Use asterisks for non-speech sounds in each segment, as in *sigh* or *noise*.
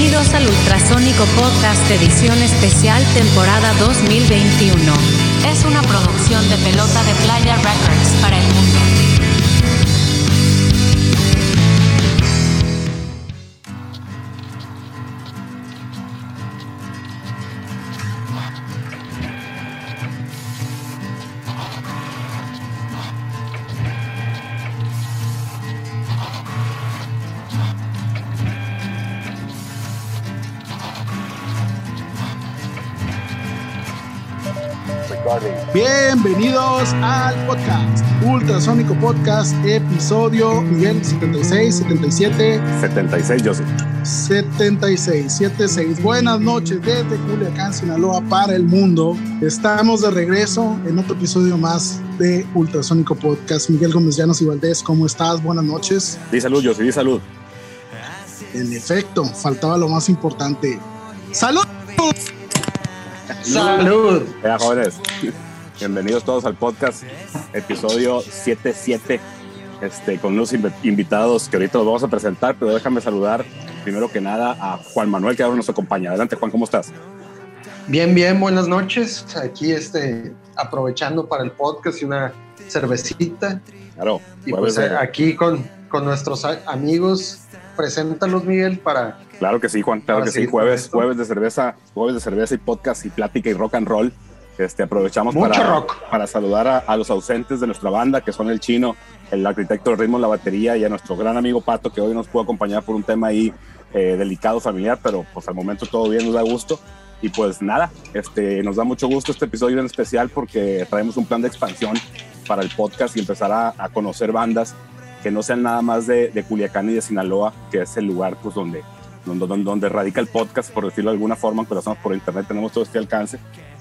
Bienvenidos al Ultrasónico Podcast Edición Especial Temporada 2021. Es una producción de Pelota de Playa Records para el mundo. Bienvenidos al podcast, Ultrasónico Podcast, episodio Miguel 76, 77. 76, yo 76, 76. Buenas noches desde Culiacán, Sinaloa, para el mundo. Estamos de regreso en otro episodio más de Ultrasónico Podcast. Miguel Gómez Llanos y Valdés, ¿cómo estás? Buenas noches. Di salud, yo di salud. En efecto, faltaba lo más importante. ¡Salud! ¡Salud! Ya, jóvenes. Bienvenidos todos al podcast, episodio 77, este, con unos invitados que ahorita los vamos a presentar, pero déjame saludar primero que nada a Juan Manuel, que ahora nos acompaña. Adelante, Juan, ¿cómo estás? Bien, bien, buenas noches. Aquí este, aprovechando para el podcast y una cervecita. Claro. Y pues aquí con, con nuestros amigos, preséntalos, Miguel, para... Claro que sí, Juan, claro que sí. Jueves, jueves de cerveza, jueves de cerveza y podcast y plática y rock and roll. Este, aprovechamos para, para saludar a, los ausentes de nuestra banda, que son el chino, el arquitecto de ritmo, la batería, y a nuestro gran amigo Pato, que hoy nos pudo acompañar por un tema ahí eh, delicado familiar, pero pues al momento todo bien, nos da gusto. Y pues nada, este, nos da mucho gusto este episodio en especial porque traemos un plan de expansión para el podcast y empezar a, conocer bandas que no sean nada más de, de, Culiacán y de Sinaloa, que es el lugar pues, donde, donde, donde, radica el podcast, por decirlo de alguna forma, que lo hacemos por internet, tenemos todo este alcance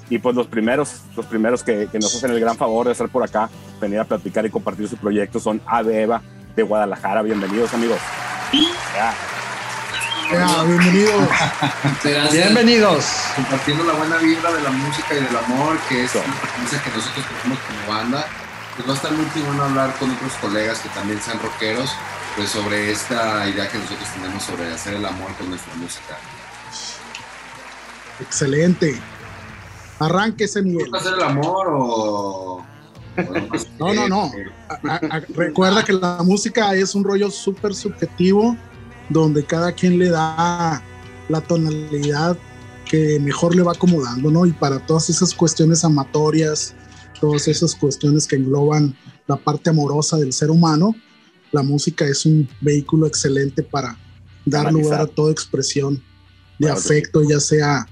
y pues los primeros, los primeros que, que, nos hacen el gran favor de estar por acá, venir a platicar y compartir su proyecto son Ave de Guadalajara. Bienvenidos amigos. Bienvenidos. Bienvenidos. Compartiendo la buena vibra de la música y del amor, que es una que nosotros tenemos como banda. Pues va a estar muy bueno hablar con otros colegas que también sean rockeros, pues sobre esta idea que nosotros tenemos sobre hacer el amor con nuestra música. Excelente. Arránquese, Miguel. hacer el amor o.? no, no, no. recuerda que la música es un rollo súper subjetivo donde cada quien le da la tonalidad que mejor le va acomodando, ¿no? Y para todas esas cuestiones amatorias, todas esas cuestiones que engloban la parte amorosa del ser humano, la música es un vehículo excelente para dar lugar a toda expresión de afecto, ya sea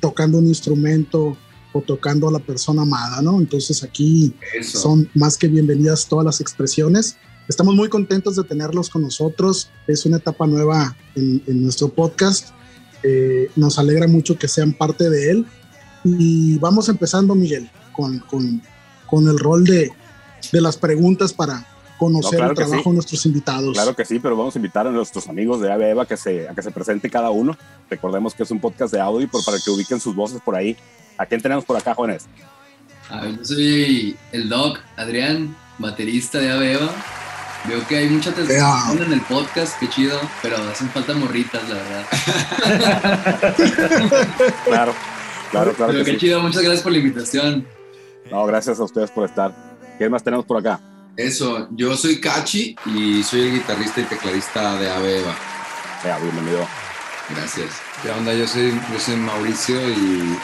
tocando un instrumento o tocando a la persona amada, ¿no? Entonces aquí son más que bienvenidas todas las expresiones. Estamos muy contentos de tenerlos con nosotros. Es una etapa nueva en, nuestro podcast. Eh, nos alegra mucho que sean parte de él. Y vamos empezando, Miguel, con, con, con el rol de, de las preguntas para, conocer el trabajo de nuestros invitados. Claro que sí, pero vamos a invitar a nuestros amigos de Ave Eva que se, a que se presente cada uno. Recordemos que es un podcast de audio por, para que ubiquen sus voces por ahí. ¿A quién tenemos por acá, jóvenes? yo soy el Doc, Adrián, baterista de Ave Eva. Veo que hay mucha atención en el podcast, qué chido, pero hacen falta morritas, la verdad. *laughs* claro, claro, claro. Pero qué chido, muchas gracias por la invitación. No, gracias a ustedes por estar. ¿Qué más tenemos por acá? Eso, yo soy Cachi y soy el guitarrista y tecladista de Aveva. Ya, bienvenido. Gracias. ¿Qué onda? Yo soy, yo soy Mauricio y,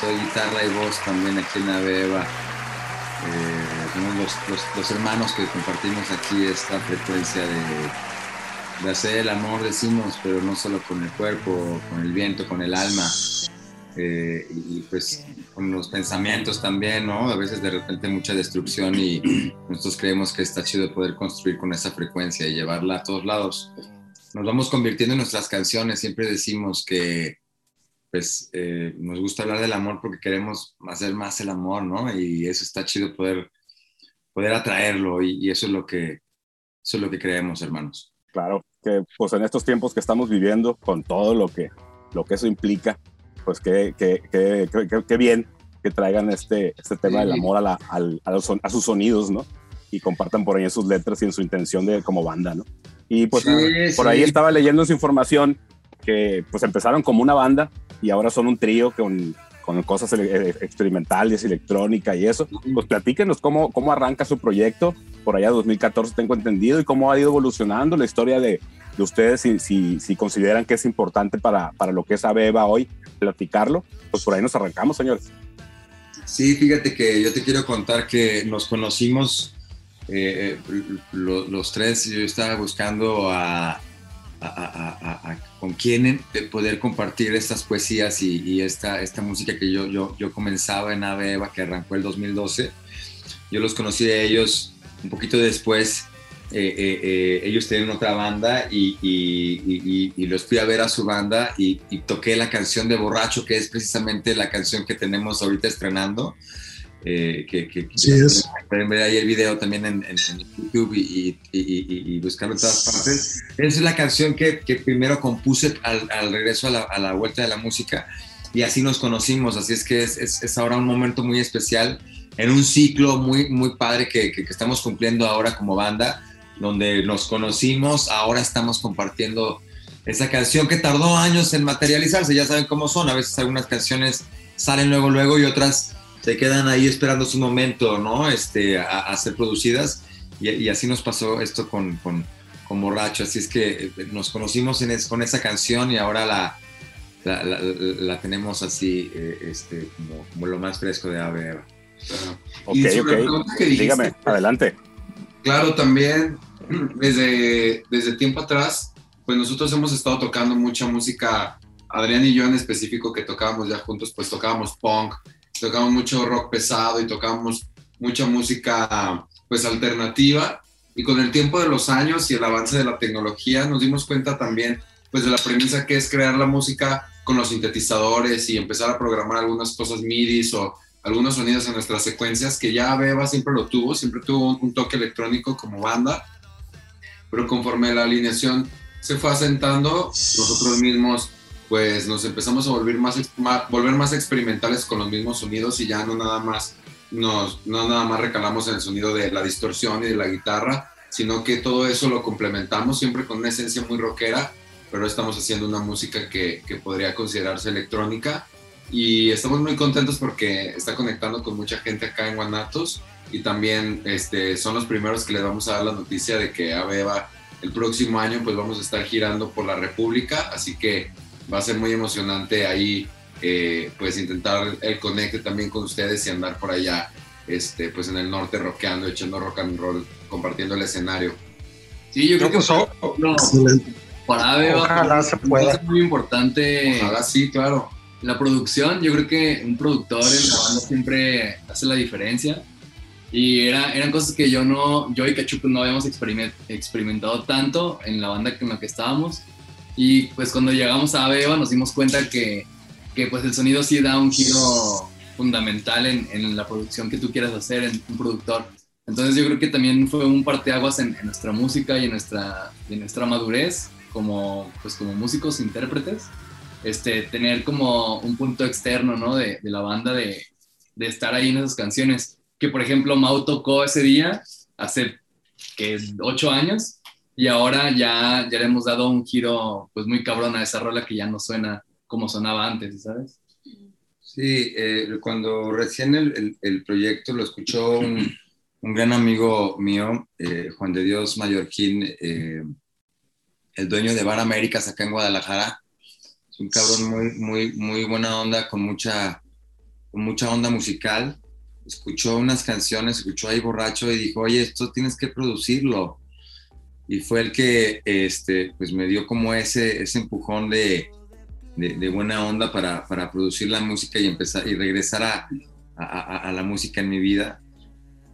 soy guitarra y voz también aquí en Aveva. Eh, somos los, hermanos que compartimos aquí esta frecuencia de, de hacer el amor, decimos, pero no solo con el cuerpo, con el viento, con el alma. Eh, y pues con los pensamientos también, ¿no? A veces de repente mucha destrucción y *clears throat* nosotros creemos que está chido poder construir con esa frecuencia y llevarla a todos lados. Nos vamos convirtiendo en nuestras canciones, siempre decimos que pues eh, nos gusta hablar del amor porque queremos hacer más el amor, ¿no? Y eso está chido poder, poder atraerlo y, y eso es lo que eso es lo que creemos, hermanos. Claro, que pues en estos tiempos que estamos viviendo, con todo lo que, lo que eso implica, pues qué, qué, qué, qué bien que traigan este, este tema del amor a, la, a, los, a, sus sonidos, ¿no? Y compartan por ahí sus letras y en su intención de como banda, ¿no? Y pues por ahí estaba leyendo su información que pues empezaron como una banda y ahora son un trío con, con cosas eh, experimentales, electrónica y eso. Pues platíquenos cómo, cómo arranca su proyecto, por allá 2014 tengo entendido, y cómo ha ido evolucionando la historia de, de ustedes, si, si, si, consideran que es importante para, para lo que es Abeba hoy, platicarlo, pues por ahí nos arrancamos, señores. Sí, fíjate que yo te quiero contar que nos conocimos eh, los tres, yo estaba buscando a, con quién poder compartir estas poesías y, esta, esta música que yo, yo, yo comenzaba en Ave Eva, que arrancó el 2012. Yo los conocí a ellos un poquito después. Eh, ellos tienen otra banda y, y, los fui a ver a su banda y, toqué la canción de Borracho, que es precisamente la canción que tenemos ahorita estrenando. Eh, que, que, pueden ver ahí el video también en, YouTube y, y, buscarlo en todas partes. Esa es la canción que, primero compuse al, regreso a la, vuelta de la música y así nos conocimos, así es que es, es, ahora un momento muy especial en un ciclo muy, muy padre que, estamos cumpliendo ahora como banda, donde nos conocimos, ahora estamos compartiendo esa canción que tardó años en materializarse, ya saben cómo son, a veces algunas canciones salen luego, luego y otras se quedan ahí esperando su momento, ¿no? Este, a, ser producidas. Y, así nos pasó esto con, con, con, Borracho. Así es que eh, nos conocimos en con esa canción y ahora la, la, la, tenemos así, eh, este, como, como, lo más fresco de Ave Ok, ok. Dígame, adelante. Claro, también *clears throat* desde, desde tiempo atrás, pues nosotros hemos estado tocando mucha música, Adrián y yo en específico, que tocábamos ya juntos, pues tocábamos punk, tocamos mucho rock pesado y tocamos mucha música pues alternativa. Y con el tiempo de los años y el avance de la tecnología nos dimos cuenta también pues de la premisa que es crear la música con los sintetizadores y empezar a programar algunas cosas MIDI o algunos sonidos en nuestras secuencias que ya Beba siempre lo tuvo, siempre tuvo un toque electrónico como banda, pero conforme la alineación se fue asentando, nosotros mismos pues nos empezamos a volver más, volver más experimentales con los mismos sonidos y ya no nada más nos, no nada más recalamos en el sonido de la distorsión y de la guitarra, sino que todo eso lo complementamos siempre con una esencia muy rockera, pero estamos haciendo una música que, que podría considerarse electrónica y estamos muy contentos porque está conectando con mucha gente acá en Guanatos y también este, son los primeros que les vamos a dar la noticia de que Abeba el próximo año pues vamos a estar girando por la República, así que va a ser muy emocionante ahí, eh, pues intentar el conecte también con ustedes y andar por allá, este, pues en el norte rockeando, echando rock and roll, compartiendo el escenario. Sí, yo creo que eso no, para Ojalá se pueda. Es muy importante. Ojalá sí, claro. La producción, yo creo que un productor en la banda siempre hace la diferencia. Y era, eran cosas que yo no, yo y Cachupo no habíamos experimentado tanto en la banda en la que estábamos. Y pues cuando llegamos a Beba nos dimos cuenta que, que pues el sonido sí da un giro fundamental en, en, la producción que tú quieras hacer en un productor. Entonces yo creo que también fue un parteaguas en, en nuestra música y en nuestra, en nuestra madurez como, pues como músicos, intérpretes, este, tener como un punto externo ¿no? de, la banda de, estar ahí en esas canciones. Que por ejemplo Mau tocó ese día hace que ocho años y ahora ya, ya le hemos dado un giro pues muy cabrón a esa rola que ya no suena como sonaba antes, ¿sabes? Sí, eh, cuando recién el, proyecto lo escuchó un, gran amigo mío, eh, Juan de Dios Mallorquín, eh, el dueño de Bar Américas acá en Guadalajara, es un cabrón muy, muy, muy buena onda, con mucha, con mucha onda musical. Escuchó unas canciones, escuchó ahí borracho y dijo, oye, esto tienes que producirlo y fue el que este, pues me dio como ese, ese empujón de, de, buena onda para, para, producir la música y empezar y regresar a, a, a la música en mi vida.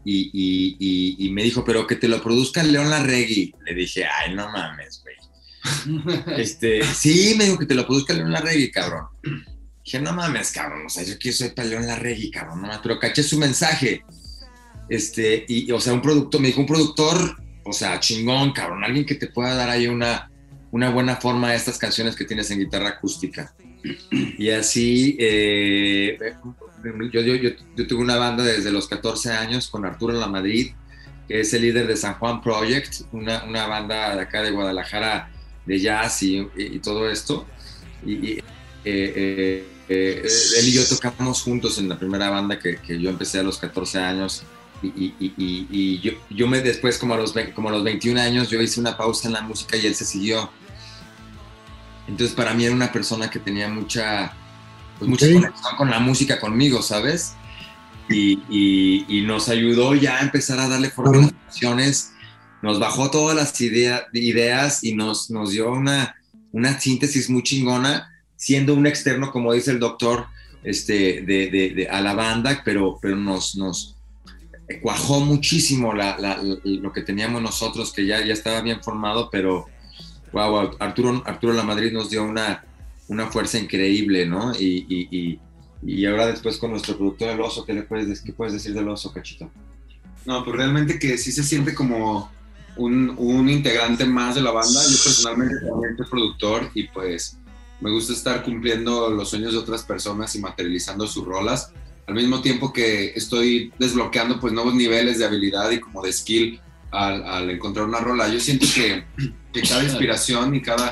Y, y, y, me dijo, pero que te lo produzca León Larregui. Le dije, ay, no mames. *laughs* este, sí, me dijo que te lo produzca León Larregui, cabrón. Dije, no mames, cabrón, o sea, yo quiero ser para León Larregui, cabrón, no pero caché su mensaje. Este, y, o sea, un productor, me dijo, un productor o sea, chingón, cabrón, alguien que te pueda dar ahí una, una buena forma a estas canciones que tienes en guitarra acústica. Y así, eh, yo, yo, yo, tuve una banda desde los 14 años con Arturo La Madrid, que es el líder de San Juan Project, una, una banda de acá de Guadalajara de jazz y, y, todo esto. y, él y yo tocamos juntos en la primera banda que, que yo empecé a los 14 años y, y yo, yo, me después como a, los, como a los 21 años yo hice una pausa en la música y él se siguió. Entonces para mí era una persona que tenía mucha, pues, mucha conexión con la música conmigo, ¿sabes? Y, y, nos ayudó ya a empezar a darle forma a las canciones, nos bajó todas las ideas y nos, nos dio una, una síntesis muy chingona, siendo un externo, como dice el doctor, este, de, de, a la banda, pero, pero nos, nos cuajó muchísimo la, lo que teníamos nosotros, que ya, ya estaba bien formado, pero wow, Arturo, Arturo La Madrid nos dio una, una fuerza increíble, ¿no? Y, y, y, ahora después con nuestro productor El Oso, ¿qué, le puedes, ¿qué puedes decir del Oso, Cachito? No, pues realmente que sí se siente como un, integrante más de la banda. Yo personalmente también soy productor y pues me gusta estar cumpliendo los sueños de otras personas y materializando sus rolas. Al mismo tiempo que estoy desbloqueando pues nuevos niveles de habilidad y como de skill al, encontrar una rola. Yo siento que, que cada inspiración y cada,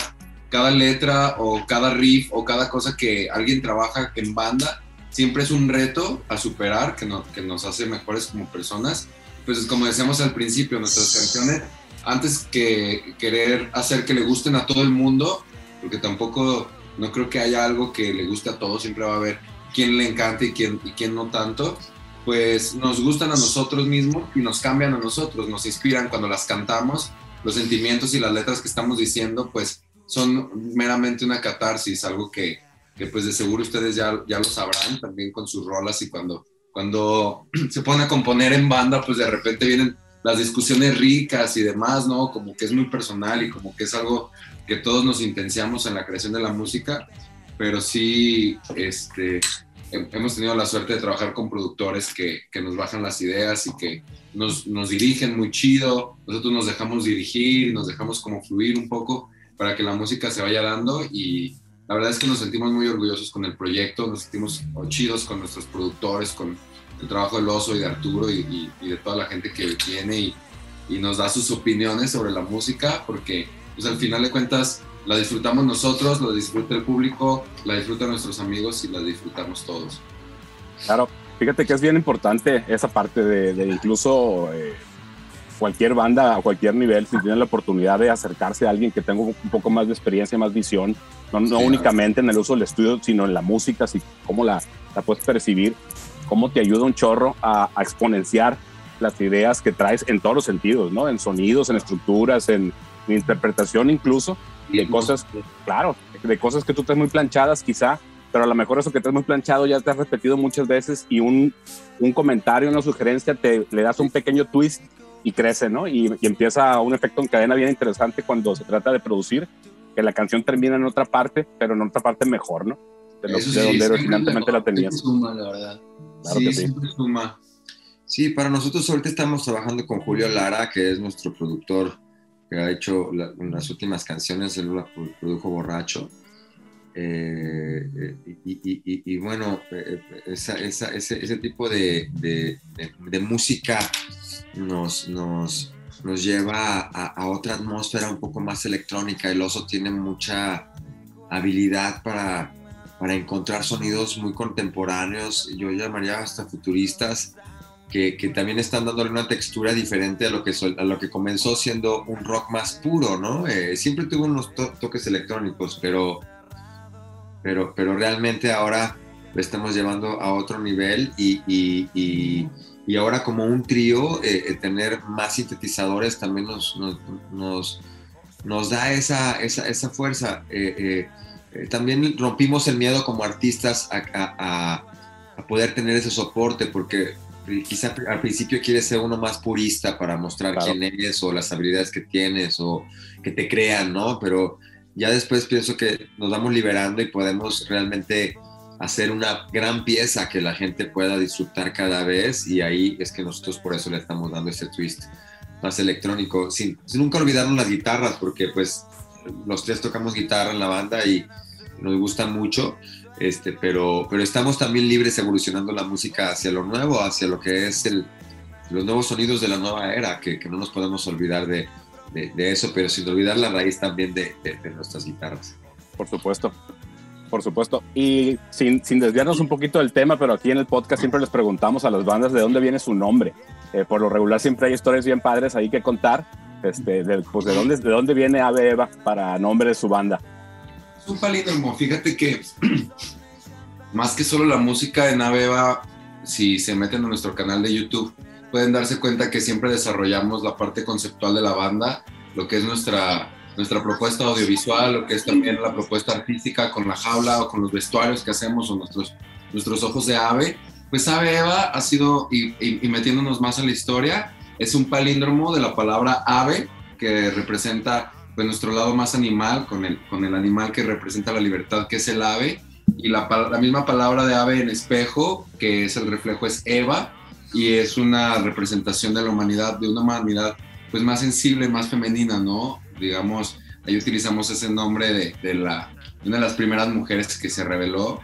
cada letra o cada riff o cada cosa que alguien trabaja en banda siempre es un reto a superar que, no, que nos hace mejores como personas. Pues como decíamos al principio, nuestras canciones, antes que querer hacer que le gusten a todo el mundo, porque tampoco no creo que haya algo que le guste a todos, siempre va a haber quien le encante y quien, y quien no tanto, pues nos gustan a nosotros mismos y nos cambian a nosotros, nos inspiran cuando las cantamos, los sentimientos y las letras que estamos diciendo, pues son meramente una catarsis, algo que, que pues de seguro ustedes ya, ya lo sabrán también con sus rolas y cuando, cuando *clears throat* se pone a componer en banda, pues de repente vienen las discusiones ricas y demás, ¿no? Como que es muy personal y como que es algo que todos nos intenciamos en la creación de la música, pero sí, este, hemos tenido la suerte de trabajar con productores que, que nos bajan las ideas y que nos, nos, dirigen muy chido, nosotros nos dejamos dirigir, nos dejamos como fluir un poco para que la música se vaya dando y la verdad es que nos sentimos muy orgullosos con el proyecto, nos sentimos chidos con nuestros productores, con el trabajo del Oso y de Arturo y, de toda la gente que viene y, y, nos da sus opiniones sobre la música porque pues al final de cuentas la disfrutamos nosotros, la disfruta el público, la disfrutan nuestros amigos y la disfrutamos todos. Claro, fíjate que es bien importante esa parte de, incluso eh, cualquier banda a cualquier nivel, si tienen la oportunidad de acercarse a alguien que tenga un poco más de experiencia, más visión, no, no únicamente en el uso del estudio, sino en la música, así cómo la, la puedes percibir, cómo te ayuda un chorro a, a exponenciar las ideas que traes en todos los sentidos, ¿no? En sonidos, en estructuras, en, interpretación incluso, de cosas, claro, de cosas que tú traes muy planchadas quizá, pero a lo mejor eso que traes muy planchado ya te has repetido muchas veces y un, un comentario, una sugerencia, te le das un pequeño twist y crece, ¿no? Y, empieza un efecto en cadena bien interesante cuando se trata de producir, que la canción termina en otra parte, pero en otra parte mejor, ¿no? De, lo, de donde originalmente la tenías. Suma, la verdad. Claro sí, que sí. Suma. Sí, para nosotros ahorita estamos trabajando con Julio Lara, que es nuestro productor, que ha hecho las últimas canciones, él la produjo Borracho. Eh, y, bueno, eh, esa, esa, ese, ese, tipo de, de, de, música nos, nos, nos lleva a, otra atmósfera un poco más electrónica. El oso tiene mucha habilidad para, para encontrar sonidos muy contemporáneos, yo llamaría hasta futuristas, que, que, también están dándole una textura diferente a lo que, lo que comenzó siendo un rock más puro, ¿no? Eh, siempre tuvo unos toques electrónicos, pero, pero, pero realmente ahora lo estamos llevando a otro nivel y, ahora como un trío, eh, eh, tener más sintetizadores también nos, nos, nos, nos da esa, esa, esa fuerza. también rompimos el miedo como artistas a, a, a poder tener ese soporte, porque quizá al principio quieres ser uno más purista para mostrar quién eres o las habilidades que tienes o que te crean, ¿no? Pero ya después pienso que nos vamos liberando y podemos realmente hacer una gran pieza que la gente pueda disfrutar cada vez y ahí es que nosotros por eso le estamos dando ese twist más electrónico, sin, sin nunca olvidarnos las guitarras, porque pues los tres tocamos guitarra en la banda y nos gusta mucho, este, pero, pero estamos también libres evolucionando la música hacia lo nuevo, hacia lo que es el, los nuevos sonidos de la nueva era, que, que no nos podemos olvidar de, de, eso, pero sin olvidar la raíz también de, de, nuestras guitarras. Por supuesto. Por supuesto. Y sin, sin, desviarnos un poquito del tema, pero aquí en el podcast siempre les preguntamos a las bandas de dónde viene su nombre. Eh, por lo regular siempre hay historias bien padres ahí que contar. Este, de, pues de dónde, de dónde viene Ave Eva para nombre de su banda. Es un palíndromo. Fíjate que *clears throat* más que solo la música de Ave Eva, si se meten a nuestro canal de YouTube, pueden darse cuenta que siempre desarrollamos la parte conceptual de la banda, lo que es nuestra nuestra propuesta audiovisual, lo que es también la propuesta artística con la jaula o con los vestuarios que hacemos o nuestros, nuestros ojos de ave. Pues Ave Eva ha sido, y, y, metiéndonos más a la historia, es un palíndromo de la palabra ave, que representa pues, nuestro lado más animal, con el, con el animal que representa la libertad, que es el ave, y la, la misma palabra de ave en espejo, que es el reflejo, es Eva, y es una representación de la humanidad, de una humanidad pues más sensible, más femenina, ¿no? Digamos, ahí utilizamos ese nombre de, de la, una de las primeras mujeres que se reveló.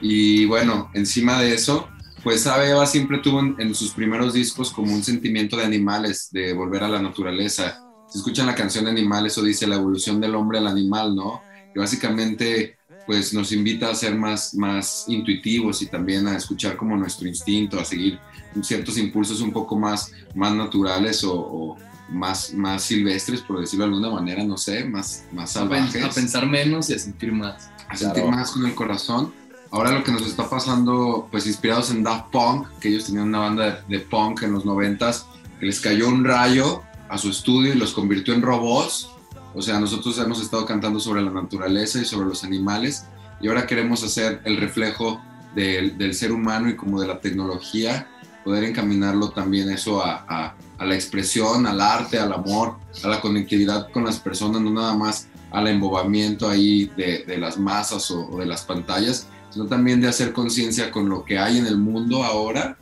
Y bueno, encima de eso, pues Eva siempre tuvo en, sus primeros discos como un sentimiento de animales, de volver a la naturaleza. Si escuchan la canción de Animales, eso dice la evolución del hombre al animal, ¿no? Que básicamente pues nos invita a ser más, más intuitivos y también a escuchar como nuestro instinto, a seguir ciertos impulsos un poco más, más naturales o más, más silvestres, por decirlo de alguna manera, no sé, más, más salvajes. A pensar menos y a sentir más. A sentir más con el corazón. Ahora lo que nos está pasando, pues inspirados en Daft Punk, que ellos tenían una banda de, punk en los noventas, que les cayó un rayo a su estudio y los convirtió en robots. O sea, nosotros hemos estado cantando sobre la naturaleza y sobre los animales y ahora queremos hacer el reflejo del, del ser humano y como de la tecnología, poder encaminarlo también eso a a la expresión, al arte, al amor, a la conectividad con las personas, no nada más al embobamiento ahí de, de las masas o, de las pantallas, sino también de hacer conciencia con lo que hay en el mundo ahora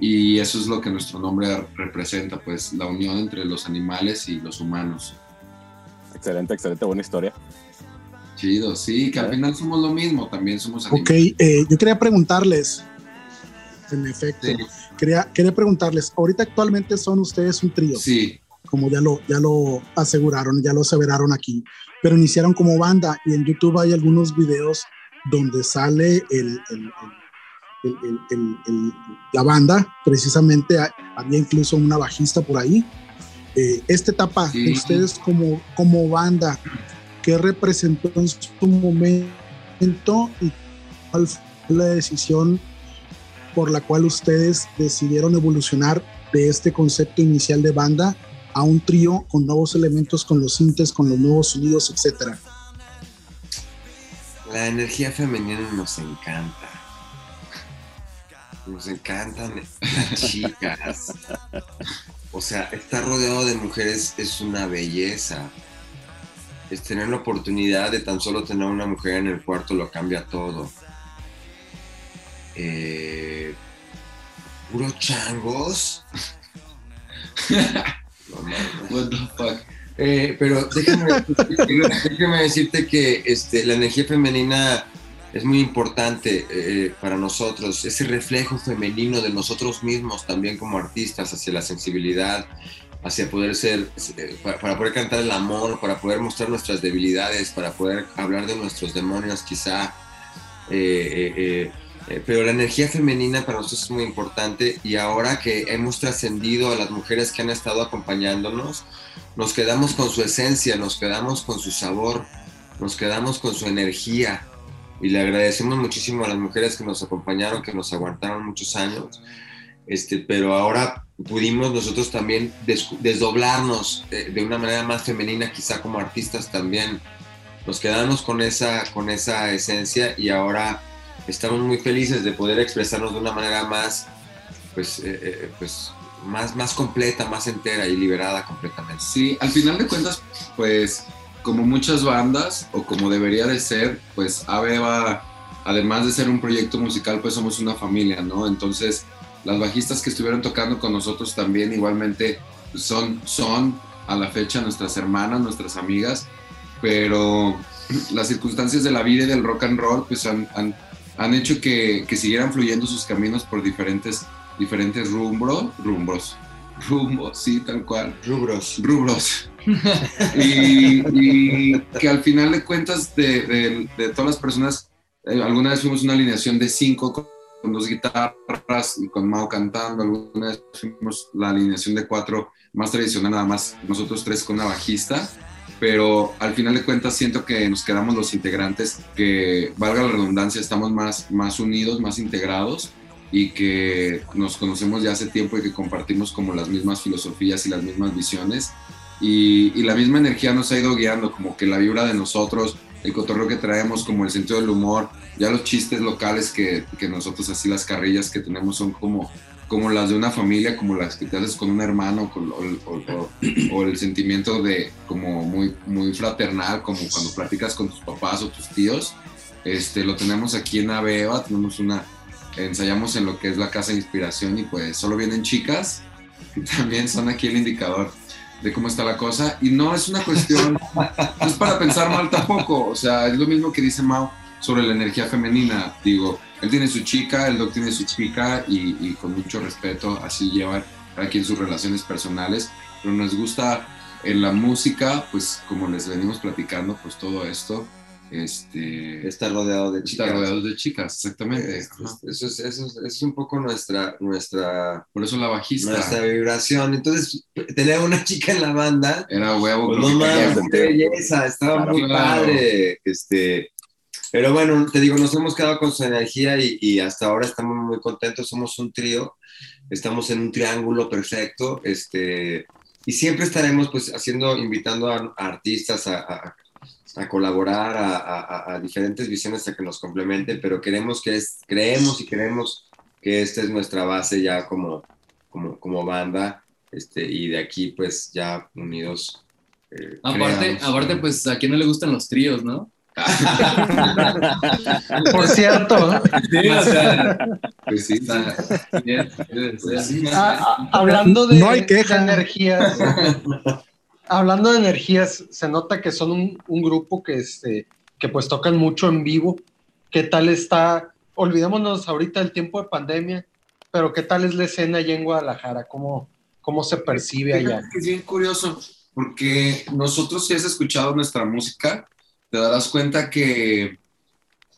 y eso es lo que nuestro nombre representa, pues la unión entre los animales y los humanos. Excelente, excelente, buena historia. Chido, sí, que al final somos lo mismo, también somos animales. Ok, eh, yo quería preguntarles, en efecto, Quería, quería preguntarles, ahorita actualmente son ustedes un trío. Sí. Como ya lo, ya lo aseguraron, ya lo aseveraron aquí, pero iniciaron como banda y en YouTube hay algunos videos donde sale el, el, el, la banda, precisamente había incluso una bajista por ahí. Eh, esta etapa de ustedes como, como banda, ¿qué representó en su momento y cuál fue la decisión por la cual ustedes decidieron evolucionar de este concepto inicial de banda a un trío con nuevos elementos, con los sintes, con los nuevos sonidos, etcétera? La energía femenina nos encanta. Nos encantan las *laughs* chicas. O sea, estar rodeado de mujeres es una belleza. Es tener la oportunidad de tan solo tener una mujer en el cuarto lo cambia todo. Eh, puro changos. *laughs* What the fuck. Eh, pero *laughs* déjame, decirte que este, la energía femenina es muy importante eh, para nosotros, ese reflejo femenino de nosotros mismos también como artistas hacia la sensibilidad, hacia poder ser, para, poder cantar el amor, para poder mostrar nuestras debilidades, para poder hablar de nuestros demonios quizá. Eh, eh, pero la energía femenina para nosotros es muy importante y ahora que hemos trascendido a las mujeres que han estado acompañándonos, nos quedamos con su esencia, nos quedamos con su sabor, nos quedamos con su energía y le agradecemos muchísimo a las mujeres que nos acompañaron, que nos aguantaron muchos años, este, pero ahora pudimos nosotros también desdoblarnos de, de una manera más femenina, quizá como artistas también. Nos quedamos con esa, con esa esencia y ahora estamos muy felices de poder expresarnos de una manera más, pues, eh, eh, pues más, más completa, más entera y liberada completamente. Sí, al final de cuentas, pues como muchas bandas o como debería de ser, pues Aveva, además de ser un proyecto musical, pues somos una familia, ¿no? Entonces, las bajistas que estuvieron tocando con nosotros también igualmente son, son a la fecha nuestras hermanas, nuestras amigas, pero las circunstancias de la vida y del rock and roll pues han, han han hecho que, que, siguieran fluyendo sus caminos por diferentes, diferentes rumbros, rumbros, rumbos, sí, tal cual. Rubros. Rubros. *laughs* y, que al final de cuentas de, de, todas las personas eh, alguna vez fuimos una alineación de cinco con, dos guitarras y con Mao cantando, alguna vez fuimos la alineación de cuatro más tradicional, nada más nosotros tres con una bajista, pero al final de cuentas siento que nos quedamos los integrantes que, valga la redundancia, estamos más, más unidos, más integrados y que nos conocemos ya hace tiempo y que compartimos como las mismas filosofías y las mismas visiones. Y, y la misma energía nos ha ido guiando, como que la vibra de nosotros, el cotorreo que traemos, como el sentido del humor, ya los chistes locales que, que, nosotros así las carrillas que tenemos son como, como las de una familia, como las que te haces con un hermano con, o, o, o, el sentimiento de como muy, muy fraternal, como cuando platicas con tus papás o tus tíos. Este, lo tenemos aquí en Aveva, tenemos una, ensayamos en lo que es la casa de inspiración y pues solo vienen chicas, y también son aquí el indicador de cómo está la cosa. Y no es una cuestión, no es para pensar mal tampoco. O sea, es lo mismo que dice Mao sobre la energía femenina. Digo, él tiene su chica, el doc tiene su chica y, y con mucho respeto así llevan aquí en sus relaciones personales. Pero nos gusta en la música, pues como les venimos platicando, pues todo esto. Este, está rodeado de chicas. Está rodeado de chicas, exactamente. Es, eso, es, eso, es, eso es, un poco nuestra, nuestra... Por eso la bajista. Nuestra vibración. Entonces, tener una chica en la banda... Era huevo. Pues, no mames, qué belleza, estaba claro, muy padre. Este, pero bueno, te digo, nos hemos quedado con su energía y, y, hasta ahora estamos muy contentos. Somos un trío, estamos en un triángulo perfecto. Este, y siempre estaremos pues haciendo, invitando a, a artistas a, a a colaborar a, diferentes visiones a que nos complementen, pero queremos que es, creemos y queremos que esta es nuestra base ya como, como, como banda, este, y de aquí pues ya unidos. Eh, aparte, creamos, aparte, pues a quién no le gustan los tríos, ¿no? *laughs* Por cierto. Sí, o sea, pues sí, bien, sí. Ah, hablando de, no hay queja. de energías, hablando de energías, se nota que son un, un grupo que, este, que pues tocan mucho en vivo. ¿Qué tal está? Olvidémonos ahorita del tiempo de pandemia, pero ¿qué tal es la escena allá en Guadalajara? ¿Cómo, cómo se percibe allá? Es bien curioso, porque nosotros si has escuchado nuestra música, te darás cuenta que,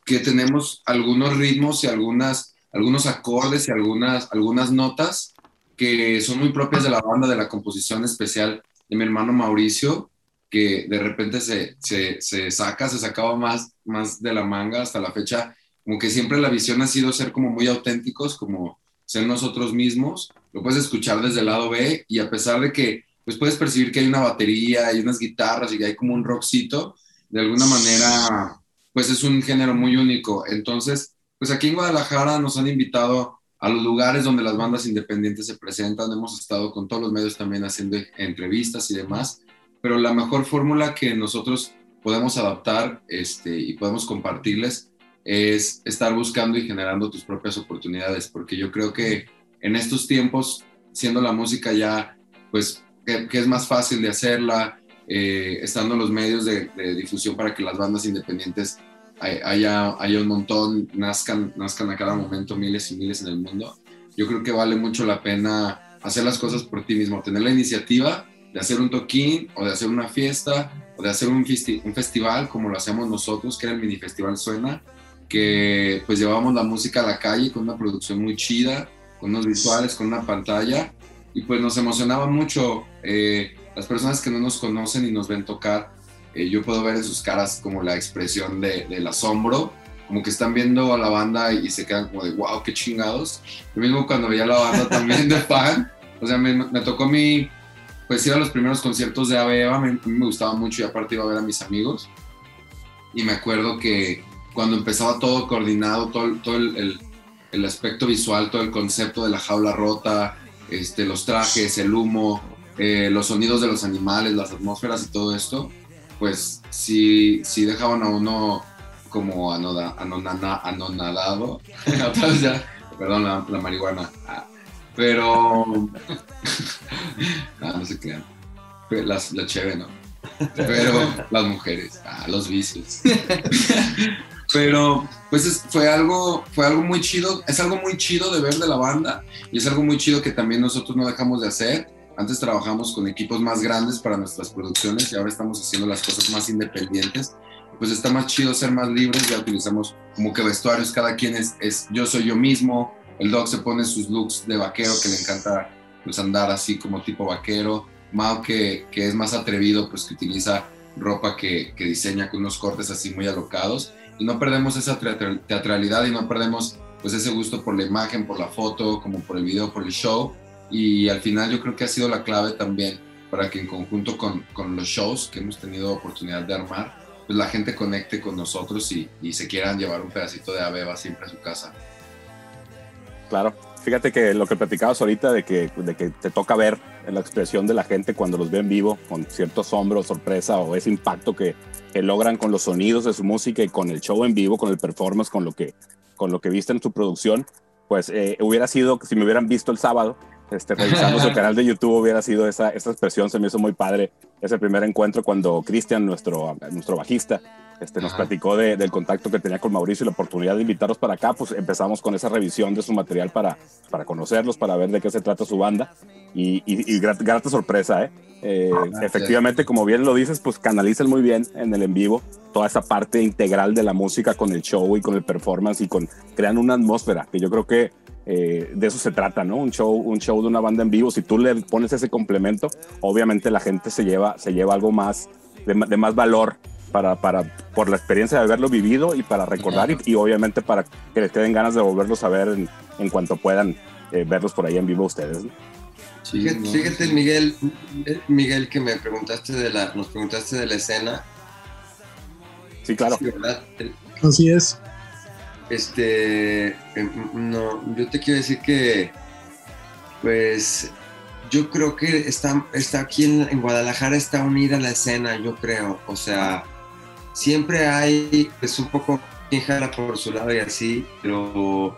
que tenemos algunos ritmos y algunas, algunos acordes y algunas, algunas notas que son muy propias de la banda, de la composición especial de mi hermano Mauricio, que de repente se, se, se, saca, se sacaba más, más de la manga hasta la fecha, como que siempre la visión ha sido ser como muy auténticos, como ser nosotros mismos, lo puedes escuchar desde el lado B y a pesar de que pues puedes percibir que hay una batería, hay unas guitarras y que hay como un rockcito, de alguna manera pues es un género muy único. Entonces, pues aquí en Guadalajara nos han invitado a los lugares donde las bandas independientes se presentan. Hemos estado con todos los medios también haciendo entrevistas y demás, pero la mejor fórmula que nosotros podemos adaptar este, y podemos compartirles es estar buscando y generando tus propias oportunidades, porque yo creo que en estos tiempos, siendo la música ya, pues, que, que es más fácil de hacerla, eh, estando los medios de, difusión para que las bandas independientes haya, haya un montón, nazcan, nazcan a cada momento miles y miles en el mundo. Yo creo que vale mucho la pena hacer las cosas por ti mismo, tener la iniciativa de hacer un toquín o de hacer una fiesta o de hacer un, festi un festival como lo hacemos nosotros, que era el mini festival Suena, que pues llevamos la música a la calle con una producción muy chida, con unos visuales, con una pantalla y pues nos emocionaba mucho. Eh, las personas que no nos conocen y nos ven tocar, eh, yo puedo ver en sus caras como la expresión de, del asombro, como que están viendo a la banda y se quedan como de, wow, qué chingados. Lo mismo cuando veía a la banda también de fan, o sea, me, me tocó mí, pues ir a los primeros conciertos de Ava me, me gustaba mucho y aparte iba a ver a mis amigos. Y me acuerdo que cuando empezaba todo coordinado, todo, todo el, el, el aspecto visual, todo el concepto de la jaula rota, este, los trajes, el humo, eh, los sonidos de los animales, las atmósferas y todo esto, pues sí, sí dejaban a uno como anoda, anonana, anonadado. *laughs* perdón, la, la marihuana. Ah, pero. *laughs* ah, no se crean. Las, la chévere, ¿no? Pero las mujeres, ah, los vicios. *laughs* pero pues es, fue algo fue algo muy chido es algo muy chido de ver de la banda y es algo muy chido que también nosotros no dejamos de hacer Antes trabajamos con equipos más grandes para nuestras producciones y ahora estamos haciendo las cosas más independientes. Pues está más chido ser más libres, ya utilizamos como que vestuarios, cada quien es, es yo soy yo mismo, el Doc se pone sus looks de vaquero que le encanta pues andar así como tipo vaquero, Mao que, que es más atrevido pues que utiliza ropa que, que diseña con unos cortes así muy alocados y no perdemos esa teatralidad y no perdemos pues ese gusto por la imagen, por la foto, como por el video, por el show. Y al final yo creo que ha sido la clave también para que en conjunto con, con los shows que hemos tenido oportunidad de armar, pues la gente conecte con nosotros y, y se quieran llevar un pedacito de Abeba siempre a su casa. Claro, fíjate que lo que platicabas ahorita de que, de que te toca ver la expresión de la gente cuando los ve en vivo, con cierto asombro, sorpresa o ese impacto que, que logran con los sonidos de su música y con el show en vivo, con el performance, con lo que con lo que viste en tu producción, pues eh, hubiera sido, si me hubieran visto el sábado, este, revisando su *laughs* canal de YouTube, hubiera sido esa, esa expresión, se me hizo muy padre ese primer encuentro cuando Cristian, nuestro, nuestro bajista, este, nos platicó del contacto que tenía con Mauricio y la oportunidad de invitarlos para acá, pues empezamos con esa revisión de su material para, para conocerlos, para ver de qué se trata su banda. Y, y, grata, sorpresa, ¿eh? eh efectivamente, como bien lo dices, pues canalizan muy bien en el en vivo toda esa parte integral de la música con el show y con el performance y con crean una atmósfera que yo creo que eh, de eso se trata, ¿no? Un show, un show de una banda en vivo. Si tú le pones ese complemento, obviamente la gente se lleva, se lleva algo más de, de más valor para, para, por la experiencia de haberlo vivido y para recordar y, obviamente para que les queden ganas de volverlos a ver en, en cuanto puedan eh, verlos por ahí en vivo ustedes. fíjate, Miguel, Miguel, que me preguntaste de la, nos preguntaste de la escena. Sí, claro. Así es. Este, em, no, yo te quiero decir que, pues, yo creo que está, está aquí en, Guadalajara está unida la escena, yo creo. O sea, siempre hay pues un poco quien por su lado y así, pero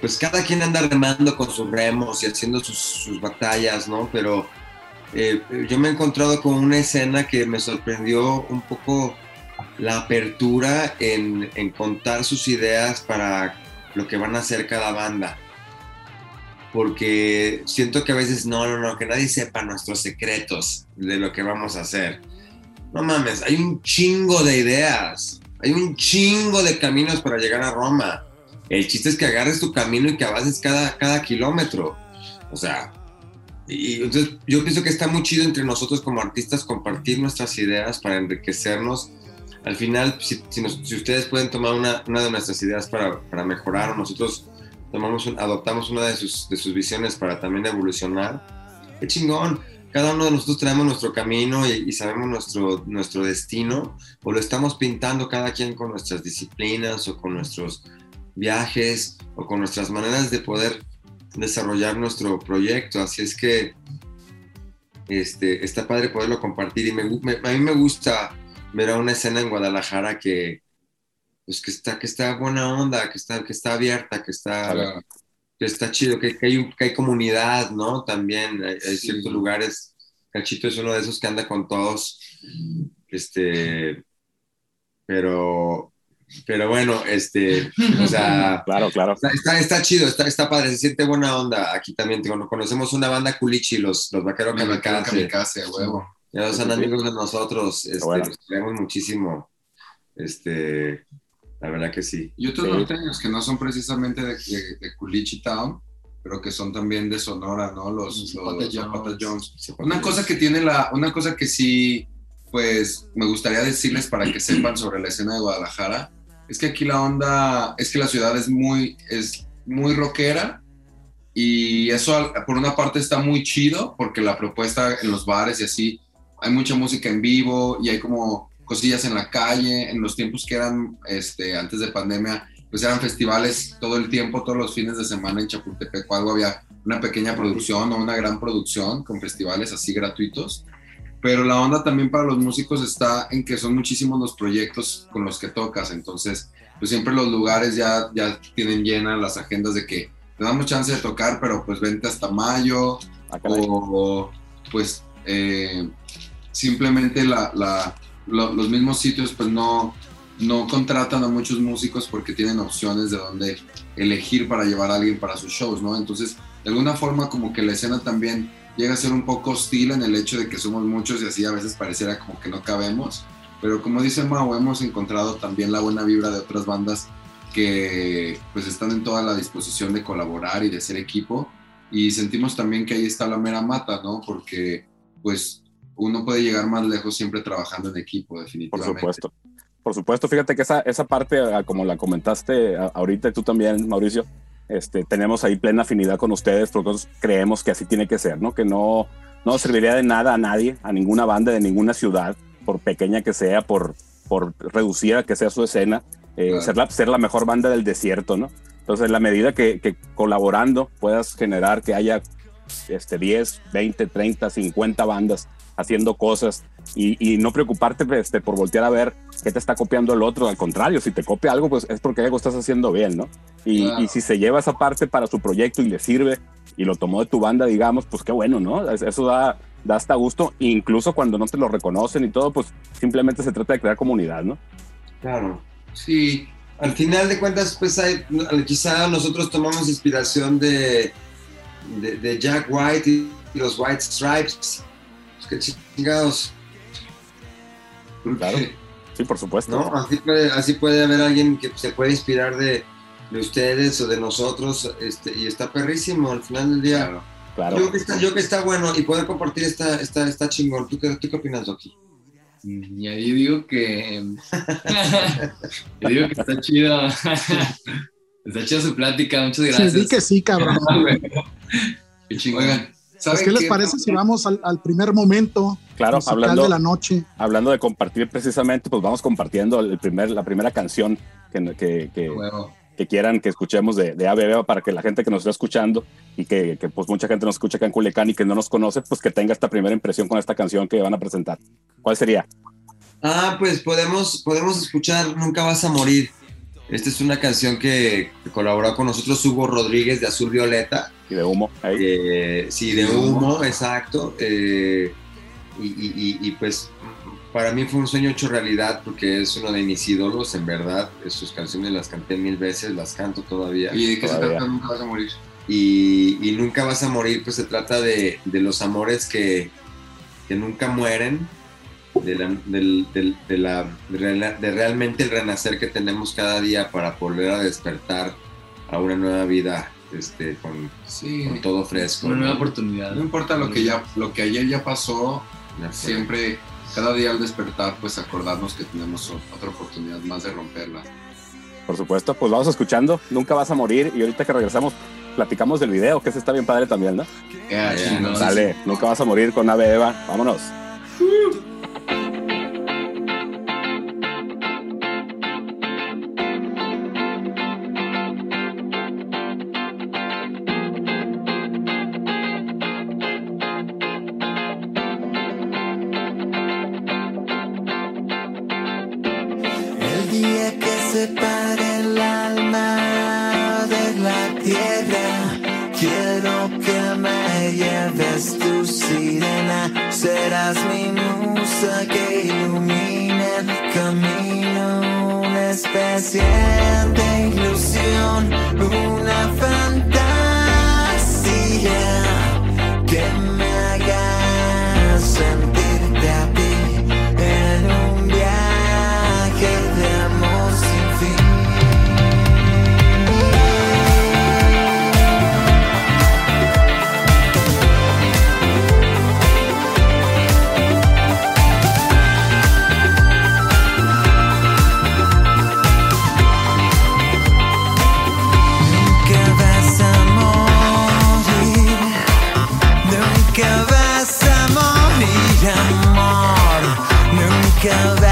pues cada quien anda remando con sus remos y haciendo sus, batallas, ¿no? Pero eh, yo me he encontrado con una escena que me sorprendió un poco la apertura en, en contar sus ideas para lo que van a hacer cada banda. Porque siento que a veces no, no, no, que nadie sepa nuestros secretos de lo que vamos a hacer no mames, hay un chingo de ideas, hay un chingo de caminos para llegar a Roma. El chiste es que agarres tu camino y que avances cada, cada kilómetro. O sea, y entonces yo pienso que está muy chido entre nosotros como artistas compartir nuestras ideas para enriquecernos. Al final, si, ustedes pueden tomar una, una, de nuestras ideas para, para mejorar, nosotros tomamos adoptamos una de sus, de sus visiones para también evolucionar, qué chingón cada uno de nosotros traemos nuestro camino y, sabemos nuestro, nuestro destino, o lo estamos pintando cada quien con nuestras disciplinas o con nuestros viajes o con nuestras maneras de poder desarrollar nuestro proyecto. Así es que este, está padre poderlo compartir y me, a mí me gusta ver a una escena en Guadalajara que, pues que está, que está buena onda, que está, que está abierta, que está, que está chido, que, que, hay, que hay comunidad, ¿no? También hay, ciertos lugares. Cachito es uno de esos que anda con todos. Este, pero, pero bueno, este, o sea, claro, claro. Está, está, chido, está, está padre, se siente buena onda. Aquí también conocemos una banda culichi, los, los vaqueros kamikaze. kamikaze, huevo. Ya son amigos de nosotros, este, los queremos muchísimo. Este, la verdad que sí. Y otros norteños que no son precisamente de, de, Culichi Town, pero que son también de Sonora, ¿no? Los, Zapata Jones. Una cosa que tiene la, una cosa que sí, pues me gustaría decirles para que sepan sobre la escena de Guadalajara, es que aquí la onda, es que la ciudad es muy, es muy rockera y eso por una parte está muy chido porque la propuesta en los bares y así, hay mucha música en vivo y hay como cosillas en la calle, en los tiempos que eran este, antes de pandemia, pues eran festivales todo el tiempo, todos los fines de semana en Chapultepec o algo, había una pequeña producción o una gran producción con festivales así gratuitos. Pero la onda también para los músicos está en que son muchísimos los proyectos con los que tocas, entonces pues siempre los lugares ya, ya tienen llenas las agendas de que te damos chance de tocar, pero pues vente hasta mayo, ah, o, pues eh, simplemente los mismos sitios pues no, no contratan a muchos músicos porque tienen opciones de dónde elegir para llevar a alguien para sus shows, ¿no? Entonces, de alguna forma como que la escena también llega a ser un poco hostil en el hecho de que somos muchos y así a veces pareciera como que no cabemos. Pero como dice Mau, hemos encontrado también la buena vibra de otras bandas que pues están en toda la disposición de colaborar y de ser equipo. Y sentimos también que ahí está la mera mata, ¿no? Porque pues uno puede llegar más lejos siempre trabajando en equipo, definitivamente. Por supuesto. Por supuesto, fíjate que esa, esa parte, como la comentaste ahorita tú también, Mauricio, este, tenemos ahí plena afinidad con ustedes porque nosotros creemos que así tiene que ser, ¿no? Que no, no serviría de nada a nadie, a ninguna banda de ninguna ciudad, por pequeña que sea, por, por reducida que sea su escena, eh, ser, la, ser la mejor banda del desierto, ¿no? Entonces, en la medida que, que, colaborando puedas generar que haya este, 10, 20, 30, 50 bandas haciendo cosas y, y no preocuparte este, por voltear a ver qué te está copiando el otro. Al contrario, si te copia algo, pues es porque algo estás haciendo bien, ¿no? Y, y, si se lleva esa parte para su proyecto y le sirve y lo tomó de tu banda, digamos, pues qué bueno, ¿no? Eso da, da hasta gusto, incluso cuando no te lo reconocen y todo, pues simplemente se trata de crear comunidad, ¿no? Claro, sí. Al final de cuentas, pues hay, quizá nosotros tomamos inspiración de, de, de Jack White y los White Stripes qué chingados. Claro. Sí, por supuesto. ¿No? Así, puede, así puede haber alguien que se puede inspirar de, de ustedes o de nosotros este, y está perrísimo al final del día. Claro. Yo, que está, yo que está bueno y poder compartir está, está, está chingón. ¿Tú qué, ¿Tú qué opinas, Doki? Mm, y ahí digo que. *laughs* yo digo que está chido. *laughs* está chida su plática. Muchas gracias. Sí, que sí, cabrón. *laughs* qué chingón. Pues, ¿Qué les parece si vamos al, al, primer momento claro, hablando, de la noche? Hablando de compartir precisamente, pues vamos compartiendo el primer, la primera canción que, que, que, bueno. que quieran que escuchemos de, de ABB para que la gente que nos está escuchando y que, que, pues mucha gente nos escucha acá en Culiacán y que no nos conoce, pues que tenga esta primera impresión con esta canción que van a presentar. ¿Cuál sería? Ah, pues podemos, podemos escuchar Nunca vas a morir. Esta es una canción que colaboró con nosotros Hugo Rodríguez de Azul Violeta. Y de humo. Ahí. Eh, sí, de humo, exacto. Eh, y, y, y, pues para mí fue un sueño hecho realidad porque es uno de mis ídolos, en verdad. Sus canciones las canté mil veces, las canto todavía. ¿Y de qué se trata Nunca vas a morir? Y, y, Nunca vas a morir, pues se trata de, de los amores que, que nunca mueren de, la, del, del, de, la, de, realmente el renacer que tenemos cada día para volver a despertar a una nueva vida este, con, sí, con todo fresco. Una nueva oportunidad. No importa lo que, ya, lo que ayer ya pasó, siempre, cada día al despertar, pues acordarnos que tenemos otra oportunidad más de romperla. Por supuesto, pues vamos escuchando, nunca vas a morir y ahorita que regresamos platicamos del video, que ese está bien padre también, ¿no? Yeah, yeah, Dale, nunca vas a morir con Ave Eva, vámonos. Thank you. think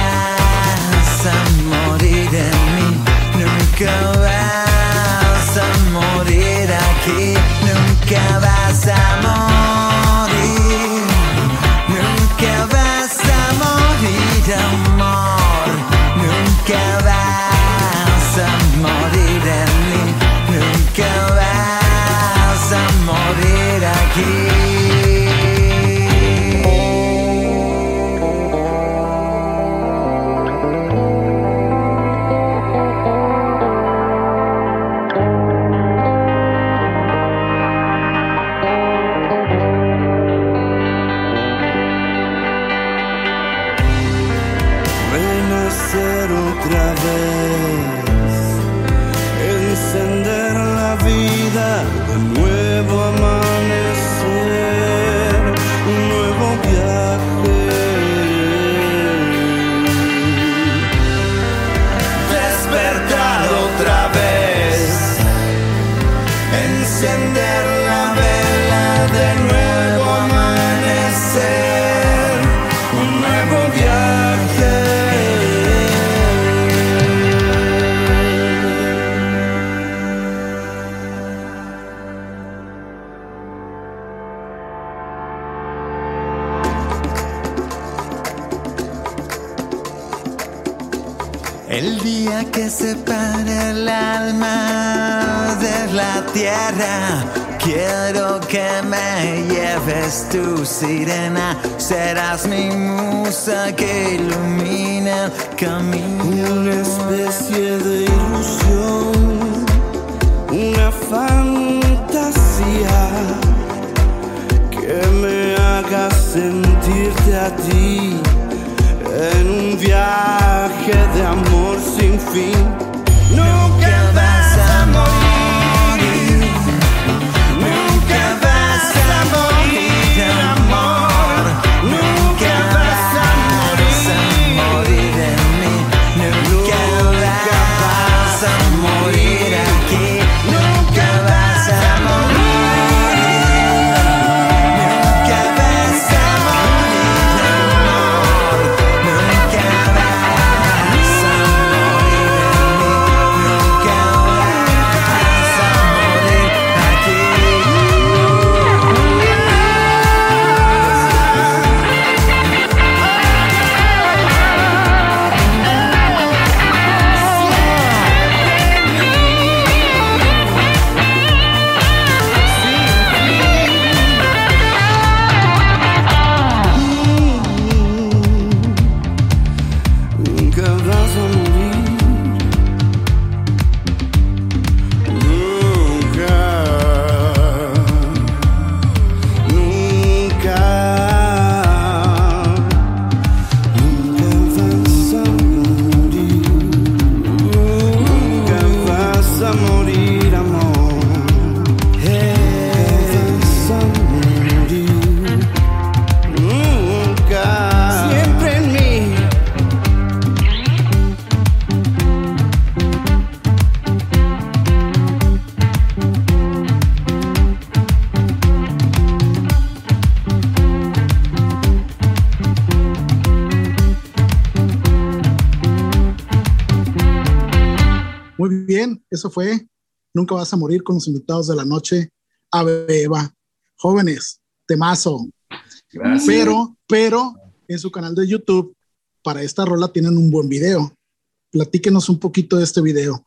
sirena. Serás mi musa Muy bien, eso fue Nunca vas a morir con los invitados de la noche, Abeba. Jóvenes, temazo. Gracias. Pero, pero en su canal de YouTube, para esta rola tienen un buen video. Platíquenos un poquito de este video.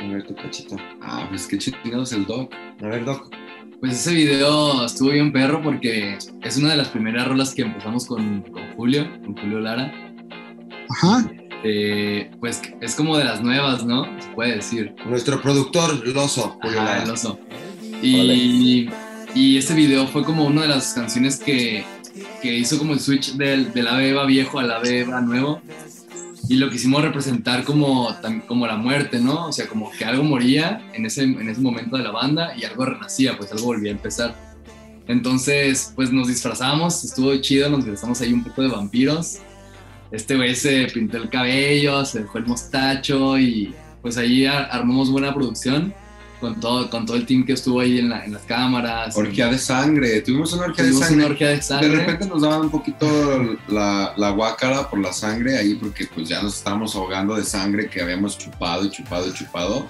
A ver tu cachito. Ah, pues qué chingados el doc. A ver, Doc. Pues ese video estuvo bien perro porque es una de las primeras rolas que empezamos con, con Julio, con Julio Lara. Ajá. Eh, pues es como de las nuevas, ¿no? Se puede decir. Nuestro productor, Loso. Ajá, el oso. Y, y este video fue como una de las canciones que, que hizo como el switch del, de la beba viejo a la beba nuevo. Y lo quisimos representar como, como la muerte, ¿no? O sea, como que algo moría en ese, en ese momento de la banda y algo renacía, pues algo volvía a empezar. Entonces, pues nos disfrazamos, estuvo chido, nos disfrazamos ahí un poco de vampiros. Este güey se pintó el cabello, se dejó el mostacho y pues ahí ar- armamos buena producción con todo, con todo el team que estuvo ahí en, la- en las cámaras. Orgía de sangre. Tuvimos una orgía de sangre. una orgía de sangre. De repente nos daban un poquito la, la guácara por la sangre ahí porque pues ya nos estábamos ahogando de sangre que habíamos chupado y chupado y chupado.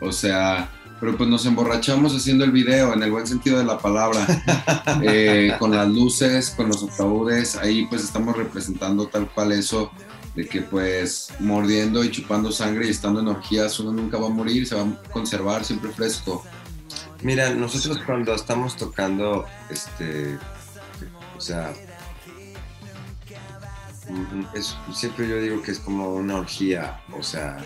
O sea, pero pues nos emborrachamos haciendo el video en el buen sentido de la palabra. *laughs* Eh, con las luces, con los ataúdes, ahí pues estamos representando tal cual eso de que pues mordiendo y chupando sangre y estando en orgías uno nunca va a morir, se va a conservar siempre fresco. Mira, nosotros cuando estamos tocando, este, o sea, mm, es- siempre yo digo que es como una orgía, o sea,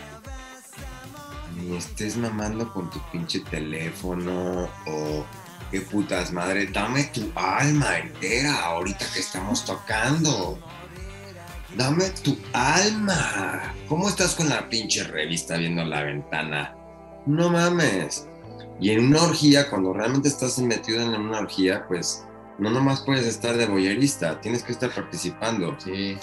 ni estés mamando con tu pinche teléfono o qué putas madre, dame tu alma entera ahorita que estamos tocando. dame tu alma. ¿Cómo estás con la pinche revista viendo la ventana? No mames. Y en una orgía, cuando realmente estás metido en una orgía, pues no nomás puedes estar de boyerista, tienes que estar participando. Sí.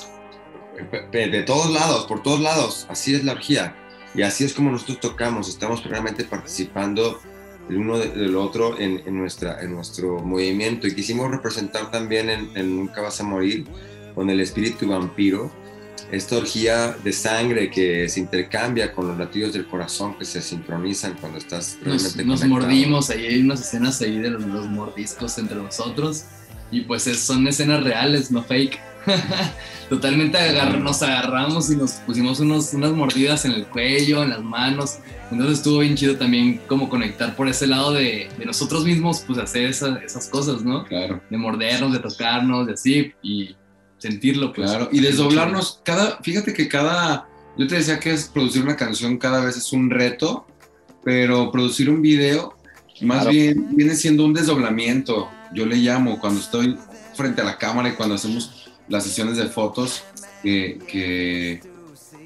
De todos lados, por todos lados. Así es la orgía. Y así es como nosotros tocamos. Estamos realmente participando el uno del otro en, nuestra, en nuestro movimiento. Y quisimos representar también en, en Nunca vas a morir con el espíritu vampiro esta orgía de sangre que se intercambia con los latidos del corazón que se sincronizan cuando estás realmente nos, nos mordimos ahí hay unas escenas ahí de los, mordiscos entre nosotros y pues son escenas reales no fake *laughs* totalmente nos agarramos y nos pusimos unos, unas mordidas en el cuello en las manos. Entonces estuvo bien chido también como conectar por ese lado de, de nosotros mismos pues hacer esas cosas no claro. De mordernos de tocarnos de así y sentirlo. Pues. claro, y desdoblarnos, cada, fíjate que cada, yo te decía que es producir una canción cada vez es un reto, pero producir un video más bien viene siendo un desdoblamiento, yo le llamo, cuando estoy frente a la cámara y cuando hacemos las sesiones de fotos que, que,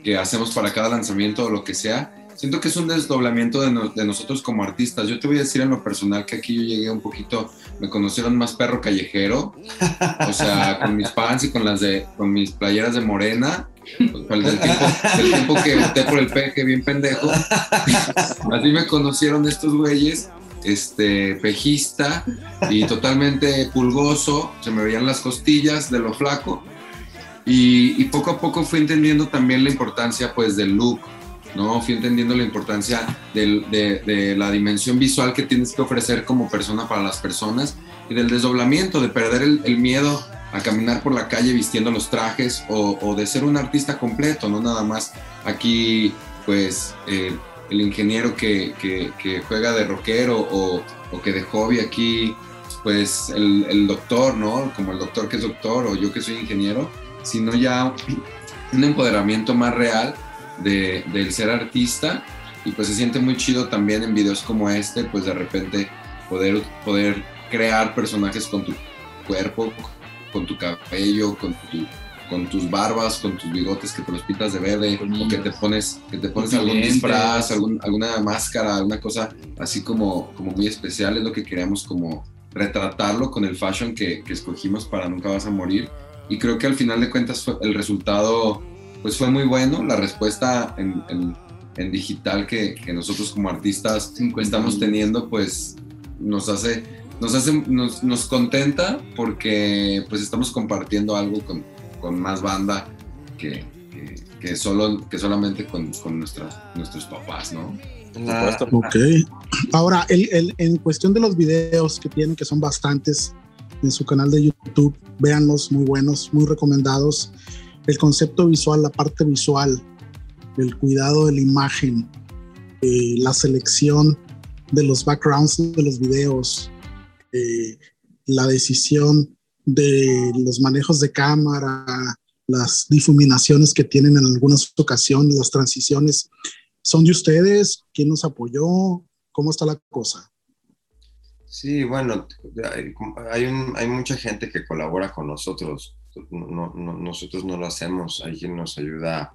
que hacemos para cada lanzamiento o lo que sea, siento que es un desdoblamiento de, nosotros como artistas. Yo te voy a decir en lo personal que aquí yo llegué un poquito, me conocieron más perro callejero, o sea, con mis fans y con las de, con mis playeras de morena, el del tiempo, tiempo que voté por el peje bien pendejo. *laughs* Así me conocieron estos güeyes, este, pejista y totalmente pulgoso, se me veían las costillas de lo flaco. Y, y poco a poco fui entendiendo también la importancia pues del look, ¿no? Fui entendiendo la importancia de, la dimensión visual que tienes que ofrecer como persona para las personas y del desdoblamiento, de perder el, miedo a caminar por la calle vistiendo los trajes o, de ser un artista completo, no nada más aquí, pues, eh, el ingeniero que, juega de rockero o, que de hobby aquí, pues, el, el doctor, ¿no? Como el doctor que es doctor o yo que soy ingeniero, sino ya *clears throat* un empoderamiento más real de, del ser artista y pues se siente muy chido también en videos como este, pues de repente poder, poder crear personajes con tu cuerpo, con tu cabello, con, tu, con tus barbas, con tus bigotes que te los pintas de verde, o que te pones, que te pones algún disfraz, alguna máscara, alguna cosa así como, como muy especial, es lo que queríamos como retratarlo con el fashion que, que escogimos para Nunca Vas a Morir. Y creo que al final de cuentas el resultado pues fue muy bueno. La respuesta en, en, digital que, que, nosotros como artistas estamos teniendo, pues nos hace, nos, hace, nos, nos contenta porque pues estamos compartiendo algo con, con más banda que, que, solo, que solamente con, con nuestros papás, ¿no? Ok. Ahora, el, el, en cuestión de los videos que tienen, que son bastantes en su canal de YouTube, véanlos, muy buenos, muy recomendados el concepto visual, la parte visual, el cuidado de la imagen, eh, la selección de los backgrounds de los videos, eh, la decisión de los manejos de cámara, las difuminaciones que tienen en algunas ocasiones, las transiciones, ¿son de ustedes? ¿Quién nos apoyó? ¿Cómo está la cosa? Sí, bueno, hay, hay mucha gente que colabora con nosotros no, nosotros no lo hacemos, hay quien nos ayuda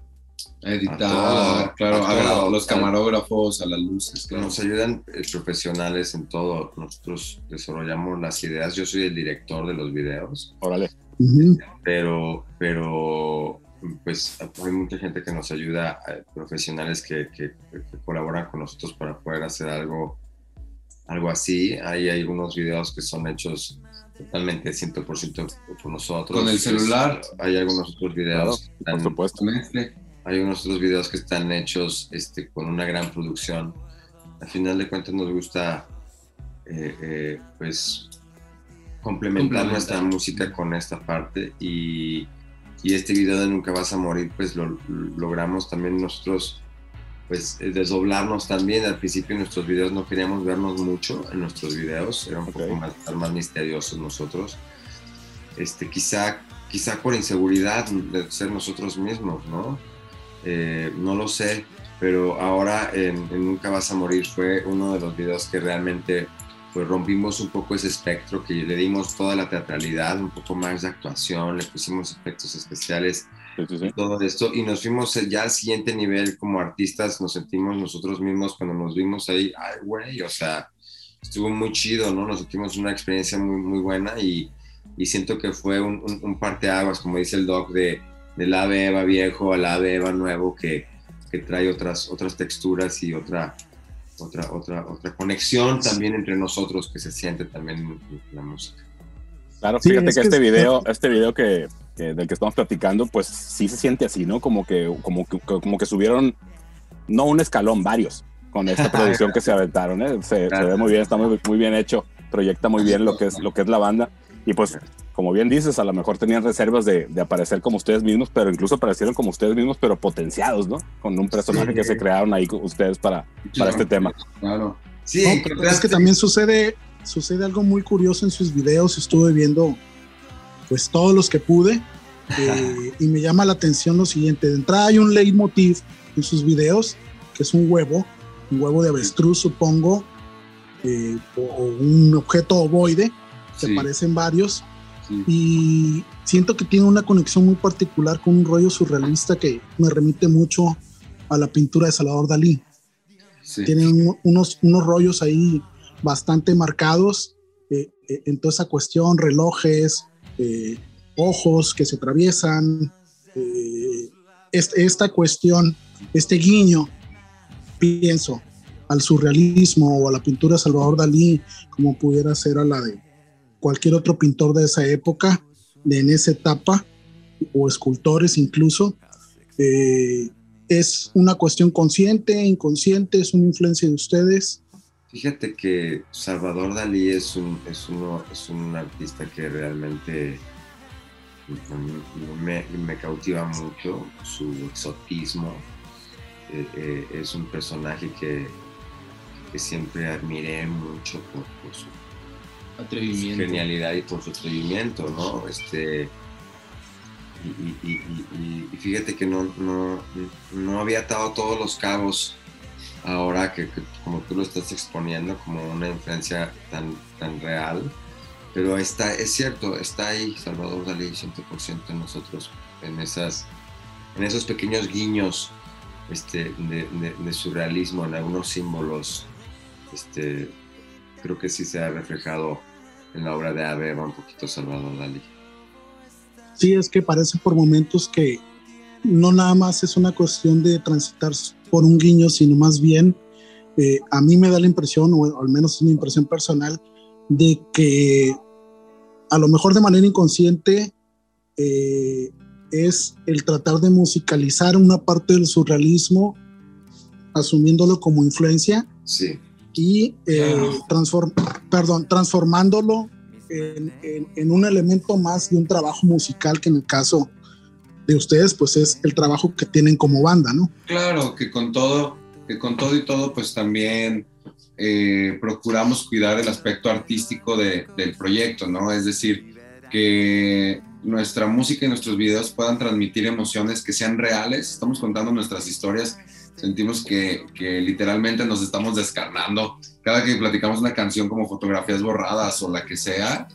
a editar, claro, a, los camarógrafos, a las luces. Nos ayudan eh, profesionales en todo. Nosotros desarrollamos las ideas. Yo soy el director de los videos. Órale. Pero, pero, pues hay mucha gente que nos ayuda, eh, profesionales que, que, colaboran con nosotros para poder hacer algo, algo así. Hay algunos videos que son hechos totalmente 100% por nosotros. Con el celular. hay algunos otros videos. por supuesto. Hay algunos otros videos que están hechos este, con una gran producción. Al final de cuentas nos gusta eh, eh, pues complementar, nuestra música con esta parte y, y, este video de Nunca vas a morir pues lo logramos también nosotros pues eh, desdoblarnos también. Al principio en nuestros videos no queríamos vernos mucho en nuestros videos, era un poco más, más misteriosos nosotros. Este, quizá, quizá por inseguridad de ser nosotros mismos, ¿no? Eh, no lo sé, pero ahora en, Nunca vas a morir fue uno de los videos que realmente pues rompimos un poco ese espectro, que le dimos toda la teatralidad, un poco más de actuación, le pusimos efectos especiales todo esto. Y nos fuimos ya al siguiente nivel como artistas, nos sentimos nosotros mismos cuando nos vimos ahí, ay, güey, o sea, estuvo muy chido, ¿no? Nos sentimos una experiencia muy, muy buena y, y siento que fue un, un, un parteaguas, como dice el doc, de, del ave Eva viejo al ave Eva nuevo que, que trae otras, otras texturas y otra, otra, otra, otra conexión también entre nosotros que se siente también en la música. Claro, fíjate que, este video, este video que, del que estamos platicando, pues sí se siente así, ¿no? Como que, como que, como que subieron, no un escalón, varios, con esta *laughs* producción que se aventaron, ¿eh? se, se, ve muy bien, está muy, muy bien hecho, proyecta muy bien lo que es, lo que es la banda. Y pues, como bien dices, a lo mejor tenían reservas de, de, aparecer como ustedes mismos, pero incluso aparecieron como ustedes mismos, pero potenciados, ¿no? Con un personaje sí. que se crearon ahí ustedes para, para este tema. Claro. Sí, no, es que también sucede, sucede algo muy curioso en sus videos. Estuve viendo, pues, todos los que pude. *laughs* Eh, y me llama la atención lo siguiente. De entrada hay un leitmotiv en sus videos, que es un huevo, un huevo de avestruz, supongo, eh, o, o un objeto ovoide se sí. parecen varios. Y siento que tiene una conexión muy particular con un rollo surrealista que me remite mucho a la pintura de Salvador Dalí. Sí. Tienen unos, unos rollos ahí bastante marcados eh, en toda esa cuestión, relojes, eh, ojos que se atraviesan, eh, esta cuestión, este guiño, pienso, al surrealismo o a la pintura de Salvador Dalí, como pudiera ser a la de cualquier otro pintor de esa época, de en esa etapa, o escultores incluso, eh, es una cuestión consciente, inconsciente, es una influencia de ustedes. Fíjate que Salvador Dalí es un, es uno, es un artista que realmente me, me cautiva mucho, su exotismo. Eh, eh, es un personaje que, que siempre admiré mucho por, por su atrevimiento. Genialidad y por su atrevimiento, ¿no? Este, y, fíjate que no, no, no, había atado todos los cabos ahora que, que, como tú lo estás exponiendo como una influencia tan, tan real, pero está, es cierto, está ahí Salvador Dalí 100% en nosotros, en, esas, en esos pequeños guiños este, de, de, de surrealismo, en algunos símbolos este, creo que sí se ha reflejado en la obra de Abeba un poquito Salvador Dalí. Sí, es que parece por momentos que no nada más es una cuestión de transitar por un guiño, sino más bien eh, a mí me da la impresión, o al menos es una impresión personal, de que a lo mejor de manera inconsciente eh, es el tratar de musicalizar una parte del surrealismo asumiéndolo como influencia. Sí y eh, transform, perdón, transformándolo en, en, en, un elemento más de un trabajo musical que en el caso de ustedes pues es el trabajo que tienen como banda, ¿no? Claro, que con todo, que con todo y todo pues también eh, procuramos cuidar el aspecto artístico de, del proyecto, ¿no? Es decir, que nuestra música y nuestros videos puedan transmitir emociones que sean reales, estamos contando nuestras historias sentimos que, que, literalmente nos estamos descarnando. Cada que platicamos una canción como fotografías borradas o la que sea,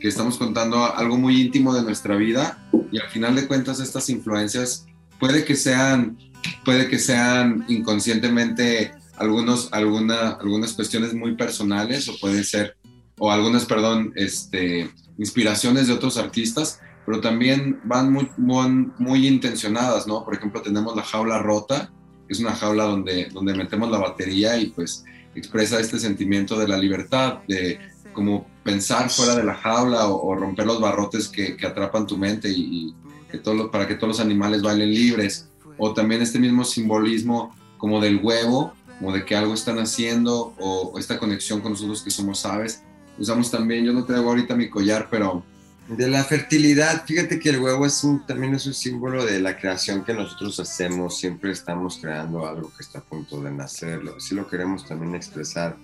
que estamos contando algo muy íntimo de nuestra vida y al final de cuentas estas influencias puede que sean, puede que sean inconscientemente algunos, alguna, algunas cuestiones muy personales o puede ser, o algunas, perdón, este, inspiraciones de otros artistas, pero también van muy, muy, muy intencionadas, ¿no? Por ejemplo, tenemos la jaula rota, es una jaula donde, donde metemos la batería y pues expresa este sentimiento de la libertad, de como pensar fuera de la jaula o, o romper los barrotes que, que, atrapan tu mente y, y que todo, para que todos los animales bailen libres. O también este mismo simbolismo como del huevo, como de que algo están haciendo o, o esta conexión con nosotros que somos aves. Usamos también, yo no traigo ahorita mi collar, pero de la fertilidad, fíjate que el huevo es un, también es un símbolo de la creación que nosotros hacemos, siempre estamos creando algo que está a punto de nacer, si lo queremos también expresar.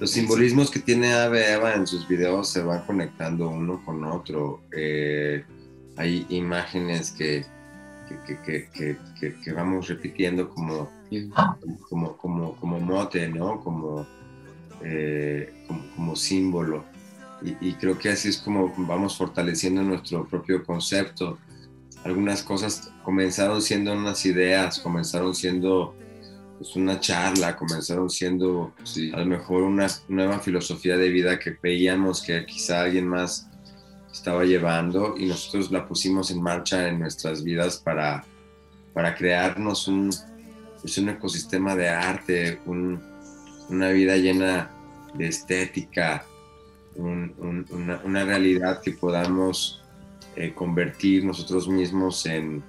Los simbolismos que tiene Ave Eva en sus videos se van conectando uno con otro. Eh, hay imágenes que, que, que, que, vamos repitiendo como, como, como, como mote, ¿no? Como, eh, como, como símbolo. Y, y, creo que así es como vamos fortaleciendo nuestro propio concepto. algunas cosas comenzaron siendo unas ideas, comenzaron siendo pues, una charla, comenzaron siendo a lo mejor una nueva filosofía de vida que veíamos que quizá alguien más estaba llevando y nosotros la pusimos en marcha en nuestras vidas para, para crearnos un, pues, un ecosistema de arte, una vida llena de estética, una, una, realidad que podamos eh, convertir nosotros mismos en,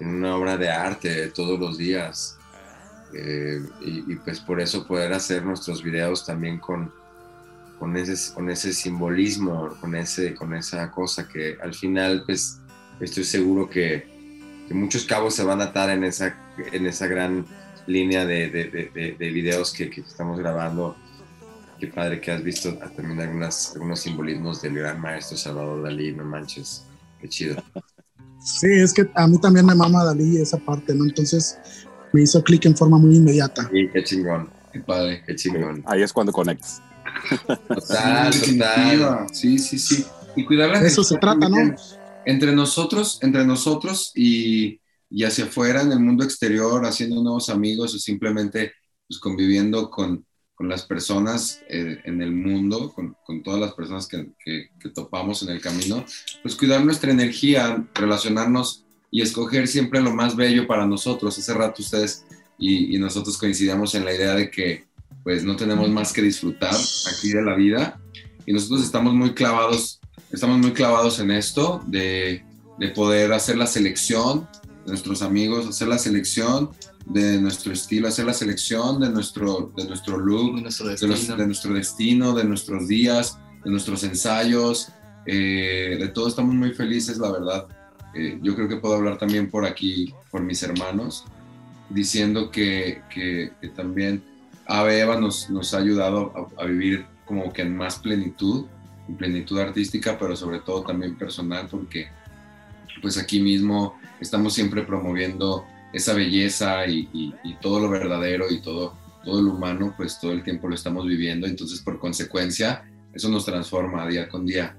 en, una obra de arte todos los días. Eh, y, pues por eso poder hacer nuestros videos también con, con, ese, con ese simbolismo, con, ese, con esa cosa que al final pues estoy seguro que, que muchos cabos se van a atar en esa, en esa gran línea de, de, de, videos que, que, estamos grabando. Qué padre que has visto también algunas, algunos simbolismos del gran maestro Salvador Dalí, no manches. Qué chido. Sí, es que a mí también me mama Dalí esa parte, ¿no? Entonces me hizo clic en forma muy inmediata. Sí, qué chingón. Qué padre, qué chingón. Ahí es cuando conectas. Total, total. Sí, sí, sí. Y cuidar la Eso se trata, ¿no? Entre nosotros, entre nosotros y, y, hacia afuera, en el mundo exterior, haciendo nuevos amigos o simplemente pues, conviviendo con, con las personas eh, en el mundo, con, con todas las personas que, que, topamos en el camino, pues cuidar nuestra energía, relacionarnos y escoger siempre lo más bello para nosotros. Hace rato ustedes y, y, nosotros coincidíamos en la idea de que pues no tenemos más que disfrutar aquí de la vida y nosotros estamos muy clavados, estamos muy clavados en esto de, de poder hacer la selección de nuestros amigos, hacer la selección de nuestro estilo, hacer la selección de nuestro, de nuestro look, de nuestro destino, de, nuestro destino, de nuestros días, de nuestros ensayos, eh, de todo estamos muy felices, la verdad. Eh, yo creo que puedo hablar también por aquí, por mis hermanos, diciendo que, que, también Ave Eva nos, nos ha ayudado a, a, vivir como que en más plenitud, en plenitud artística, pero sobre todo también personal, porque pues aquí mismo estamos siempre promoviendo esa belleza y, todo lo verdadero y todo, todo lo humano, pues todo el tiempo lo estamos viviendo, entonces por consecuencia eso nos transforma día con día.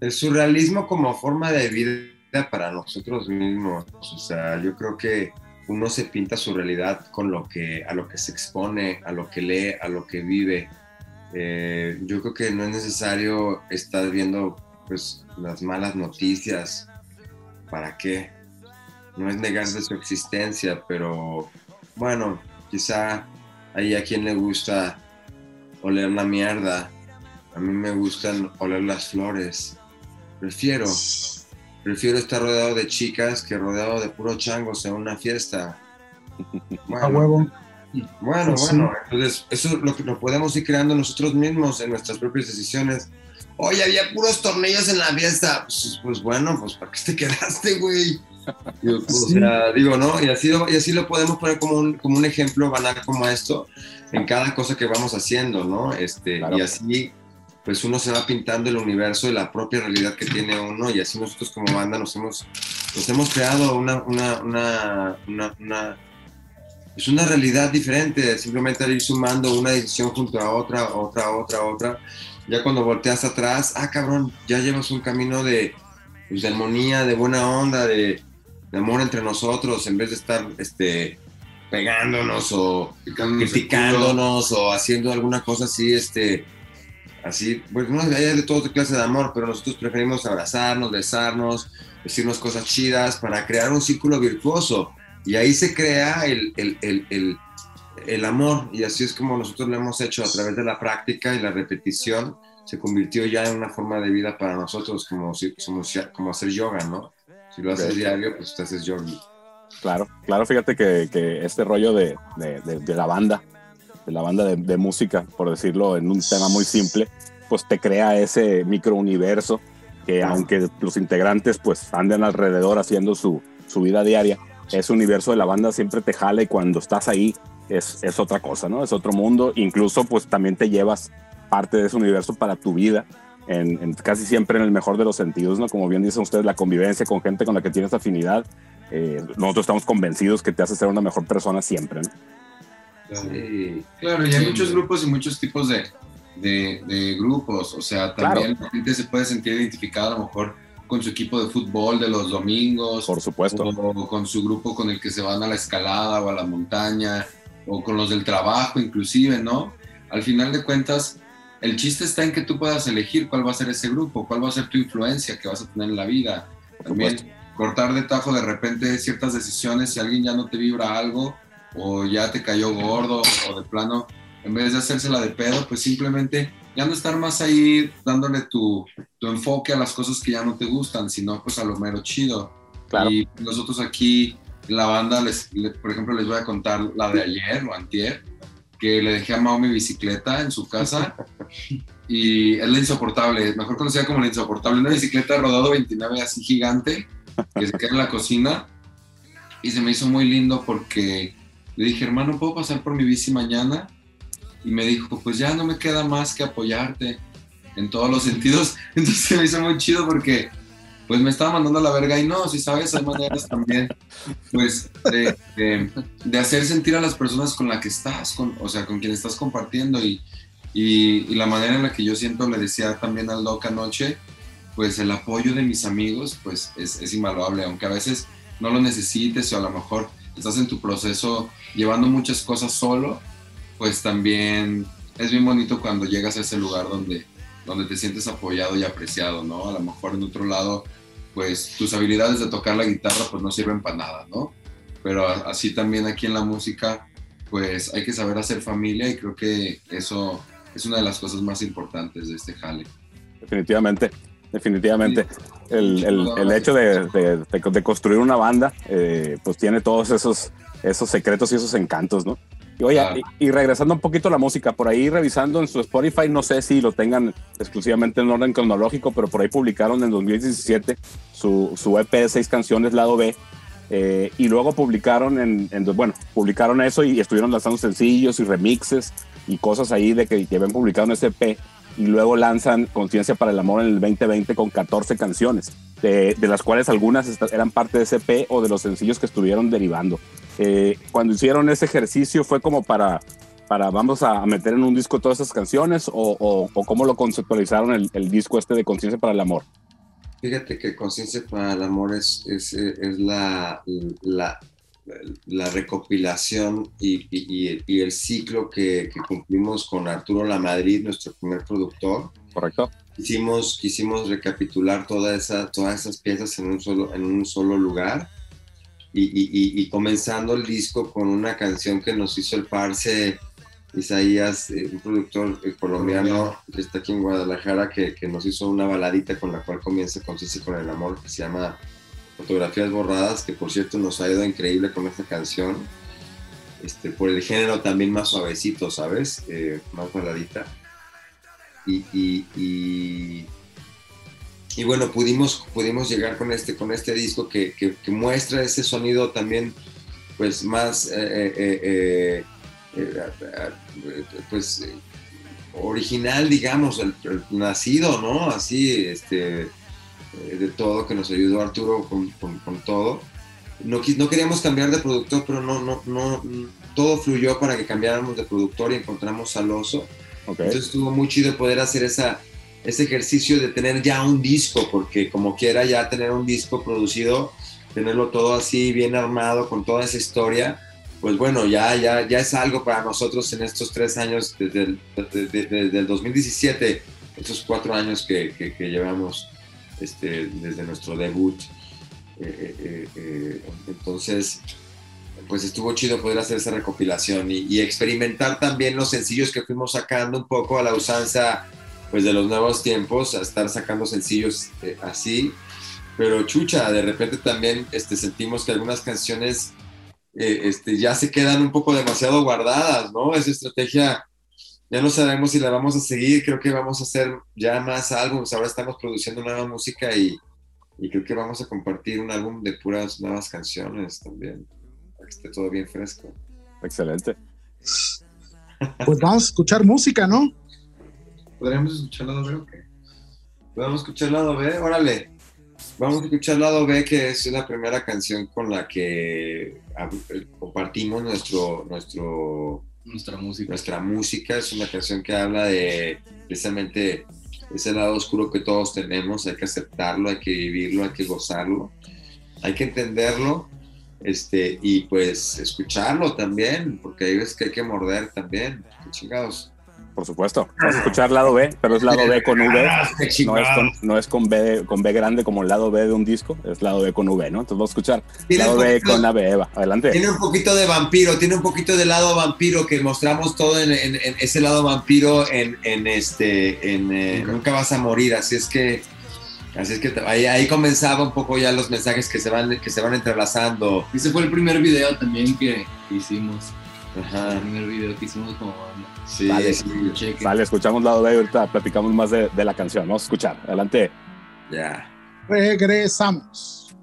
El surrealismo como forma de vida para nosotros mismos, o sea, yo creo que uno se pinta su realidad con lo que, a lo que se expone, a lo que lee, a lo que vive. Eh, yo creo que no es necesario estar viendo pues las malas noticias. ¿Para qué? No es negar de su existencia, pero bueno, quizá hay a quien le gusta oler la mierda, a mí me gustan oler las flores. Prefiero, prefiero estar rodeado de chicas que rodeado de puro changos en una fiesta. Bueno, *laughs* a huevo. Bueno, pues bueno, entonces eso es lo que lo podemos ir creando nosotros mismos en nuestras propias decisiones. Oye, había puros tornillos en la fiesta. Pues, pues bueno, pues ¿para qué te quedaste, güey? Digo, o sea, digo, ¿no? Y así, lo, y así lo podemos poner como un, como un ejemplo banal como esto en cada cosa que vamos haciendo, ¿no? Este, Y así, pues uno se va pintando el universo y la propia realidad que tiene uno y así nosotros como banda nos hemos, nos hemos creado una, una, una, una, una es una realidad diferente, simplemente al ir sumando una decisión junto a otra, otra, otra, otra. Ya cuando volteas atrás, ah, cabrón, ya llevas un camino de, pues, de armonía, de buena onda, de, de amor entre nosotros, en vez de estar este, pegándonos o criticándonos o haciendo alguna cosa así, este, así, pues no hay de todo clase de amor, pero nosotros preferimos abrazarnos, besarnos, decirnos cosas chidas para crear un círculo virtuoso. Y ahí se crea el, el, el, el, amor, y así es como nosotros lo hemos hecho a través de la práctica y la repetición, se convirtió ya en una forma de vida para nosotros, como, como hacer yoga, ¿no? Si lo haces diario, pues te haces jogging. Claro, claro, fíjate que, que este rollo de, de, de, la banda, de la banda de, música, por decirlo en un tema muy simple, pues te crea ese microuniverso que aunque los integrantes pues anden alrededor haciendo su, su vida diaria, ese universo de la banda siempre te jala y cuando estás ahí es, es otra cosa, ¿no? Es otro mundo, incluso pues también te llevas parte de ese universo para tu vida en, casi siempre en el mejor de los sentidos, ¿no? Como bien dicen ustedes, la convivencia con gente con la que tienes afinidad, eh, nosotros estamos convencidos que te hace ser una mejor persona siempre, ¿no? Sí. Claro, y hay muchos grupos y muchos tipos de, de, grupos, o sea, también la gente se puede sentir identificada a lo mejor con su equipo de fútbol de los domingos. Por supuesto. O con su grupo con el que se van a la escalada o a la montaña, o con los del trabajo inclusive, ¿no? Al final de cuentas, el chiste está en que tú puedas elegir cuál va a ser ese grupo, cuál va a ser tu influencia que vas a tener en la vida. También cortar de tajo de repente ciertas decisiones, si alguien ya no te vibra algo, o ya te cayó gordo, o de plano, en vez de hacérsela de pedo, pues simplemente ya no estar más ahí dándole tu, tu enfoque a las cosas que ya no te gustan, sino pues a lo mero chido. Y nosotros aquí, la banda, les, por ejemplo, les voy a contar la de ayer o antier, que le dejé a Mao mi bicicleta en su casa y es la insoportable, mejor conocida como la insoportable, una bicicleta rodado 29 así gigante que se queda en la cocina y se me hizo muy lindo porque le dije, hermano, ¿puedo pasar por mi bici mañana? y me dijo, pues ya no me queda más que apoyarte en todos los sentidos. *laughs* Entonces me hizo muy chido porque pues me estaba mandando a la verga y no, si sabes, hay maneras también, pues, de, de, hacer sentir a las personas con las que estás, con, o sea, con quien estás compartiendo y, y, la manera en la que yo siento, le decía también al Doc anoche, pues el apoyo de mis amigos, pues es, es aunque a veces no lo necesites o a lo mejor estás en tu proceso llevando muchas cosas solo, pues también es bien bonito cuando llegas a ese lugar donde, donde te sientes apoyado y apreciado, ¿no? A lo mejor en otro lado, pues tus habilidades de tocar la guitarra pues no sirven para nada, ¿no? Pero así también aquí en la música, pues hay que saber hacer familia y creo que eso es una de las cosas más importantes de este jale. Definitivamente, definitivamente. El, el, el, hecho de, de, de, construir una banda, eh, pues tiene todos esos, esos secretos y esos encantos, ¿no? Y oye, y, regresando un poquito a la música, por ahí revisando en su Spotify, no sé si lo tengan exclusivamente en orden cronológico, pero por ahí publicaron en 2017 su, su EP de seis canciones, lado B. Eh, y luego publicaron en, bueno, publicaron eso y estuvieron lanzando sencillos y remixes y cosas ahí de que, que habían publicado en ese EP y luego lanzan Conciencia para el Amor en el 2020 con 14 canciones, de, de, las cuales algunas eran parte de ese EP o de los sencillos que estuvieron derivando. Eh, cuando hicieron ese ejercicio fue como para, para vamos a meter en un disco todas esas canciones o, o, cómo lo conceptualizaron el, el disco este de Conciencia para el Amor. Fíjate que Conciencia para el Amor es, es, es la, la, la, recopilación y, y, y, el ciclo que, que, cumplimos con Arturo La Madrid, nuestro primer productor. Correcto. Quisimos, quisimos recapitular toda esa, todas esas piezas en un solo, en un solo lugar y, comenzando el disco con una canción que nos hizo el parce Isaías, eh, un productor eh, colombiano que está aquí en Guadalajara, que, nos hizo una baladita con la cual comienza Conciencia con el Amor, que se llama Fotografías Borradas, que por cierto nos ha ido increíble con esta canción. Este, por el género también más suavecito, ¿sabes? Eh, más baladita. y, y bueno, pudimos, pudimos llegar con este, con este disco que, que, muestra ese sonido también pues más eh, eh, eh, pues original, digamos, el, nacido, ¿no? Así, este, de todo, que nos ayudó Arturo con, con, todo. No, no, queríamos cambiar de productor, pero no, no, no, todo fluyó para que cambiáramos de productor y encontramos al oso. Entonces estuvo muy chido poder hacer esa, ese ejercicio de tener ya un disco, porque como quiera ya tener un disco producido, tenerlo todo así bien armado con toda esa historia, pues bueno, ya, ya, ya es algo para nosotros en estos tres años, desde el, desde, el 2017, estos cuatro años que, que, llevamos este, desde nuestro debut. Eh, eh, eh, entonces, pues estuvo chido poder hacer esa recopilación y, y, experimentar también los sencillos que fuimos sacando un poco a la usanza pues de los nuevos tiempos a estar sacando sencillos eh, así. Pero chucha, de repente también este, sentimos que algunas canciones eh, este, ya se quedan un poco demasiado guardadas, ¿no? Esa estrategia ya no sabemos si la vamos a seguir, creo que vamos a hacer ya más álbumes, ahora estamos produciendo nueva música y, y creo que vamos a compartir un álbum de puras nuevas canciones también, para que esté todo bien fresco. Excelente. Pues vamos a escuchar música, ¿no? ¿Podríamos escuchar lado B o qué? ¿Podemos escuchar lado B? Órale. Vamos a escuchar lado B, que es la primera canción con la que compartimos nuestro, nuestro, nuestra música. Nuestra música es una canción que habla de precisamente ese lado oscuro que todos tenemos, hay que aceptarlo, hay que vivirlo, hay que gozarlo, hay que entenderlo este, y pues escucharlo también, porque hay veces que hay que morder también, qué chingados. Por supuesto. Vamos a escuchar lado B, pero es lado B con V. Ah, No es con, no es con B, con B grande como el lado B de un disco, es lado B con V, ¿no? Entonces vamos a escuchar Tiene lado un B poquito- con la B, Eva. Adelante. Tiene un poquito de vampiro, tiene un poquito de lado vampiro que mostramos todo en, en- en ese lado vampiro en, en este, en eh, Nunca vas a morir, así es que, así es que ahí, ahí comenzaba un poco ya los mensajes que se van, que se van entrelazando. Ese fue el primer video también que hicimos. Ajá. El primer video que hicimos como banda. Sí, Vale. sí. Vale, escuchamos lado B ahorita platicamos más de, de la canción. Vamos a escuchar. Adelante. ya. Regresamos.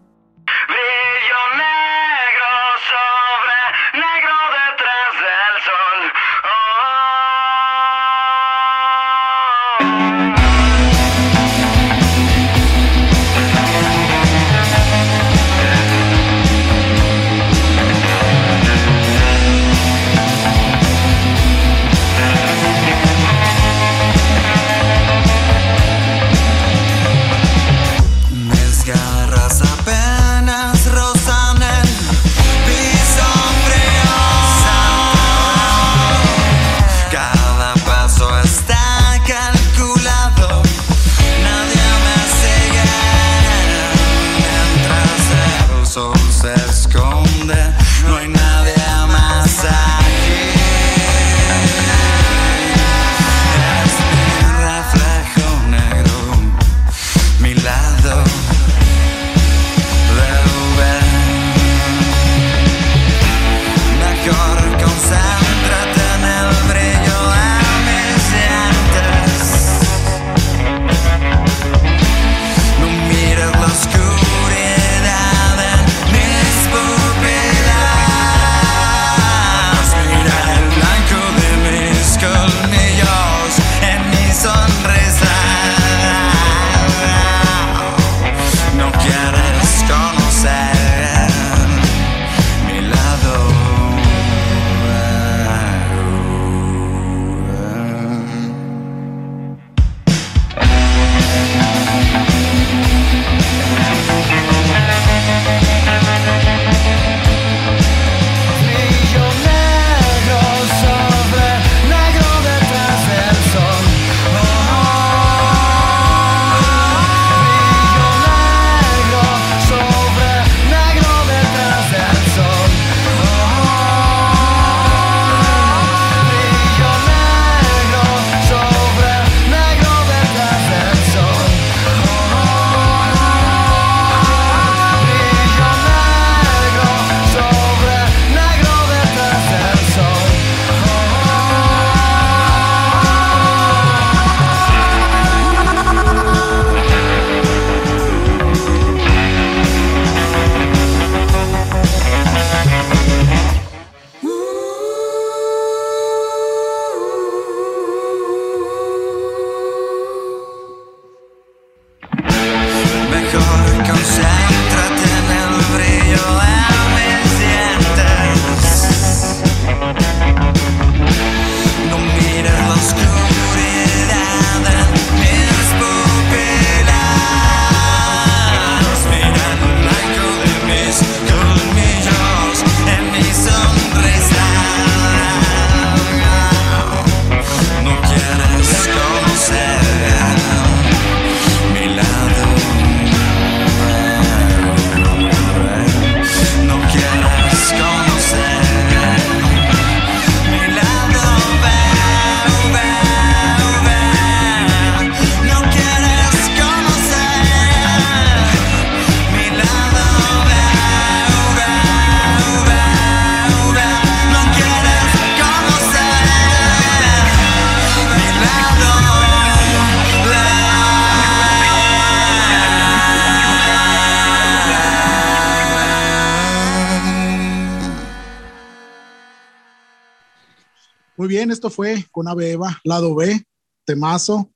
Esto fue con Eva, lado B, temazo.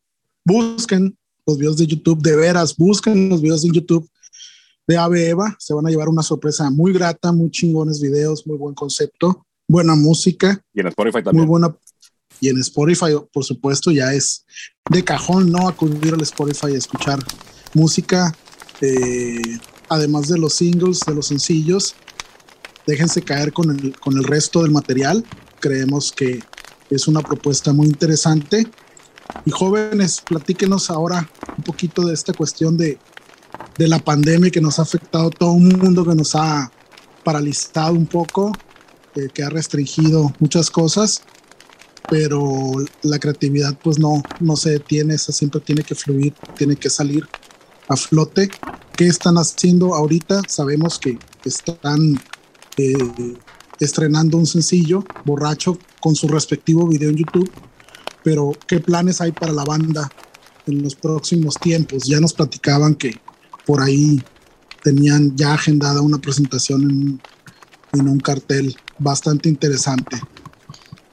Busquen los videos de YouTube, de veras, busquen los videos en YouTube de Ave Eva. Se van a llevar una sorpresa muy grata, muy chingones videos, muy buen concepto, buena música, Y en Spotify muy también. buena. Y en Spotify, por supuesto, ya es de cajón, ¿no? Acudir al Spotify a escuchar música, eh, además de los singles, de los sencillos. Déjense caer con el, con el resto del material. Creemos que es una propuesta muy interesante. Y jóvenes, platíquenos ahora un poquito de esta cuestión de, de la pandemia que nos ha afectado a todo un mundo, que nos ha paralizado un poco, eh, que ha restringido muchas cosas, pero la creatividad pues no, no se detiene, esa siempre tiene que fluir, tiene que salir a flote. ¿Qué están haciendo ahorita? Sabemos que están eh, estrenando un sencillo, Borracho, con su respectivo video en YouTube, pero ¿qué planes hay para la banda en los próximos tiempos? Ya nos platicaban que por ahí tenían ya agendada una presentación en, un cartel bastante interesante.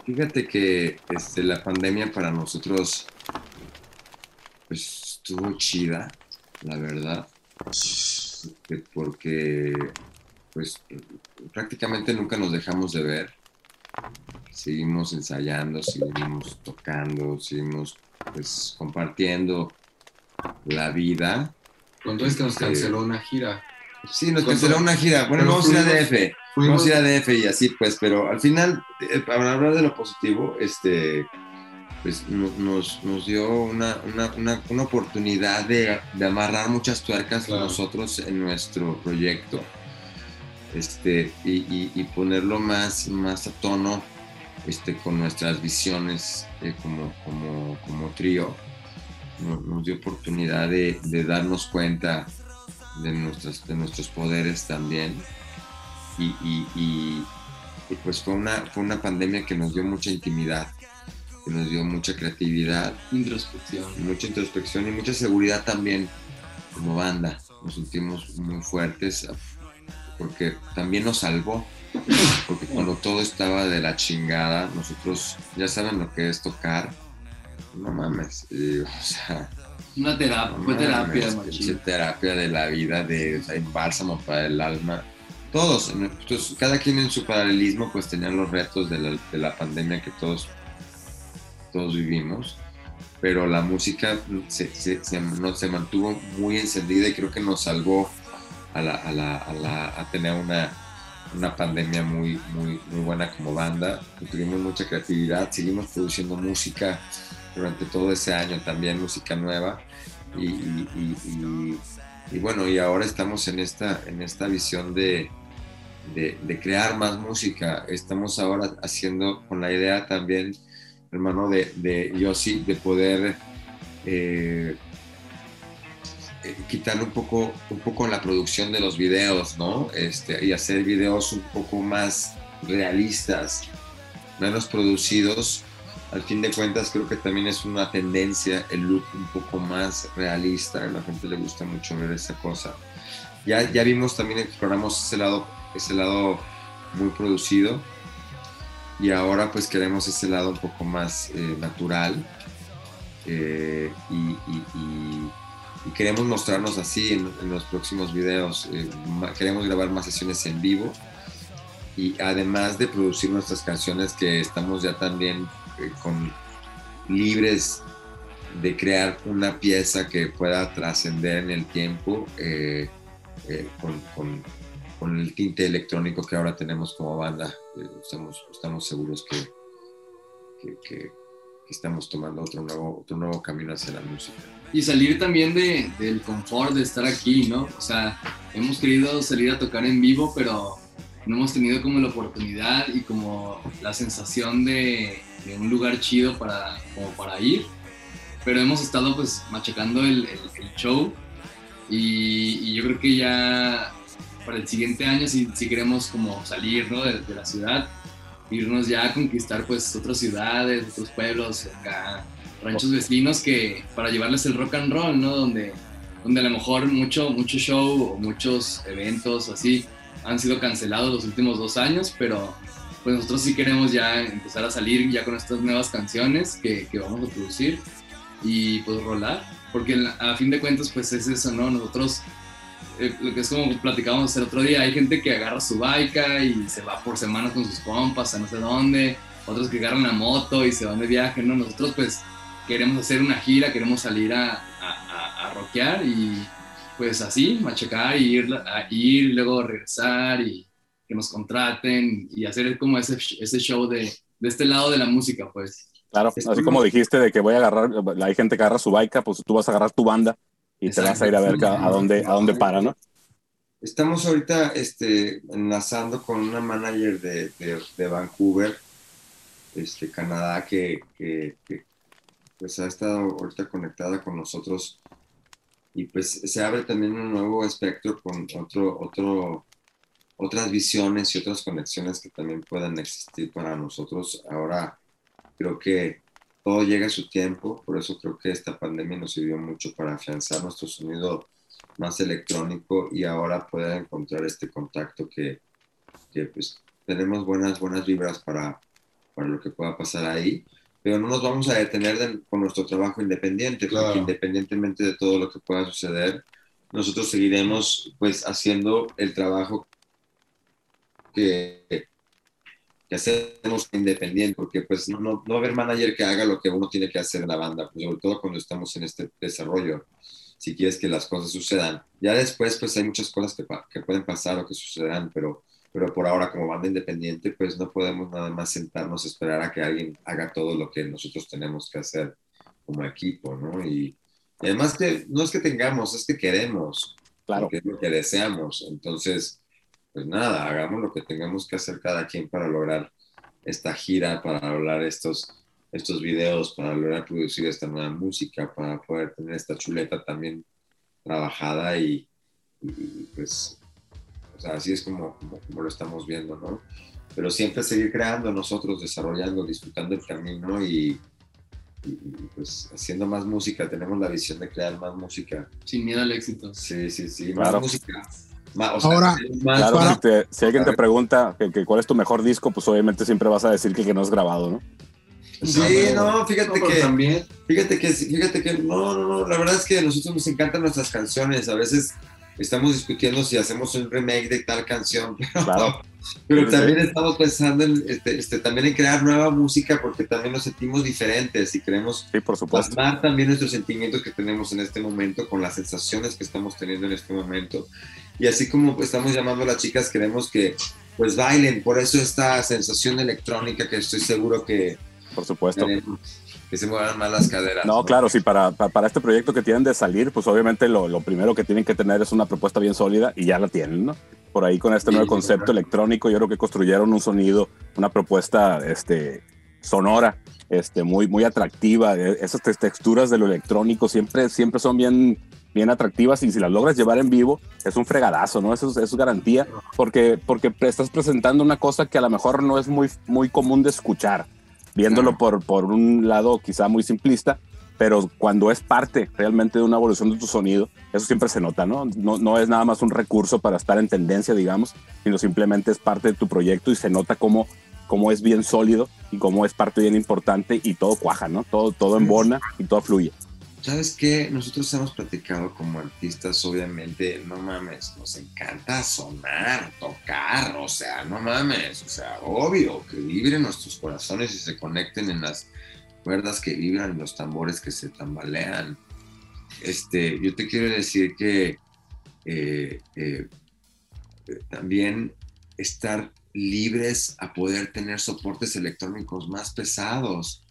Fíjate que este, la pandemia para nosotros pues, estuvo chida, la verdad, porque pues prácticamente nunca nos dejamos de ver. Seguimos ensayando, seguimos tocando, seguimos pues compartiendo la vida. Cuando es que nos Este, canceló una gira. Sí, nos canceló una gira. Bueno, vamos a ir a fuimos- DF. fuimos- Vamos a ir a DF y así, pues, pero al final, eh, para hablar de lo positivo, este, pues no- nos, nos dio una, una, una, una oportunidad de, de amarrar muchas tuercas Claro. nosotros en nuestro proyecto este, y, y- y ponerlo más, más a tono este, con nuestras visiones eh, como, como, como trío. No- Nos dio oportunidad de, de darnos cuenta de, nuestras, de nuestros poderes también. Y, y- y- y, pues fue una, fue una pandemia que nos dio mucha intimidad, que nos dio mucha creatividad, Introspección. mucha introspección y mucha seguridad también como banda. Nos sentimos muy fuertes porque también nos salvó. Porque cuando todo estaba de la chingada, nosotros ya saben lo que es tocar. No mames. y, o sea, Una terapia, no fue terapia, mames, pinche terapia de la vida, de o sea, bálsamo para el alma. Todos, entonces, cada quien en su paralelismo, pues tenían los retos de la, de la pandemia que todos, todos vivimos. Pero la música se, se, se- no- se mantuvo muy encendida y creo que nos salvó a, la, a, la, a, la- a tener una, una pandemia muy, muy, muy buena como banda. Tuvimos mucha creatividad, seguimos produciendo música durante todo ese año también, música nueva. Y, y- y- y- bueno, y ahora estamos en esta, en esta visión de, de, de crear más música. Estamos ahora haciendo con la idea también, hermano, de, de Yossi, de poder eh, quitarle un poco, un poco la producción de los videos, ¿no? Este, y hacer videos un poco más realistas, menos producidos. Al fin de cuentas, creo que también es una tendencia el look un poco más realista. A la gente le gusta mucho ver esa cosa. Ya, ya vimos también, exploramos ese lado, ese lado muy producido. Y ahora pues queremos ese lado un poco más eh, natural. Eh, y- y queremos mostrarnos así en, los próximos videos. Eh, queremos grabar más sesiones en vivo y además de producir nuestras canciones que estamos ya también eh, con libres de crear una pieza que pueda trascender en el tiempo eh, con, el tinte electrónico que ahora tenemos como banda. Estamos, seguros que- que estamos tomando otro nuevo, otro nuevo camino hacia la música. Y salir también de, del confort de estar aquí, ¿no? O sea, hemos querido salir a tocar en vivo, pero no hemos tenido como la oportunidad y como la sensación de, de un lugar chido para, como para ir. Pero hemos estado pues machacando el, el- el show y, y yo creo que ya para el siguiente año si, si queremos como salir ¿no? de, de la ciudad, irnos ya a conquistar pues otras ciudades, otros pueblos, acá, ranchos vecinos que para llevarles el rock and roll, ¿no? Donde, donde a lo mejor mucho, mucho show o muchos eventos así han sido cancelados los últimos dos años, pero pues nosotros sí queremos ya empezar a salir ya con estas nuevas canciones que, que vamos a producir y pues rolar, porque a fin de cuentas pues es eso, ¿no? Nosotros lo que es como platicábamos el otro día, hay gente que agarra su baica y se va por semanas con sus compas a no sé dónde, otros que agarran la moto y se van de viaje, ¿no? Nosotros pues queremos hacer una gira, queremos salir a, a, a, rockear y pues así, machacar y ir, a ir, luego regresar y que nos contraten y hacer como ese, ese show de, de este lado de la música, pues. Claro, así como dijiste de que voy a agarrar, hay gente que agarra su baica, pues tú vas a agarrar tu banda y te vas a ir a ver a, dónde, a dónde para, ¿no? Estamos ahorita este, enlazando con una manager de, de, de Vancouver, este, Canadá, que, que, que, pues ha estado ahorita conectada con nosotros y pues se abre también un nuevo espectro con otro, otro, otras visiones y otras conexiones que también puedan existir para nosotros. Ahora creo que todo llega a su tiempo, por eso creo que esta pandemia nos sirvió mucho para afianzar nuestro sonido más electrónico y ahora poder encontrar este contacto que, que pues tenemos buenas, buenas vibras para, para lo que pueda pasar ahí, pero no nos vamos a detener de, con nuestro trabajo independiente, claro. porque independientemente de todo lo que pueda suceder, nosotros seguiremos pues haciendo el trabajo que, que hacemos independiente, porque pues no, no, no va a haber manager que haga lo que uno tiene que hacer en la banda, pues, sobre todo cuando estamos en este desarrollo, si quieres que las cosas sucedan. Ya después pues hay muchas cosas que, que pueden pasar o que sucederán, pero, pero por ahora como banda independiente pues no podemos nada más sentarnos a esperar a que alguien haga todo lo que nosotros tenemos que hacer como equipo, ¿no? Y, y además que no es que tengamos, es que queremos, claro. que es lo que deseamos, entonces pues nada, hagamos lo que tengamos que hacer cada quien para lograr esta gira, para lograr estos, estos videos, para lograr producir esta nueva música, para poder tener esta chuleta también trabajada y, y pues, o sea, así es como, como, como, lo estamos viendo, ¿no? Pero siempre seguir creando nosotros, desarrollando, disfrutando el camino y, y, pues haciendo más música. Tenemos la visión de crear más música. Sin miedo al éxito. Sí, sí, sí, claro. más música. O sea, Ahora, claro, para... si, te, si, alguien te pregunta que, que, cuál es tu mejor disco, pues obviamente siempre vas a decir que, que no es grabado, ¿no? Sí, no, fíjate no, que también. Fíjate que fíjate que no, no, no, la verdad es que a nosotros nos encantan nuestras canciones, a veces estamos discutiendo si hacemos un remake de tal canción, *laughs* pero, claro. pero también sí. estamos pensando en este, este, también en crear nueva música porque también nos sentimos diferentes y queremos sí, por supuesto. plasmar también nuestros sentimientos que tenemos en este momento con las sensaciones que estamos teniendo en este momento y así como estamos llamando a las chicas, queremos que pues bailen, por eso esta sensación electrónica que estoy seguro que... Por supuesto. Que se muevan más las caderas. No, ¿no? claro, sí, para, para, para, este proyecto que tienen de salir, pues obviamente lo, lo, primero que tienen que tener es una propuesta bien sólida y ya la tienen, ¿no? Por ahí con este sí, nuevo concepto electrónico, yo creo que construyeron un sonido, una propuesta este, sonora, este, muy, muy atractiva. E, esas texturas de lo electrónico siempre, siempre son bien bien atractivas y si las logras llevar en vivo es un fregadazo, ¿no? Eso, eso es garantía porque, porque estás presentando una cosa que a lo mejor no es muy, muy común de escuchar, viéndolo por, por un lado quizá muy simplista, pero cuando es parte realmente de una evolución de tu sonido, eso siempre se nota, ¿no? No, no es nada más un recurso para estar en tendencia, digamos, sino simplemente es parte de tu proyecto y se nota cómo, cómo es bien sólido y cómo es parte bien importante y todo cuaja, ¿no? Todo, todo embona y todo fluye. ¿Sabes qué? Nosotros hemos platicado como artistas, obviamente, no mames, nos encanta sonar, tocar, o sea, no mames, o sea, obvio, que vibren nuestros corazones y se conecten en las cuerdas que vibran, los tambores que se tambalean. Este, yo te quiero decir que eh, eh, también estar libres a poder tener soportes electrónicos más pesados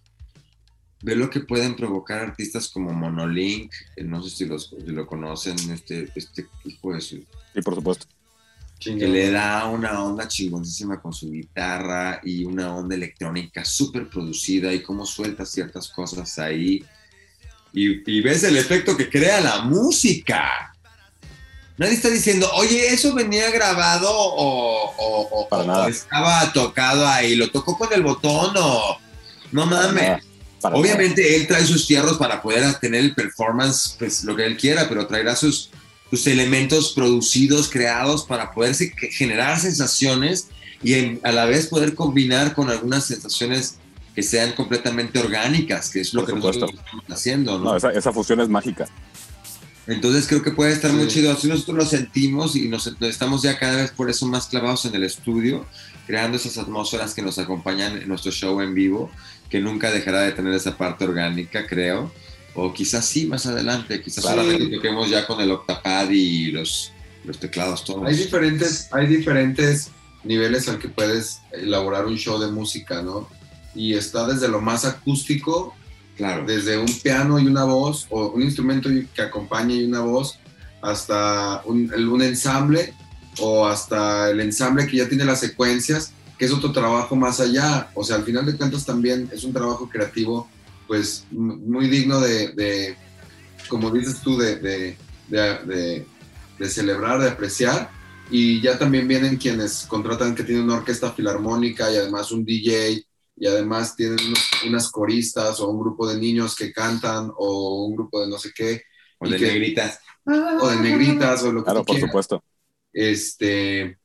ve lo que pueden provocar artistas como Monolink, no sé si, los, si lo conocen, este, este hijo de su... Sí, por supuesto. Que le da una onda chingoncísima con su guitarra y una onda electrónica súper producida y cómo suelta ciertas cosas ahí. Y, y, ves el efecto que crea la música. Nadie está diciendo, oye, eso venía grabado o, o, o, o estaba tocado ahí, lo tocó con el botón o... No mames. Para Obviamente él trae sus fierros para poder tener el performance, pues lo que él quiera, pero traerá sus, sus elementos producidos, creados para poder generar sensaciones y en, a la vez poder combinar con algunas sensaciones que sean completamente orgánicas, que es lo Por que supuesto. nosotros estamos haciendo. ¿no? no esa, esa, fusión es mágica. Entonces creo que puede estar muy chido. Así nosotros lo sentimos y nos estamos ya cada vez por eso más clavados en el estudio, creando esas atmósferas que nos acompañan en nuestro show en vivo, que nunca dejará de tener esa parte orgánica, creo. O quizás sí más adelante, quizás Sí. solamente toquemos ya con el octapad y los, los teclados todos. Hay diferentes, hay diferentes niveles al que puedes elaborar un show de música, ¿no? Y está desde lo más acústico, Claro. desde un piano y una voz, o un instrumento que acompañe y una voz, hasta un, un ensamble, o hasta el ensamble que ya tiene las secuencias, que es otro trabajo más allá. O sea, al final de cuentas también es un trabajo creativo, pues muy digno de, de, como dices tú, de, de, de- de- de celebrar, de apreciar. Y ya también vienen quienes contratan que tienen una orquesta filarmónica y además un DJ y además tienen unos- unas coristas o un grupo de niños que cantan o un grupo de no sé qué O de que- negritas. o de negritas o lo que Claro, por quieras. supuesto. Este,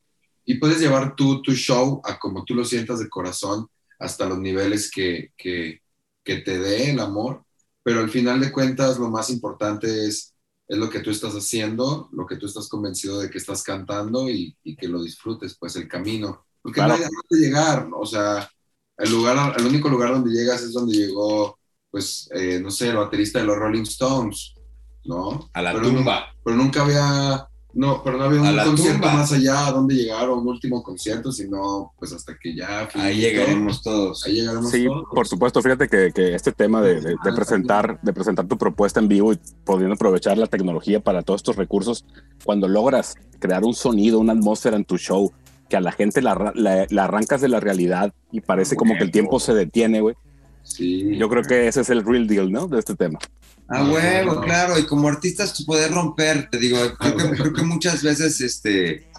y puedes llevar tú tu show a como tú lo sientas de corazón hasta los niveles que, que, que te dé el amor, pero al final de cuentas lo más importante es, es lo que tú estás haciendo, lo que tú estás convencido de que estás cantando y, y que lo disfrutes, pues el camino. Porque Claro. no hay dónde llegar, o sea, el, lugar, el único lugar donde llegas es donde llegó, pues, eh, no sé, el baterista de los Rolling Stones, ¿no? A la Pero no- tumba. pero nunca había, no, pero no había un concierto tumba. más allá a donde llegar o un último concierto, sino pues hasta que ya Ahí llegaremos todos. ahí llegaremos Sí, todos. por supuesto. Fíjate que, que este tema de, de- de presentar, de presentar tu propuesta en vivo y pudiendo aprovechar la tecnología para todos estos recursos, cuando logras crear un sonido, una atmósfera en tu show, que a la gente la- la arrancas de la realidad y parece como que el tiempo se detiene, güey. Sí. Yo creo que ese es el real deal, ¿no? De este tema. Ah, huevo, claro, y como artistas tu poder romper, te digo, creo que, creo que muchas veces, este,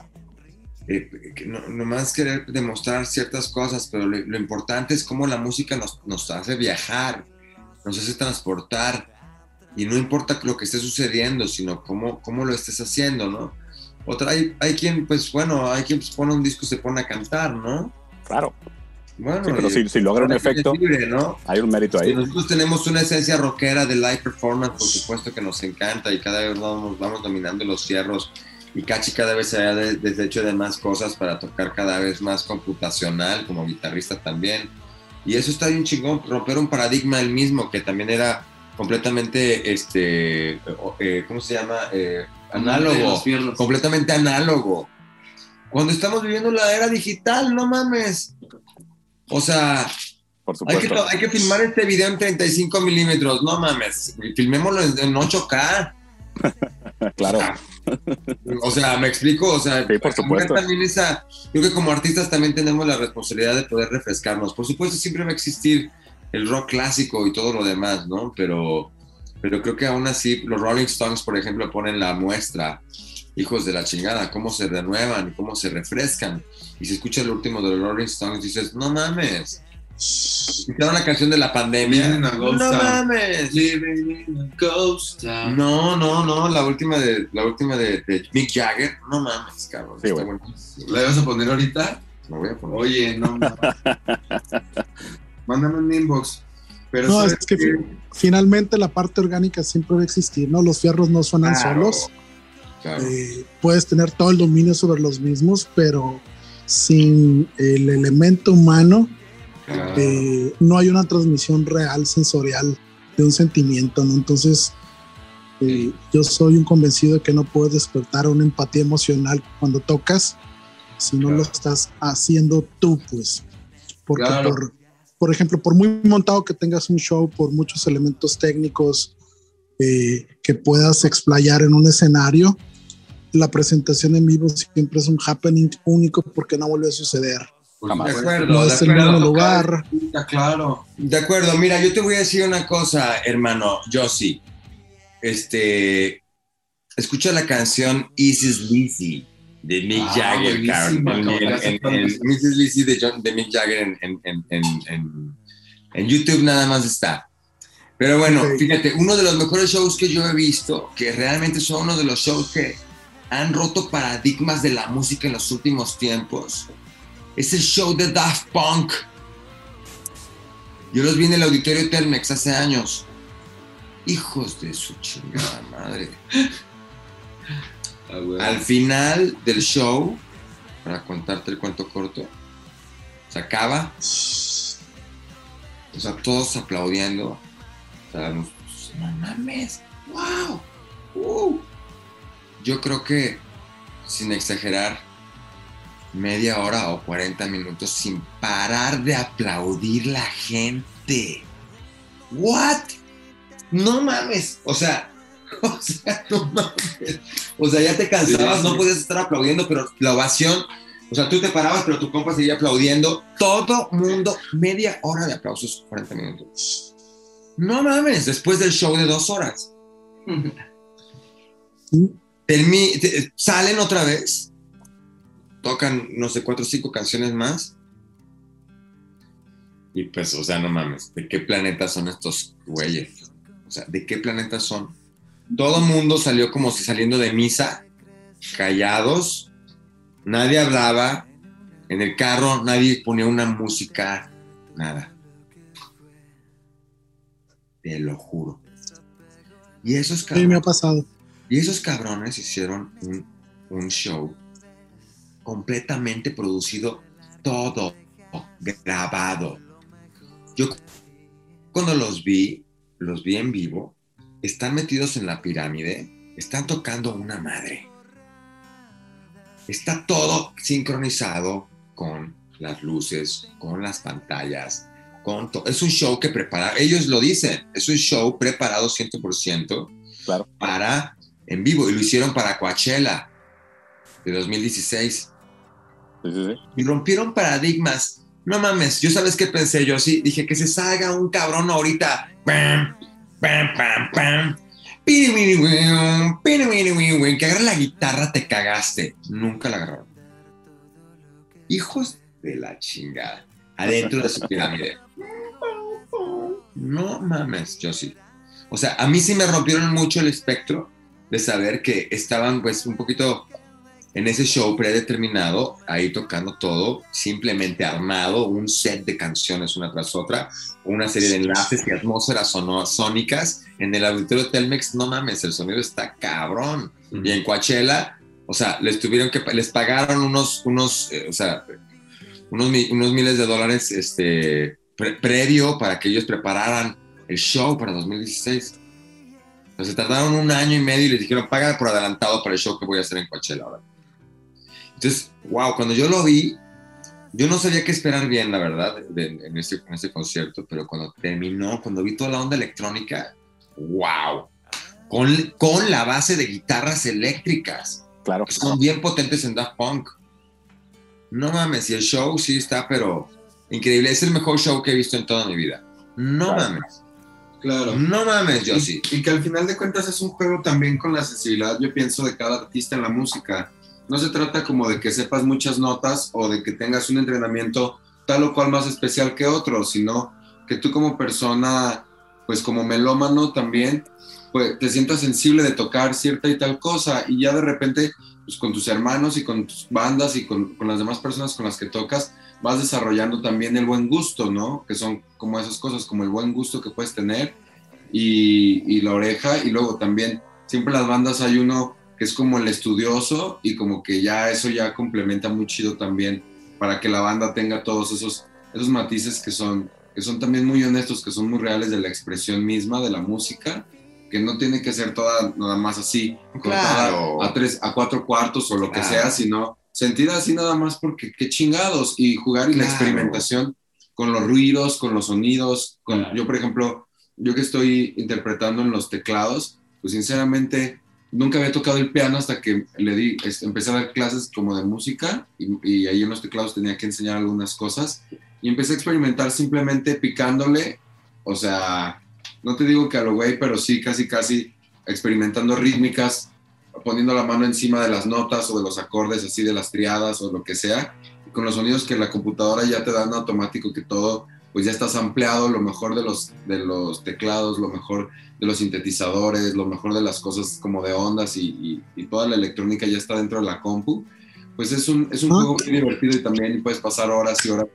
eh, que no, nomás querer demostrar ciertas cosas, pero lo, lo importante es cómo la música nos, nos hace viajar, nos hace transportar, y no importa lo que esté sucediendo, sino cómo, cómo lo estés haciendo, ¿no? Otra, hay, hay quien, pues bueno, hay quien pues, pone un disco y se pone a cantar, ¿no? Claro. Bueno, Sí, pero si, si logra un efecto, libre, ¿no? hay un mérito ahí. nosotros tenemos una esencia rockera de live performance, por supuesto que nos encanta y cada vez vamos, vamos dominando los cierros y Cachi cada vez se ha de- deshecho de más cosas para tocar cada vez más computacional como guitarrista también. Y eso está bien chingón, romper un paradigma el mismo que también era completamente, este, eh, ¿cómo se llama? Eh, análogo, completamente análogo. Cuando estamos viviendo la era digital, no mames. O sea, Por hay que, supuesto. hay que filmar este video en 35 milímetros, no mames, filmémoslo en, en 8K. *laughs* Claro. O sea, me explico, o sea, Sí, por supuesto. también esa, yo creo que como artistas también tenemos la responsabilidad de poder refrescarnos. Por supuesto, siempre va a existir el rock clásico y todo lo demás, ¿no? Pero, pero creo que aún así, los Rolling Stones, por ejemplo, ponen la muestra, hijos de la chingada, cómo se renuevan y cómo se refrescan. Y si escuchas el último de los Rolling Stones, dices, no mames. Escucharon la canción de la pandemia. No mames. No, no, no, la última de la última de, de Mick Jagger, no mames, cabrón. Sí. ¿La ibas a poner ahorita? La voy a poner. Oye, no. *laughs* no. Mándame un inbox. Pero No, ¿sabes es que finalmente la parte orgánica siempre va a existir, ¿no? Los fierros no suenan Claro, solos. Claro. Eh, puedes tener todo el dominio sobre los mismos, pero sin el elemento humano claro. eh, no hay una transmisión real sensorial de un sentimiento, ¿no? Entonces, eh, yo soy un convencido de que no puedes despertar una empatía emocional cuando tocas si no Claro. lo estás haciendo tú, pues. Porque por, por ejemplo, por muy montado que tengas un show, por muchos elementos técnicos eh, que puedas explayar en un escenario, la presentación en vivo siempre es un happening único porque no vuelve a suceder. Por Jamás. De acuerdo, No de es el acuerdo. mismo lugar. Ya, claro. De acuerdo, mira, yo te voy a decir una cosa, hermano, yo sí. Este, escucha la canción Isis Lizzy de Mick Ah, Jagger, Mrs. Lizzy de, John- de Mick Jagger en, en- en- en- en- en YouTube nada más está. Pero bueno, Ok. fíjate, uno de los mejores shows que yo he visto, que realmente son uno de los shows que han roto paradigmas de la música en los últimos tiempos, es el show de Daft Punk. Yo los vi en el auditorio Telmex hace años. Hijos de su chingada madre. Ah. Al final del show, para contarte el cuento corto, se acaba. O sea, todos aplaudiendo. O sea, no mames, wow. uh". Yo creo que, sin exagerar, media hora o 40 minutos sin parar de aplaudir la gente. ¿What? No mames. O sea, *laughs* o sea, no mames. O sea, ya te cansabas, Sí, no podías estar aplaudiendo, pero la ovación, o sea, tú te parabas, pero tu compa seguía aplaudiendo. Todo mundo, media hora de aplausos, 40 minutos. No mames, después del show de dos horas. *laughs* salen otra vez, tocan, no sé, cuatro o cinco canciones más. Y pues, o sea, no mames, ¿de qué planeta son estos güeyes? O sea, ¿de qué planeta son? Todo mundo salió como si saliendo de misa, callados, nadie hablaba, en el carro nadie ponía una música, nada. Te lo juro. Y esos Sí, me ha pasado. Y esos cabrones hicieron un, un show completamente producido, todo grabado. Yo cuando los vi, los vi en vivo, están metidos en la pirámide, están tocando una madre. Está todo sincronizado con las luces, con las pantallas, con todo. Es un show que prepara, ellos lo dicen, es un show preparado 100% Claro. para en vivo y lo hicieron para Coachella de 2016 Sí, sí, sí. y rompieron paradigmas. No mames, yo sabes qué pensé yo, sí, dije que se salga un cabrón ahorita. Pam, pam, pam, pam. Que agarre la guitarra, te cagaste. Nunca la agarraron. Hijos de la chingada. Adentro de su *laughs* pirámide. No mames, yo sí. O sea, a mí sí me rompieron mucho el espectro de saber que estaban pues un poquito en ese show predeterminado, ahí tocando todo, simplemente armado, un set de canciones una tras otra, una serie de enlaces y atmósferas sónicas. En el auditorio Telmex, no mames, el sonido está cabrón. Y en Coachella, o sea, les tuvieron que, les pagaron unos, unos, eh, o sea, unos, unos miles de dólares este, pre- previo para que ellos prepararan el show para 2016. O sea, tardaron un año y medio y les dijeron, paga por adelantado para el show que voy a hacer en Coachella ahora. Entonces, wow, cuando yo lo vi, yo no sabía qué esperar bien, la verdad, de- en, este, en este concierto, pero cuando terminó, cuando vi toda la onda electrónica, wow, con, con la base de guitarras eléctricas, Claro. que son bien potentes en Daft Punk. No mames, y el show sí está, pero increíble, es el mejor show que he visto en toda mi vida. No Claro. mames, Claro. no mames, yo sí. Y que al final de cuentas es un juego también con la sensibilidad, yo pienso, de cada artista en la música. No se trata como de que sepas muchas notas o de que tengas un entrenamiento tal o cual más especial que otro, sino que tú como persona, pues como melómano también, pues te sientas sensible de tocar cierta y tal cosa y ya de repente, pues con tus hermanos y con tus bandas y con, con las demás personas con las que tocas, vas desarrollando también el buen gusto, ¿no? Que son como esas cosas, como el buen gusto que puedes tener y, y la oreja y luego también siempre las bandas hay uno que es como el estudioso y como que ya eso ya complementa muy chido también para que la banda tenga todos esos, esos matices que son, que son también muy honestos, que son muy reales de la expresión misma de la música, que no tiene que ser toda nada más así, Claro. a tres, a cuatro cuartos o lo que Claro. sea, sino sentir así nada más porque qué chingados y jugar y la experimentación con los ruidos, con los sonidos, con, Claro. yo por ejemplo, yo que estoy interpretando en los teclados, pues sinceramente nunca había tocado el piano hasta que le di, empecé a dar clases como de música y, y ahí en los teclados tenía que enseñar algunas cosas y empecé a experimentar simplemente picándole, o sea, no te digo que a lo güey, pero sí casi casi experimentando rítmicas, poniendo la mano encima de las notas o de los acordes así de las triadas o lo que sea, y con los sonidos que la computadora ya te dan automático que todo pues ya estás ampliado, lo mejor de los, de los teclados, lo mejor de los sintetizadores, lo mejor de las cosas como de ondas y, y- y toda la electrónica ya está dentro de la compu, pues es un, es un Ah. juego muy divertido y también puedes pasar horas y horas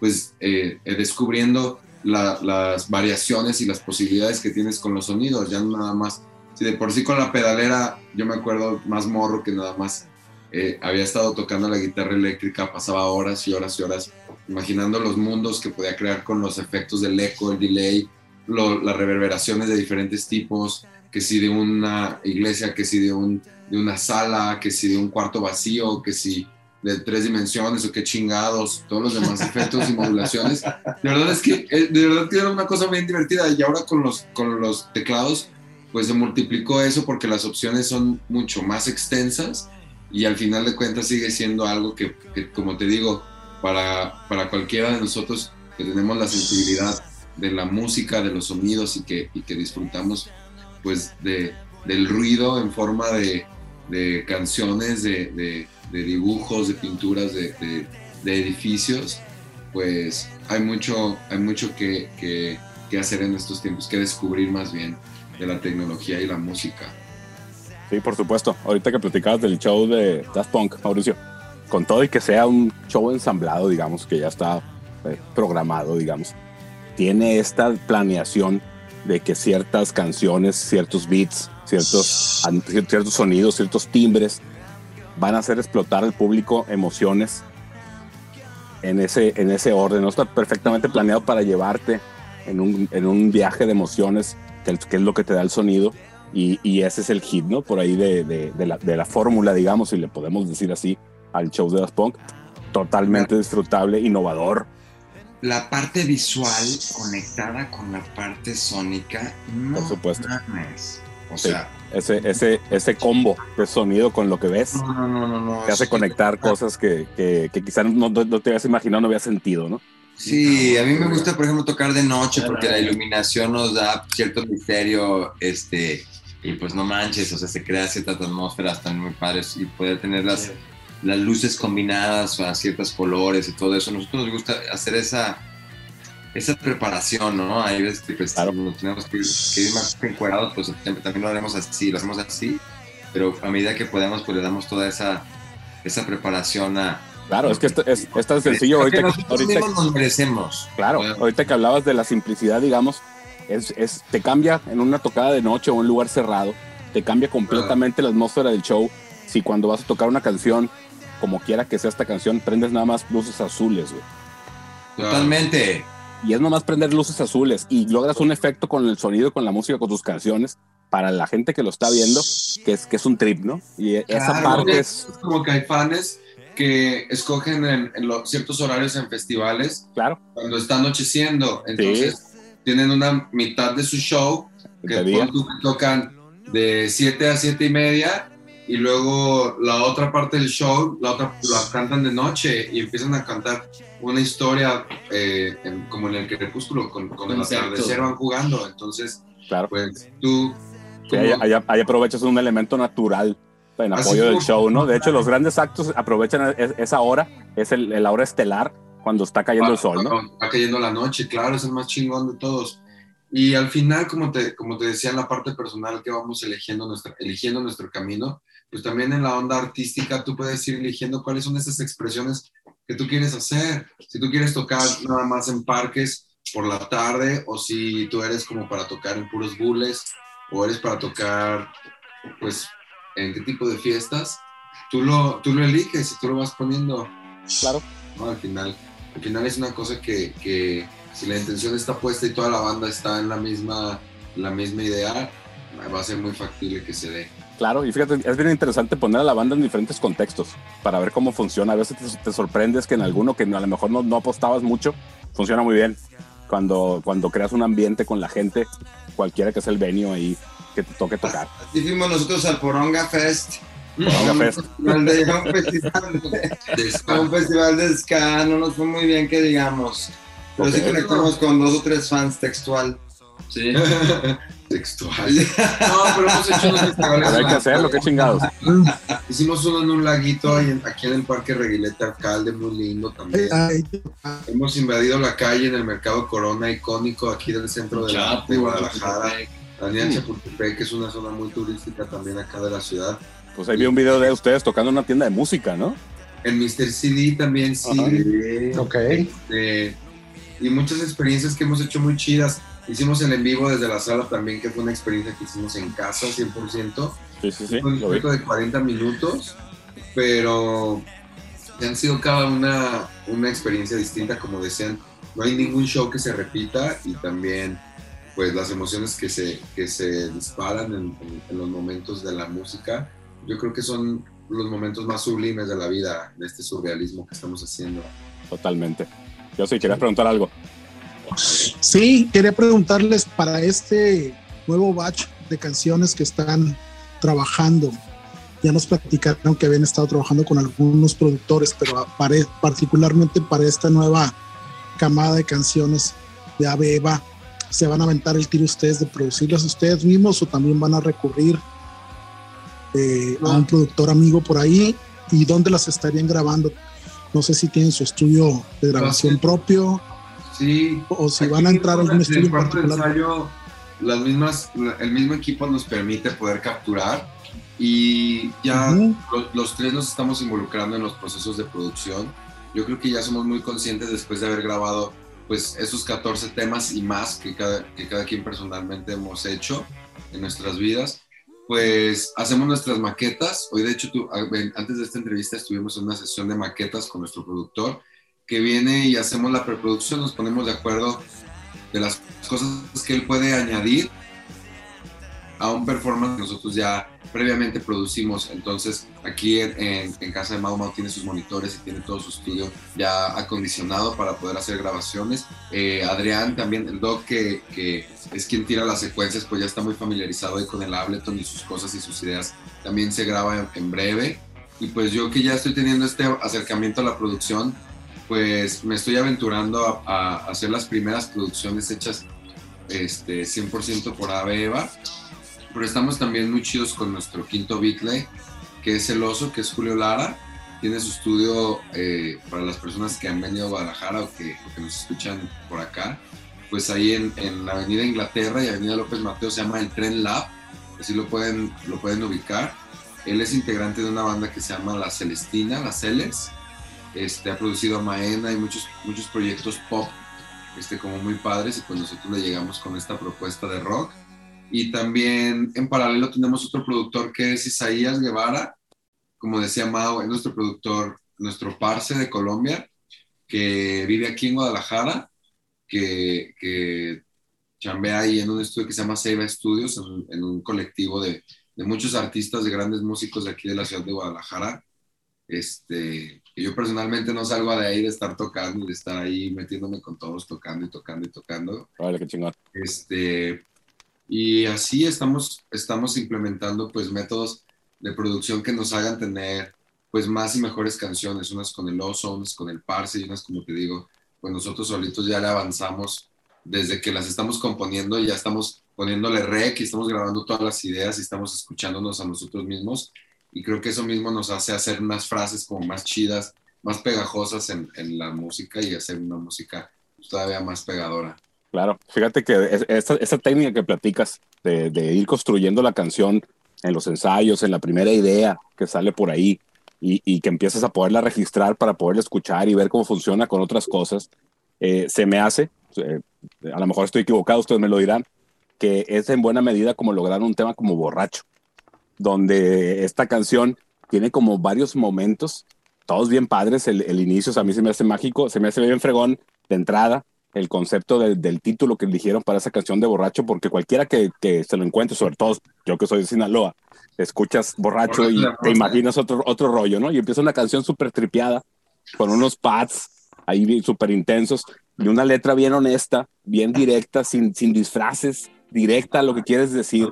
pues eh, eh, descubriendo la- las variaciones y las posibilidades que tienes con los sonidos, ya no nada más. Si de por sí con la pedalera, yo me acuerdo más morro que nada más eh, había estado tocando la guitarra eléctrica, pasaba horas y horas y horas imaginando los mundos que podía crear con los efectos del eco, el delay, lo- las reverberaciones de diferentes tipos, que si de una iglesia, que si de, un, de una sala, que si de un cuarto vacío, que si de tres dimensiones o qué chingados, todos los demás efectos y modulaciones. De verdad es que, eh, de verdad que era una cosa bien divertida y ahora con los, con los teclados pues se multiplicó eso porque las opciones son mucho más extensas y al final de cuentas sigue siendo algo que, como te digo, para, para cualquiera de nosotros que tenemos la sensibilidad de la música, de los sonidos y que, y que disfrutamos pues de, del ruido en forma de, de canciones, de, de- dibujos, de pinturas, de, edificios, pues hay mucho, hay mucho que- que hacer en estos tiempos, que descubrir más bien de la tecnología y la música. Sí, por supuesto. Ahorita que platicabas del show de Daft Punk, Mauricio, con todo y que sea un show ensamblado, digamos, que ya está eh, programado, digamos, tiene esta planeación de que ciertas canciones, ciertos beats, ciertos, ciertos sonidos, ciertos timbres van a hacer explotar al público emociones en ese, en ese orden. No está perfectamente planeado para llevarte en un, en un viaje de emociones, que, es- que es lo que te da el sonido. Y, y ese es el hit, ¿no? Por ahí de, de- de la, de la fórmula, digamos, si le podemos decir así, al show de Daft Punk. Totalmente disfrutable, innovador. La parte visual conectada con la parte sónica, no Por supuesto. mames. O Sí. sea, Ese, ese, ese combo de sonido con lo que ves no, no, no, te hace conectar cosas que, que, que quizás no te habías imaginado, no había sentido, ¿no? Sí, a mí me gusta, por ejemplo, tocar de noche porque la iluminación nos da cierto misterio, este, y pues no manches, o sea, se crea ciertas atmósferas también muy padres y poder tener las, las luces combinadas a ciertos colores y todo eso. Nosotros nos gusta hacer esa, esa preparación, ¿no? Hay veces que pues, Claro. nos tenemos que, que ir más encuerados, pues también lo haremos así, lo hacemos así, pero a medida que podemos, pues le damos toda esa, esa preparación a... Claro, es que esto es, es tan sencillo Lo ahorita nos merecemos. Claro, Claro. ahorita que hablabas de la simplicidad, digamos, es, es- te cambia en una tocada de noche o un lugar cerrado, te cambia completamente la atmósfera del show. Si cuando vas a tocar una canción, como quiera que sea esta canción, prendes nada más luces azules, güey. Totalmente. Y es nomás prender luces azules y logras un efecto con el sonido, con la música, con tus canciones, para la gente que lo está viendo, que es, que es un trip, ¿no? Y esa parte es, es como que hay fans que escogen en, en los ciertos horarios en festivales claro, cuando está anocheciendo. Entonces tienen una mitad de su show que tocan de 7 a 7 y media y luego la otra parte del show la otra la cantan de noche y empiezan a cantar una historia eh, en- como en el crepúsculo con, con el atardecer van jugando. Entonces, claro. pues tú... Sí, ahí, ahí- ahí aprovechas un elemento natural en Así apoyo del show, ¿no? De hecho, los grandes actos aprovechan es- esa hora, es el, la hora estelar, cuando está cayendo el sol, ¿no? Va cayendo la noche, claro, es el más chingón de todos. Y al final, como te, como te decía, en la parte personal que vamos eligiendo, nuestra, eligiendo nuestro camino, pues también en la onda artística tú puedes ir eligiendo cuáles son esas expresiones que tú quieres hacer. Si tú quieres tocar nada más en parques por la tarde, o si tú eres como para tocar en puros bules, o eres para tocar, pues, en qué tipo de fiestas, tú lo, tú lo eliges y tú lo vas poniendo. Claro. ¿no? Al final, al final es una cosa que, que si la intención está puesta y toda la banda está en la misma, la misma idea, va a ser muy factible que se dé. Claro, y fíjate, es bien interesante poner a la banda en diferentes contextos para ver cómo funciona. A veces te, te sorprendes que en alguno que a lo mejor no, no apostabas mucho, funciona muy bien. Cuando, cuando creas un ambiente con la gente, cualquiera que sea el venue ahí que te toque tocar. *laughs* Así fuimos nosotros al Poronga Fest. Poronga Un Fest. festival de- un festival de, un festival de ska, no nos fue muy bien que digamos. Pero sí conectamos con dos o tres fans textual. Sí. *laughs* Textual. No, pero hemos hecho unos festivales. Pero hay que hacerlo, qué chingados. Hicimos uno en un laguito ahí en- aquí en el Parque Reguilete Alcalde, muy lindo también. Ay, Hemos invadido la calle en el Mercado Corona, icónico aquí del centro de, la, de Guadalajara. La Avenida Chapultepec, que es una zona muy turística también acá de la ciudad. Pues ahí vi un video de ustedes tocando en una tienda de música, ¿no? En Mr. CD también sí. Ajá. Ok. Eh, y muchas experiencias que hemos hecho muy chidas. Hicimos el en vivo desde la sala también, que fue una experiencia que hicimos en casa 100%. Sí, sí, sí. Un reto de 40 minutos, pero han sido cada una una experiencia distinta, como decían. No hay ningún show que se repita y también pues las emociones que se, que se disparan en, en- en los momentos de la música, yo creo que son los momentos más sublimes de la vida, de este surrealismo que estamos haciendo. Totalmente. Yo sí, quería preguntar algo. Sí, quería preguntarles para este nuevo batch de canciones que están trabajando. Ya nos platicaron que habían estado trabajando con algunos productores, pero para- particularmente para esta nueva camada de canciones de Ave Eva, ¿se van a aventar el tiro ustedes de producirlas ustedes mismos o también van a recurrir eh, a un productor amigo por ahí? ¿Y dónde las estarían grabando? No sé si tienen su estudio de grabación propio Sí. o si van a entrar a algún estudio en particular. ensayo, las mismas, el mismo equipo nos permite poder capturar y ya los tres nos estamos involucrando en los procesos de producción. Yo creo que ya somos muy conscientes después de haber grabado pues esos 14 temas y más que cada, que cada quien personalmente hemos hecho en nuestras vidas. Pues hacemos nuestras maquetas. Hoy de hecho tú- antes de esta entrevista estuvimos en una sesión de maquetas con nuestro productor que viene y hacemos la preproducción, nos ponemos de acuerdo de las cosas que él puede añadir a un performance que nosotros ya previamente producimos. Entonces, aquí en, en- casa de Mau Mau tiene sus monitores y tiene todo su estudio ya acondicionado para poder hacer grabaciones. Eh, Adrián también, el doc que, que es quien tira las secuencias, pues ya está muy familiarizado ahí con el Ableton y sus cosas y sus ideas. También se graba en, en breve. Y pues yo que ya estoy teniendo este acercamiento a la producción, pues me estoy aventurando a, a hacer las primeras producciones hechas este, 100% por Ave Eva. Pero estamos también muy chidos con nuestro quinto Beatle, que es el oso, que es Julio Lara. Tiene su estudio eh, para las personas que han venido a Guadalajara o que, o que nos escuchan por acá. Pues ahí en, en la Avenida Inglaterra y Avenida López Mateo se llama el Tren Lab. Así lo pueden, lo pueden ubicar. Él es integrante de una banda que se llama La Celestina, La Celes. Este, ha producido a Maena y muchos, muchos proyectos pop este, como muy padres y pues nosotros le llegamos con esta propuesta de rock. Y también en paralelo tenemos otro productor que es Isaías Guevara, como decía Mao, es nuestro productor, nuestro parce de Colombia, que vive aquí en Guadalajara, que, que chambea ahí en un estudio que se llama Seiba Studios, en, un- en un colectivo de, de muchos artistas, de grandes músicos de aquí de la ciudad de Guadalajara. Este, yo personalmente no salgo de ahí de estar tocando, de estar ahí metiéndome con todos, tocando y tocando y tocando. Vale, qué chingón. Este, y así estamos, estamos implementando pues métodos de producción que nos hagan tener pues más y mejores canciones, unas con el oso, unas con el parse y unas como te digo, pues nosotros solitos ya le avanzamos desde que las estamos componiendo, ya estamos poniéndole rec y estamos grabando todas las ideas y estamos escuchándonos a nosotros mismos y creo que eso mismo nos hace hacer unas frases como más chidas, más pegajosas en, en la música y hacer una música todavía más pegadora. Claro, fíjate que es- esta, técnica que platicas de, ir construyendo la canción en los ensayos, en la primera idea que sale por ahí y, que empiezas a poderla registrar para poderla escuchar y ver cómo funciona con otras cosas, eh, se me hace, eh, a lo mejor estoy equivocado, ustedes me lo dirán, que es en buena medida como lograr un tema como borracho, donde esta canción tiene como varios momentos, todos bien padres, el, el inicio o sea, a mí se me hace mágico, se me hace bien fregón de entrada, el concepto del- del título que eligieron para esa canción de borracho, porque cualquiera que, que se lo encuentre, sobre todo yo que soy de Sinaloa, escuchas borracho y te imaginas otro, otro rollo, ¿no? Y empieza una canción súper tripeada, con unos pads ahí súper intensos, y una letra bien honesta, bien directa, sin, sin disfraces, directa a lo que quieres decir,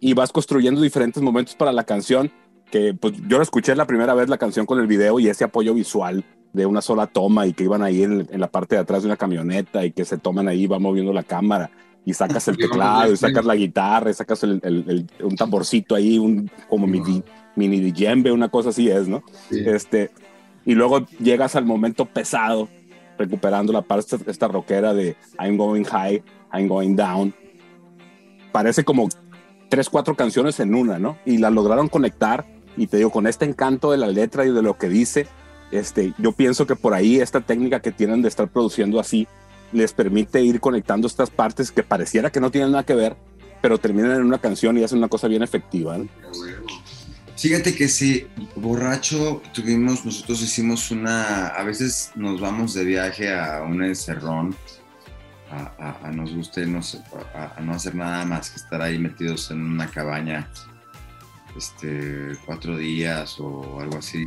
y vas construyendo diferentes momentos para la canción, que pues yo la escuché la primera vez la canción con el video y ese apoyo visual de una sola toma y que iban ahí en, en la parte de atrás de una camioneta y que se toman ahí, va moviendo la cámara y sacas el *laughs* teclado y sacas la guitarra y sacas el, el- el- un tamborcito ahí, un, como mini, mini djembe, una cosa así es, ¿no? Sí. Este, y luego llegas al momento pesado, recuperando la parte esta, esta rockera de I'm going high, I'm going down. Parece como tres, cuatro canciones en una, ¿no? Y la lograron conectar y te digo, con este encanto de la letra y de lo que dice, este, yo pienso que por ahí esta técnica que tienen de estar produciendo así les permite ir conectando estas partes que pareciera que no tienen nada que ver, pero terminan en una canción y hacen una cosa bien efectiva. ¿no? Fíjate que sí, borracho tuvimos, nosotros hicimos una, a veces nos vamos de viaje a un encerrón, a, nos guste no, a no hacer nada más que estar ahí metidos en una cabaña este, cuatro días o algo así.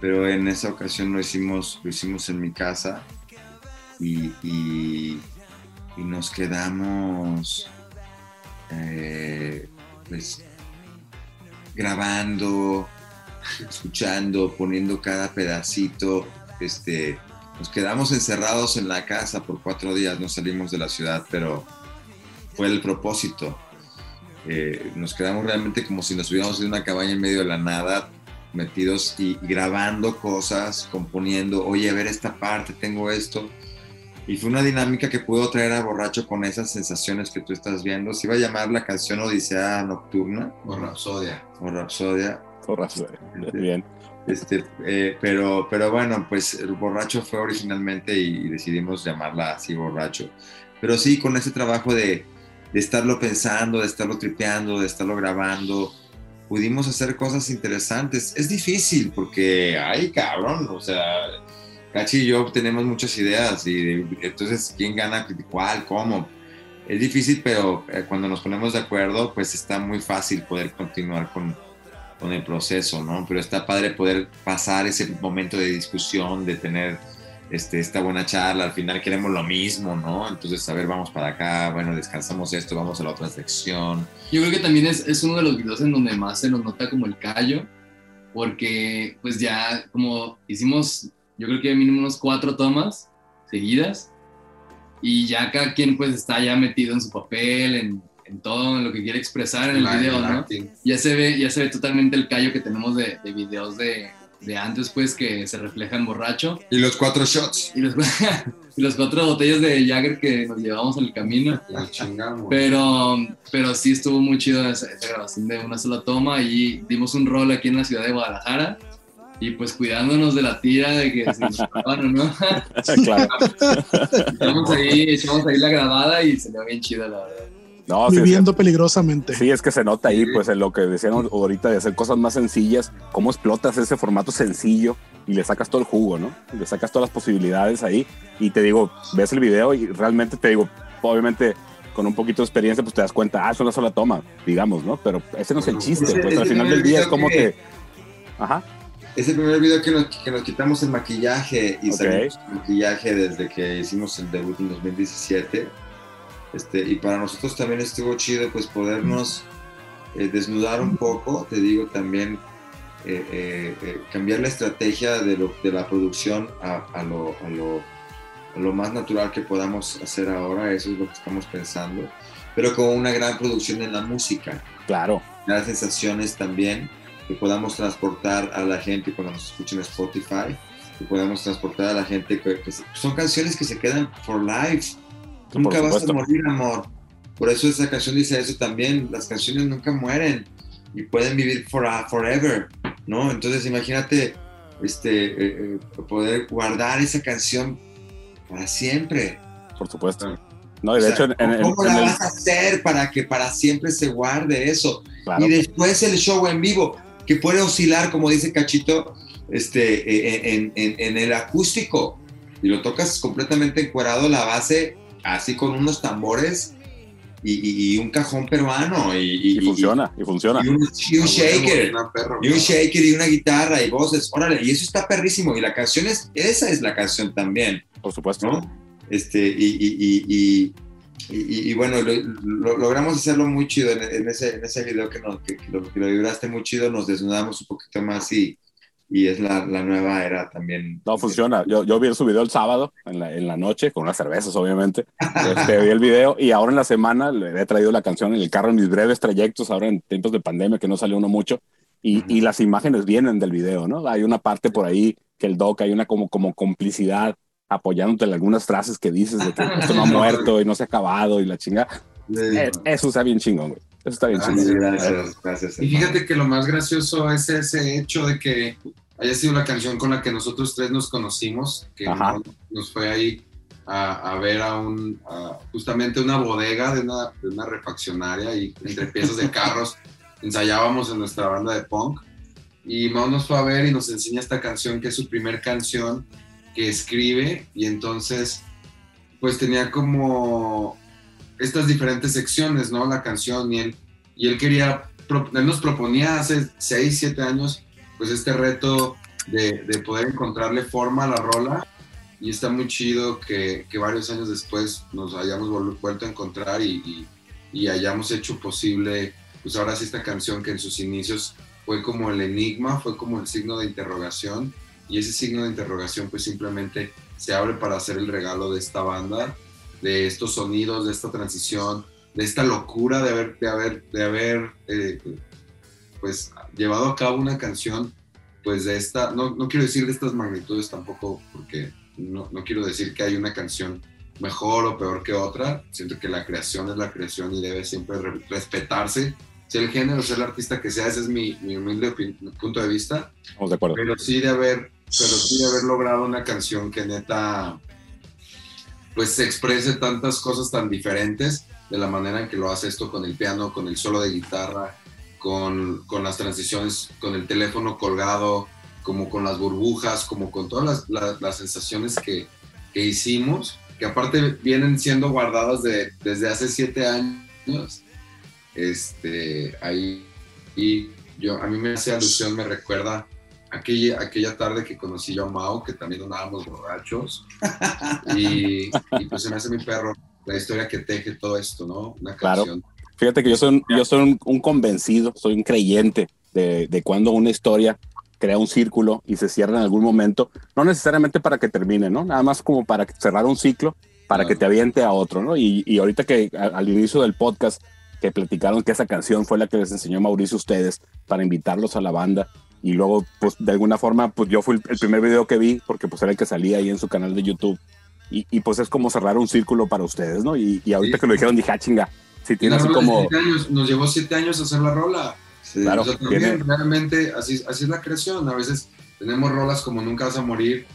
Pero en esa ocasión lo hicimos, lo hicimos en mi casa y, y- nos quedamos eh, pues grabando, escuchando, poniendo cada pedacito. Este, nos quedamos encerrados en la casa por cuatro días, no salimos de la ciudad, pero fue el propósito. Eh, nos quedamos realmente como si nos hubiéramos en una cabaña en medio de la nada, metidos y, y grabando cosas, componiendo, oye, a ver esta parte, tengo esto. Y fue una dinámica que pudo traer a Borracho con esas sensaciones que tú estás viendo. Se iba a llamar la canción Odisea Nocturna. O Rapsodia. O Rapsodia. O Rapsodia. Bien. Este, eh, pero, pero bueno, pues el borracho fue originalmente y, decidimos llamarla así borracho. Pero sí, con ese trabajo de, de estarlo pensando, de estarlo tripeando, de estarlo grabando, pudimos hacer cosas interesantes. Es difícil porque, ay, cabrón, o sea, Cachi y yo tenemos muchas ideas y entonces, ¿quién gana cuál, cómo? Es difícil, pero eh, cuando nos ponemos de acuerdo, pues está muy fácil poder continuar con, con el proceso, ¿no? Pero está padre poder pasar ese momento de discusión, de tener este, esta buena charla, al final queremos lo mismo, ¿no? Entonces, a ver, vamos para acá, bueno, descansamos esto, vamos a la otra sección. Yo creo que también es, es uno de los videos en donde más se nos nota como el callo, porque pues ya como hicimos, yo creo que mínimo unos cuatro tomas seguidas, y ya cada quien pues está ya metido en su papel, en, en todo, en lo que quiere expresar en el video, ¿no? acting. Ya se ve, ya se ve totalmente el callo que tenemos de, de videos de, de antes, pues, que se refleja en borracho. Y los cuatro shots. Y los, *laughs* y los cuatro botellas de Jagger que nos llevamos en el camino. *laughs* La chingamos. Pero, pero sí estuvo muy chido esa, esa grabación de una sola toma y dimos un rol aquí en la ciudad de Guadalajara y pues cuidándonos de la tira de que si nos *laughs* o no. claro. echamos, ahí, echamos ahí la grabada y se ve bien chida la verdad. No, sí, Viviendo peligrosamente. Sí, es que se nota ahí, pues, en lo que decían ahorita de hacer cosas más sencillas, cómo explotas ese formato sencillo y le sacas todo el jugo, ¿no? Le sacas todas las posibilidades ahí y te digo, ves el video y realmente te digo, obviamente con un poquito de experiencia, pues te das cuenta, ah, es una sola toma, digamos, ¿no? Pero ese no es el chiste, Ese- pues ese al final del día es como que- que... Ajá, Es el primer video que nos, que nos quitamos el maquillaje y Ok. salimos el maquillaje desde que hicimos el debut en 2017. Este, y para nosotros también estuvo chido pues podernos eh, desnudar un poco, te digo también eh, eh, eh, cambiar la estrategia de, lo- de la producción a, a lo, a, lo, a lo más natural que podamos hacer ahora, eso es lo que estamos pensando, pero con una gran producción en la música claro. las sensaciones también que podamos transportar a la gente cuando nos escuchen en Spotify, que podamos transportar a la gente que, que son canciones que se quedan for life. Nunca vas a morir, amor. Por eso esa canción dice eso también. Las canciones nunca mueren y pueden vivir for, forever, ¿no? Entonces imagínate este, eh, eh, poder guardar esa canción para siempre. Por supuesto. No, y O de sea, hecho, en, en- ¿Cómo en la el- vas a hacer para que para siempre se guarde eso? Claro. Y después el show en vivo, que puede oscilar, como dice Cachito, este, eh, en, en- en el acústico. Y lo tocas completamente encuadrado la base, así con unos tambores y, y- y un cajón peruano. Y, y funciona, y funciona. Y un, y un shaker. Perro, Y un ¿no? shaker y una guitarra y voces. Órale, y eso está perrísimo. Y la canción es, esa es la canción también. Por supuesto. ¿no? Este, y, y, y, y, y- y bueno, lo, lo- logramos hacerlo muy chido en, en ese, en ese video que, nos, que, que lo, que lo vibraste muy chido, nos desnudamos un poquito más y, y es la, la nueva era también. No, funciona. Yo, yo vi su video el sábado, en la, en la noche, con unas cervezas, obviamente. *laughs* Este, vi el video y ahora en la semana le he traído la canción en el carro en mis breves trayectos, ahora en tiempos de pandemia, que no salió uno mucho. Y, y las imágenes vienen del video, ¿no? Hay una parte por ahí que el doc, hay una como, como complicidad apoyándote en algunas frases que dices de que esto no ha *laughs* muerto y no se ha acabado y la chinga. Eh, Eso está bien chingón, güey. Eso está bien Ah, Gracias, gracias. Y fíjate que lo más gracioso es ese hecho de que haya sido la canción con la que nosotros tres nos conocimos, que Ajá. nos, fue ahí a, ver a un, justamente una bodega de una, de una refaccionaria y entre piezas de carros *laughs* ensayábamos en nuestra banda de punk. Y Mao nos fue a ver y nos enseña esta canción que es su primer canción que escribe y entonces pues tenía como estas diferentes secciones, ¿no? La canción y él, y él quería, él nos proponía hace 6, 7 años pues este reto de, de, poder encontrarle forma a la rola. Y está muy chido que, que varios años después nos hayamos vuelto a encontrar y, y, y hayamos hecho posible pues ahora sí esta canción que en sus inicios fue como el enigma, fue como el signo de interrogación. Y ese signo de interrogación pues simplemente se abre para hacer el regalo de esta banda, de estos sonidos, de esta transición, de esta locura de haber, de haber, de haber eh, pues llevado a cabo una canción pues de esta, no, no, quiero decir de estas magnitudes tampoco porque no, no quiero decir que hay una canción mejor o peor que otra, siento que la creación es la creación y debe siempre respetarse sea el género, sea el artista que sea, ese es mi, mi humilde punto de vista. Estamos de acuerdo. Pero sí de haber, pero sí de haber logrado una canción que neta, pues se exprese tantas cosas tan diferentes de la manera en que lo hace esto con el piano, con el solo de guitarra, con, con las transiciones, con el teléfono colgado, como con las burbujas, como con todas las, las, sensaciones que, que, hicimos, que aparte vienen siendo guardadas de, desde hace siete años. Este, ahí, y yo, a mí me hace alusión, me recuerda aquella, aquella tarde que conocí yo a Mao, que también andábamos borrachos, *laughs* y, pues se me hace mi perro la historia que teje todo esto, ¿no? Una canción. Claro. Fíjate que yo soy, yo soy un, convencido, soy un creyente de, de cuando una historia crea un círculo y se cierra en algún momento, no necesariamente para que termine, ¿no? Nada más como para cerrar un ciclo, para que te aviente a otro, ¿no? Y, y ahorita que al inicio del podcast que platicaron que esa canción fue la que les enseñó Mauricio a ustedes para invitarlos a la banda. Y luego, pues de alguna forma, pues yo fui el primer video que vi, porque pues era el que salía ahí en su canal de YouTube. Y, y pues es como cerrar un círculo para ustedes, ¿no? Y, y ahorita que lo dijeron, dije, ah, chinga, si tiene así como... Años, nos llevó siete años hacer la rola. Sí, claro, también, realmente así, así es la creación. A veces tenemos rolas como Nunca vas a morir,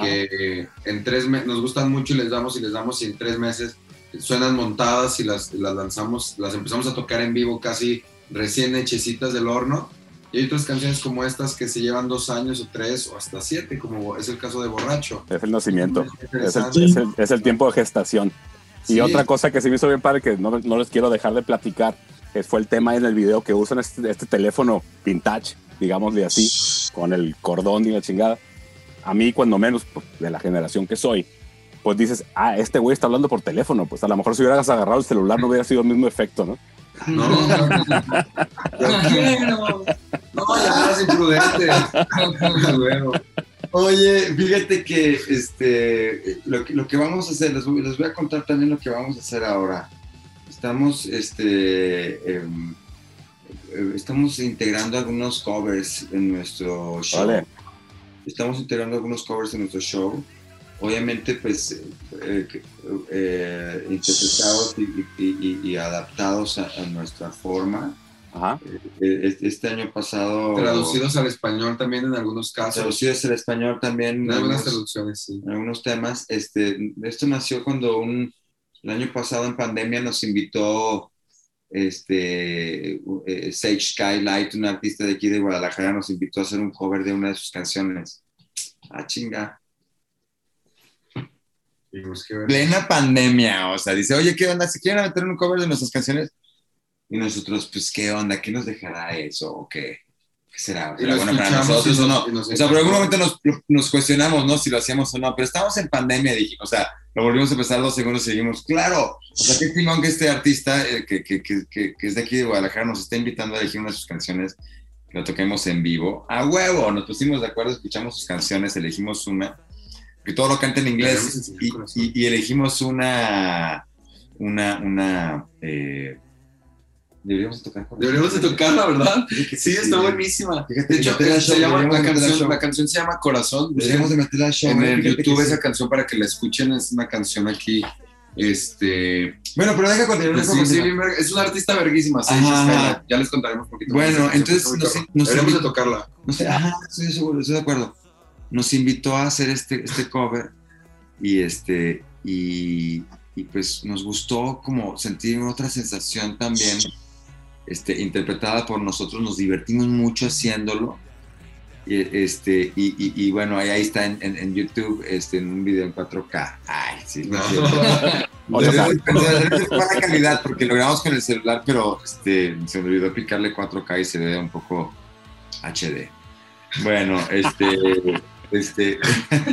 que en tres meses nos gustan mucho y les damos y les damos y en tres meses suenan montadas y las, las lanzamos, las empezamos a tocar en vivo casi recién hechecitas del horno. Y hay otras canciones como estas que se llevan dos años o tres o hasta siete, como es el caso de Borracho. Es el nacimiento, es el, es el, tiempo de gestación. Y otra cosa que se me hizo bien padre, que no, no les quiero dejar de platicar, fue el tema en el video que usan este, este teléfono vintage, digámosle así, con el cordón y la chingada. A mí, cuando menos, pues, de la generación que soy, pues dices, ah, este güey está hablando por teléfono. Pues a lo mejor si hubieras agarrado el celular no hubiera sido el mismo efecto, ¿no? No, no, no. No, *laughs* no, llamadas imprudentes. *laughs* Oye, fíjate que este, lo, que, lo que vamos a hacer, les voy, les voy, a contar también lo que vamos a hacer ahora. Estamos, este, em, eh, estamos integrando algunos covers en nuestro show. Vale. Estamos integrando algunos covers en nuestro show obviamente pues eh, eh, interpretados y, adaptados a, nuestra forma. Eh, este año pasado... Traducidos al español también en algunos casos. Traducidos al español también. En algunas traducciones, sí. En algunos temas. Este, esto nació cuando un, el año pasado en pandemia nos invitó este, Sage Skylight, un artista de aquí de Guadalajara, nos invitó a hacer un cover de una de sus canciones. Ah, chinga Plena pandemia, o sea, dice, oye, ¿qué onda? Si quieren meter un cover de nuestras canciones. Y nosotros, pues, ¿qué onda? ¿Qué nos dejará eso? ¿O qué? ¿Qué será? bueno para nosotros o no? O sea, por algún momento nos, nos, cuestionamos, ¿no? Si lo hacíamos o no, pero estamos en pandemia, dijimos, o sea, lo volvimos a empezar dos segundos y seguimos, claro, o sea, qué timón que este artista eh, que, que, que, que, es de aquí de Guadalajara nos está invitando a elegir una de sus canciones, que lo toquemos en vivo. A huevo, nos pusimos de acuerdo, escuchamos sus canciones, elegimos una que todo lo canta en inglés y, elegimos una, una, una, eh, Deberíamos tocar. Deberíamos de tocarla, ¿verdad? Sí, está buenísima. de hecho, se llama, la, canción, la canción se llama Corazón. Deberíamos de meterla show. En el YouTube esa canción para que la escuchen. Es una canción aquí. Este. Bueno, pero deja continuar. Sí, es una artista verguísima. Sí, ya les contaremos un poquito. Bueno, entonces. No Deberíamos de tocarla. No sé, ajá, estoy seguro, estoy de acuerdo nos invitó a hacer este, este cover y, este, y, y, pues nos gustó como sentir otra sensación también, este, interpretada por nosotros, nos divertimos mucho haciéndolo. Y, este, y, y, bueno, ahí, ahí está en, en, YouTube, este, en un video en 4K. Ay, sí, no, no. *laughs* la calidad, porque lo grabamos con el celular, pero este, se me olvidó picarle 4K y se ve un poco HD. Bueno, este, este.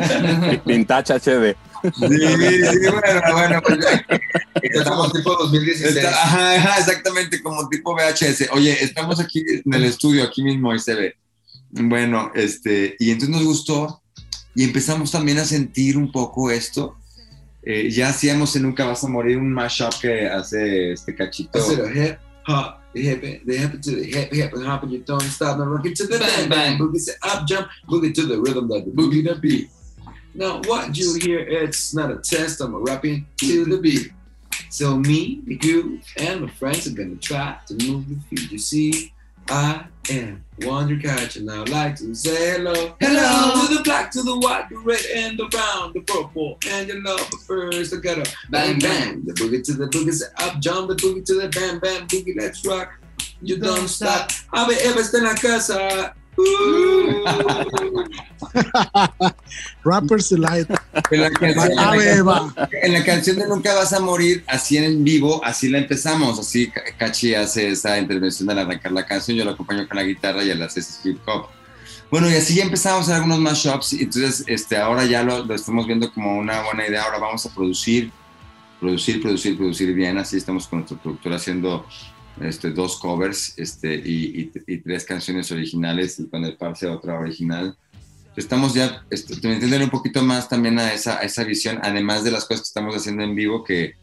*laughs* Vintage HD. Sí, sí, bueno, bueno, pues estamos tipo 2016. ajá, exactamente, como tipo VHS. Oye, estamos aquí en el estudio, aquí mismo, y se ve. Bueno, este, y entonces nos gustó y empezamos también a sentir un poco esto. Eh, ya hacíamos en Nunca Vas a Morir un mashup que hace este cachito. Hop, hip, the hip to the hip, hip, and hop and you don't stop, now rock it to the bang, bang, boogie, say up, jump, boogie to the rhythm that the boogie the beat. Now what you hear, it's not a test, I'm a rapping to the beat. So me, you, and my friends are gonna try to move the feet. You see, I am Wonder Catch, and I would like to say hello. Hello to the black, to the white, the red, and the brown, the purple, and your love. But first, I gotta bang, bang. The boogie to the boogie, say up, jump, the boogie to the bam, bam, boogie, let's rock. You don't stop. A ver, Eva está en la casa. *laughs* Rappers Delight. En la, canción, A ver, va. en la canción de Nunca Vas a Morir, así en vivo, así la empezamos. Así Cachi hace esa intervención al arrancar la canción, yo la acompaño con la guitarra y él hace ese hip hop. Bueno, y así ya empezamos a hacer algunos mashups, entonces este, ahora ya lo, lo estamos viendo como una buena idea. Ahora vamos a producir, producir, producir, producir bien. Así estamos con nuestro productor haciendo este, dos covers este, y, y, y, tres canciones originales y con el parce otra original. Estamos ya este, un poquito más también a esa, a esa visión, además de las cosas que estamos haciendo en vivo, que,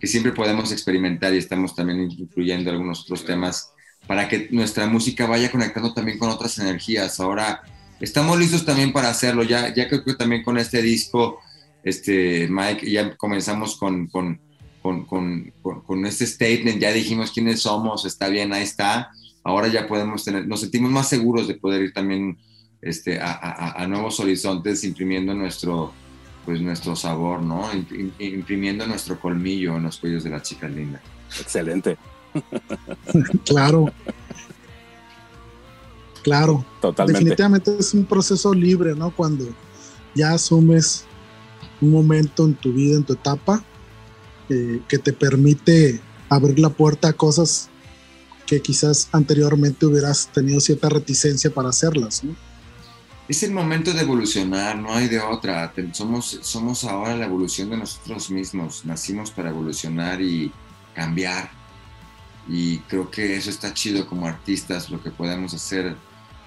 que siempre podemos experimentar y estamos también incluyendo algunos otros temas para que nuestra música vaya conectando también con otras energías. Ahora estamos listos también para hacerlo, ya, ya creo que también con este disco, este, Mike, ya comenzamos con, con con, con, con, este statement, ya dijimos quiénes somos, está bien, ahí está. Ahora ya podemos tener, nos sentimos más seguros de poder ir también este, a, a, a nuevos horizontes imprimiendo nuestro, pues, nuestro sabor, ¿no? Imprimiendo nuestro colmillo en los cuellos de la chica linda. Excelente. *laughs* claro. Claro. Totalmente. Definitivamente es un proceso libre, ¿no? Cuando ya asumes un momento en tu vida, en tu etapa, que te permite abrir la puerta a cosas que quizás anteriormente hubieras tenido cierta reticencia para hacerlas. Es el momento de evolucionar, no hay de otra. Somos, somos ahora la evolución de nosotros mismos. Nacimos para evolucionar y cambiar. Y creo que eso está chido como artistas, lo que podemos hacer.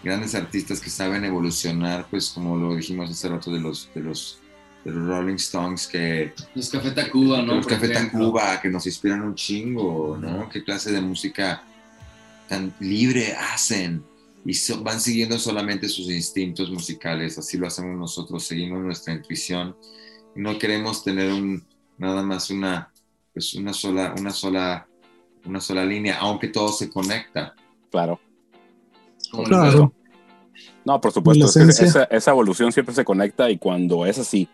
Grandes artistas que saben evolucionar, pues como lo dijimos hace rato de los, de los de los Rolling Stones que... Los Café Tacuba, ¿no? Los Por Café ejemplo. Tacuba, que nos inspiran un chingo, ¿no? ¿Qué clase de música tan libre hacen? Y so- van siguiendo solamente sus instintos musicales, así lo hacemos nosotros, seguimos nuestra intuición. Y no queremos tener un, nada más una, pues una sola, una sola, una sola línea, aunque todo se conecta. Claro. Claro. No, por supuesto. La es que esencia. esa, esa evolución siempre se conecta y cuando es así,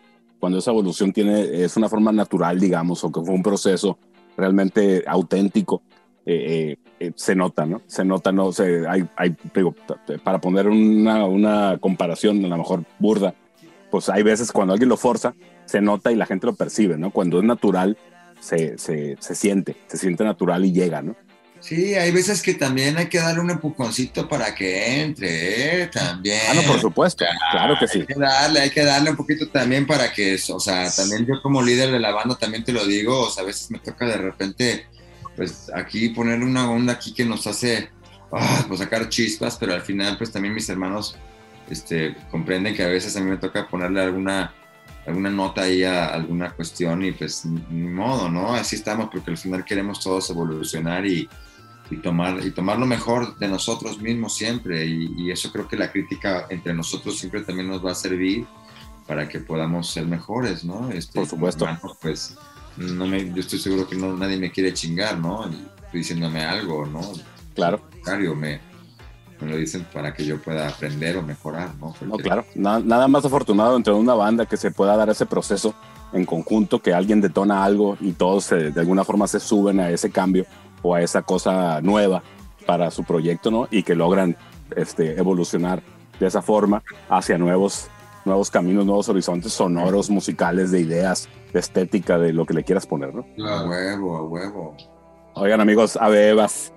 cuando esa evolución tiene, es una forma natural, digamos, o que fue un proceso realmente auténtico, eh, eh, eh, se nota, ¿no? Se nota, ¿no? Se, hay, hay, digo, para poner una, una comparación a lo mejor burda, pues hay veces cuando alguien lo forza, se nota y la gente lo percibe, ¿no? Cuando es natural, se, se, se siente, se siente natural y llega, ¿no? Sí, hay veces que también hay que darle un empujoncito para que entre, ¿eh? También. Ah, no, por supuesto, claro que sí. Hay que darle, hay que darle un poquito también para que, o sea, también yo como líder de la banda también te lo digo, o sea, a veces me toca de repente, pues aquí poner una onda aquí que nos hace, ah, pues sacar chispas, pero al final pues también mis hermanos, este, comprenden que a veces a mí me toca ponerle alguna, alguna nota ahí a alguna cuestión y pues ni, ni modo, ¿no? Así estamos porque al final queremos todos evolucionar y, y tomar, y tomar lo mejor de nosotros mismos siempre. Y, y eso creo que la crítica entre nosotros siempre también nos va a servir para que podamos ser mejores, ¿no? Este, Por supuesto. pues no me, yo estoy seguro que no, nadie me quiere chingar, ¿no? Y diciéndome algo, ¿no? Claro. Al me, me lo dicen para que yo pueda aprender o mejorar, ¿no? No, claro, nada más afortunado dentro de una banda que se pueda dar ese proceso en conjunto, que alguien detona algo y todos de alguna forma se suben a ese cambio o a esa cosa nueva para su proyecto, ¿no? Y que logran este, evolucionar de esa forma hacia nuevos, nuevos caminos, nuevos horizontes sonoros, musicales, de ideas, de estética, de lo que le quieras poner, ¿no? A huevo, a huevo. Oigan, amigos, Abebas,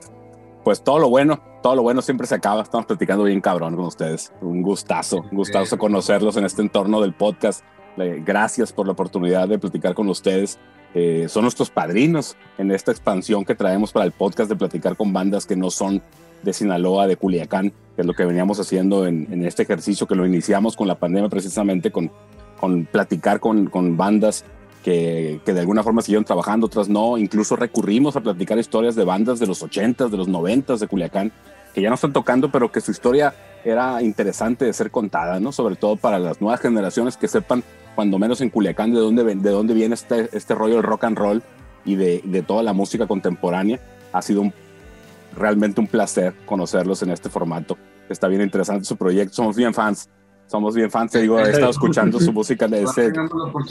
pues todo lo bueno, todo lo bueno siempre se acaba. Estamos platicando bien cabrón con ustedes. Un gustazo, un gustazo conocerlos en este entorno del podcast. Gracias por la oportunidad de platicar con ustedes. Eh, son nuestros padrinos en esta expansión que traemos para el podcast de platicar con bandas que no son de Sinaloa, de Culiacán, que es lo que veníamos haciendo en, este ejercicio que lo iniciamos con la pandemia precisamente, con, con platicar con, con bandas que, de alguna forma siguieron trabajando, otras no. Incluso recurrimos a platicar historias de bandas de los 80s, de los 90s de Culiacán, que ya no están tocando, pero que su historia era interesante de ser contada, ¿no? Sobre todo para las nuevas generaciones que sepan, cuando menos en Culiacán, de dónde, de dónde viene este, este rollo del rock and roll y de, de toda la música contemporánea. Ha sido un, realmente un placer conocerlos en este formato. Está bien interesante su proyecto. Somos bien fans somos bien fans, te digo, he estado escuchando su *laughs* música, de ese,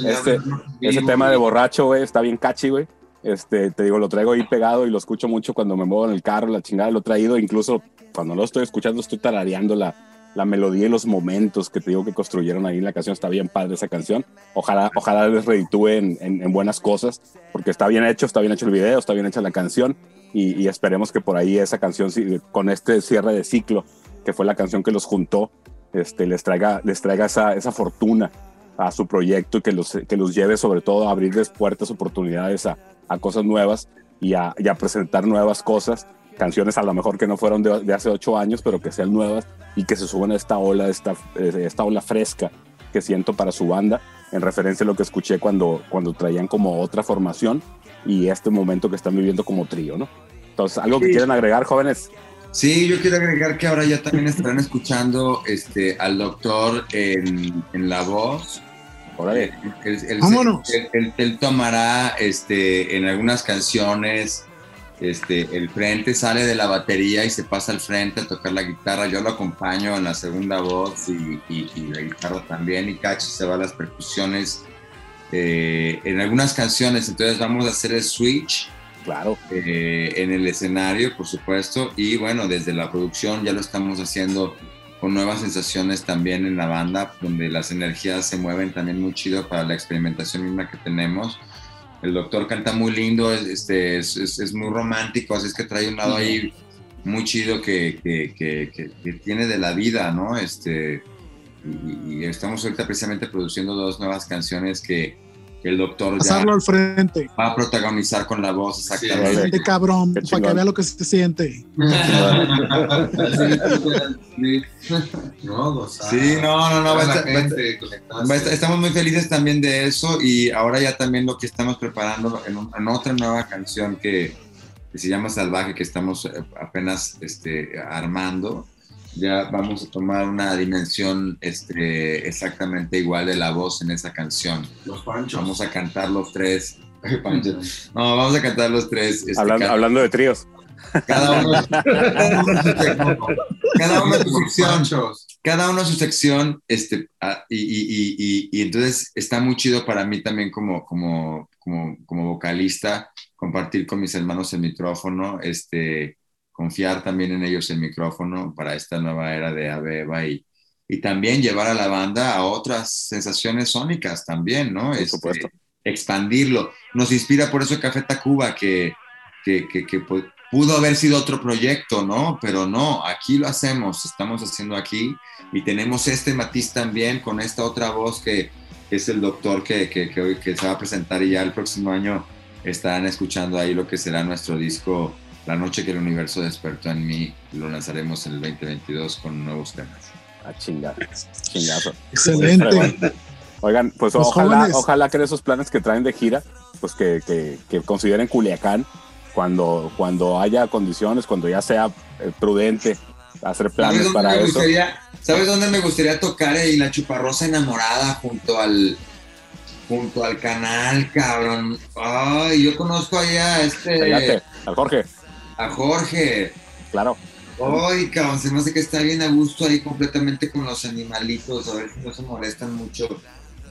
este, ese tema de borracho, güey, está bien catchy, güey. Este, te digo, lo traigo ahí pegado y lo escucho mucho cuando me muevo en el carro, la chingada, lo he traído, incluso cuando lo estoy escuchando estoy tarareando la, la melodía y los momentos que te digo que construyeron ahí en la canción, está bien padre esa canción. Ojalá, ojalá les reditúe en, en, buenas cosas, porque está bien hecho, está bien hecho el video, está bien hecha la canción y, y esperemos que por ahí esa canción, con este cierre de ciclo, que fue la canción que los juntó, este, les traiga, les traiga esa, esa fortuna a su proyecto y que los, que los lleve sobre todo a abrirles puertas, oportunidades a, a cosas nuevas y a, y a, presentar nuevas cosas, canciones a lo mejor que no fueron de, de, hace ocho años, pero que sean nuevas y que se suban a esta ola, esta, esta ola fresca que siento para su banda, en referencia a lo que escuché cuando, cuando traían como otra formación y este momento que están viviendo como trío, ¿no? Entonces, ¿algo que quieren agregar, jóvenes? Sí, yo quiero agregar que ahora ya también estarán escuchando este, al doctor en, en la voz. Órale. Él, él, él, tomará este, en algunas canciones este, el frente, sale de la batería y se pasa al frente a tocar la guitarra. Yo lo acompaño en la segunda voz y, y, y la guitarra también. Y Cacho se va a las percusiones eh, en algunas canciones. Entonces vamos a hacer el switch Claro. Eh, en el escenario, por supuesto, y bueno, desde la producción ya lo estamos haciendo con nuevas sensaciones también en la banda, donde las energías se mueven también muy chido para la experimentación misma que tenemos. El doctor canta muy lindo, este, es, es, muy romántico, así es que trae un lado ahí muy chido que, que, que, tiene de la vida, ¿no? Este, y, y, estamos ahorita precisamente produciendo dos nuevas canciones que, el doctor Pasarlo al frente. va a protagonizar con la voz exactamente. Sí, cabrón, para que vea lo que se siente. no, sí, no, no, no. estamos muy felices también de eso y ahora ya también lo que estamos preparando en, otra nueva canción que, que, se llama Salvaje, que estamos eh, apenas este, armando ya vamos a tomar una dimensión este, exactamente igual de la voz en esa canción. Los panchos. Vamos a cantar los tres. *laughs* No, vamos a cantar los tres. Este, hablando, de tríos. Cada uno, *laughs* cada uno, su sección. Cada uno su sección. Este, ah, y, y, y, y, entonces está muy chido para mí también como, como, como, como vocalista compartir con mis hermanos el micrófono. Este, confiar también en ellos el micrófono para esta nueva era de Abeba y, y también llevar a la banda a otras sensaciones sónicas también, ¿no? Por este, supuesto. expandirlo. Nos inspira por eso Café Tacuba, que, que, que, que, pudo haber sido otro proyecto, ¿no? Pero no, aquí lo hacemos, estamos haciendo aquí y tenemos este matiz también con esta otra voz que, es el doctor que, que, que, hoy, que se va a presentar y ya el próximo año estarán escuchando ahí lo que será nuestro disco la noche que el universo despertó en mí, lo lanzaremos en el 2022 con nuevos temas. Ah, chingada. Chingazo. Excelente. Oigan, pues ojalá, ojalá que esos planes que traen de gira, pues que, que, consideren Culiacán cuando, cuando haya condiciones, cuando ya sea eh, prudente hacer planes para eso. ¿Sabes dónde me gustaría tocar? Y la chuparrosa enamorada junto al junto al canal, cabrón. Ay, yo conozco allá a este. al Jorge a Jorge. Claro. Ay, cabrón, se me hace que está bien a gusto ahí completamente con los animalitos, a ver si no se molestan mucho.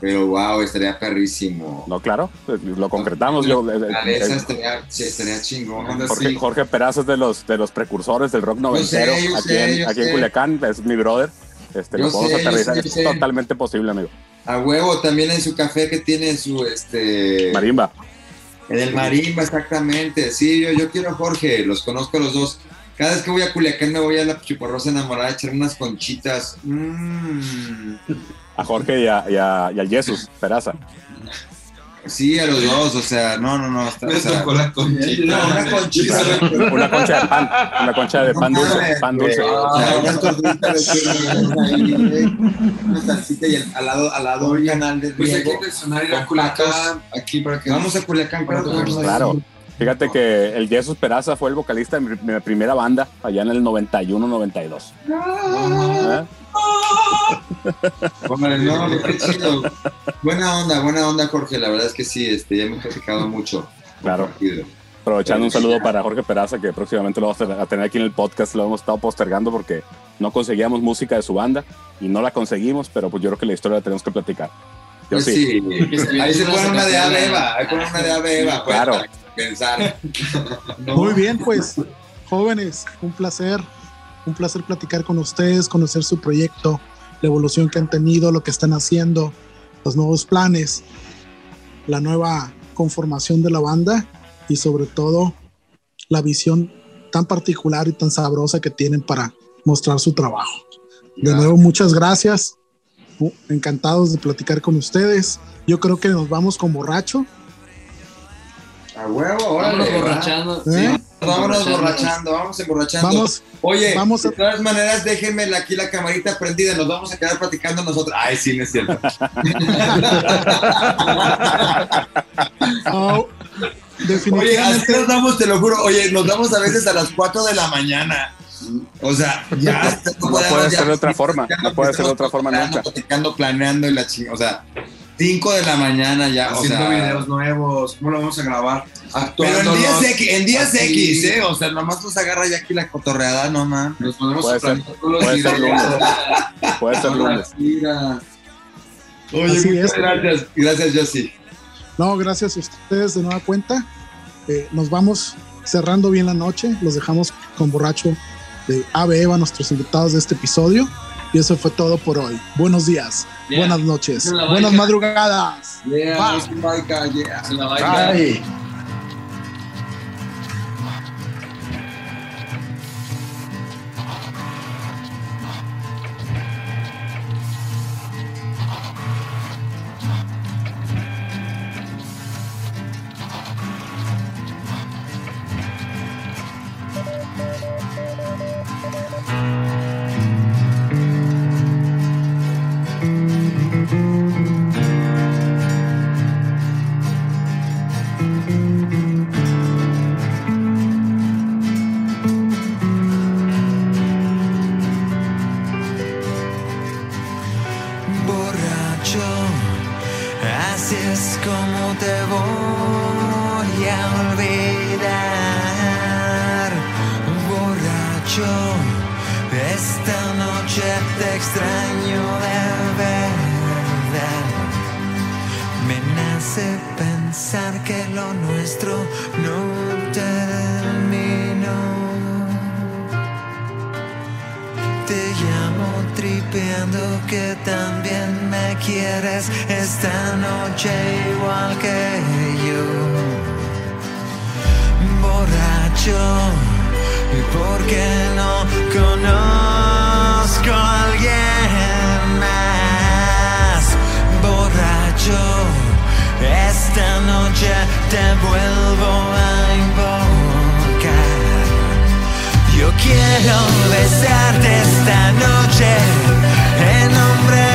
Pero wow, estaría perrísimo. No, claro, pues, lo concretamos. Yo, eh, eh, eh, estaría, chingón. Jorge. Jorge Peraza es de los, de los precursores del rock noventero yo aquí, sé, en, aquí en. Culiacán, es mi brother. Este, lo podemos sé, aterrizar, es totalmente posible, amigo. A huevo, también en su café que tiene su, este... Marimba. En el Marimba, exactamente. Sí, yo, yo quiero a Jorge, los conozco a los dos. Cada vez que voy a Culiacán me voy a la Chuparrosa enamorada a echar unas conchitas. Mm. A Jorge y a, y a, y al Jesus Peraza. Sí, a los dos, o sea, no, no, no. Está, o Me sea, tocó la conchita. No, una conchita. Una concha de pan, una concha de pan dulce, pan dulce. O sea, unas tortitas de una salsita y al, lado, al lado canal de Pues hay riego. que sonar ir a con Culiacán aquí para que Vamos a Culiacán, Para claro, tomarnos Claro. Fíjate que el Jesus Peraza fue el vocalista de mi, mi primera banda allá en el 91-92. ¿Eh? Órale, no, qué chido. Buena onda, buena onda, Jorge. La verdad es que sí, este, ya hemos platicado mucho. Claro. Aprovechando un saludo para Jorge Peraza, que próximamente lo vamos a tener- aquí en el podcast. Lo hemos estado postergando porque no conseguíamos música de su banda y no la conseguimos, pero pues yo creo que la historia la tenemos que platicar. Yo Pues sí. Ahí se pone una de sacatina. Abeba, ahí pone una de Abeba, pues, Claro. Pensar. *laughs* Muy bien, pues, jóvenes, un placer, un placer platicar con ustedes, conocer su proyecto, la evolución que han tenido, lo que están haciendo, los nuevos planes, la nueva conformación de la banda y sobre todo la visión tan particular y tan sabrosa que tienen para mostrar su trabajo. De nuevo, muchas gracias. Uh, Encantados de platicar con ustedes. Yo creo que nos vamos con borracho. A huevo, Vámonos órale. borrachando. ¿Eh? sí. Vámonos borrachando, vamos emborrachando. Vamos, Oye, Vamos a- de todas maneras, déjenme la- aquí la camarita prendida, nos vamos a quedar platicando nosotros. Ay, sí, no es cierto. oh, Oye, así definitivamente. nos damos, te lo juro, oye, nos damos a veces a las 4 de la mañana. O sea, ya No puede ser de otra forma, no puede ser de otra forma nunca. Platicando, planeando y la chingada. O sea, 5 de la mañana ya. O haciendo sea, videos nuevos. ¿Cómo lo vamos a grabar? pero en días X, en días. X, ¿eh? O sea, nomás nos agarra ya aquí la cotorreada, no man. Nos ponemos Puede a ser, planear todos los puede ser lunes. Puede ser lunes. Oye, muchas gracias. Gracias, Josie. No, gracias a ustedes de nueva cuenta. Eh, nos vamos cerrando bien la noche. Los dejamos con borracho de Ave Eva, nuestros invitados de este episodio. Y eso fue todo por hoy. Buenos días, Yeah. buenas noches, buenas madrugadas. Yeah, Bye. Borracho, así es como te voy a olvidar. Borracho, esta noche te extraño de verdad. Me nace pensar que lo nuestro no terminó. Te llamo tripeando que también me quieres esta noche igual que yo. Borracho, ¿y por qué no conozco a alguien más? Borracho, esta noche te vuelvo a invocar. Yo quiero besarte esta noche en nombre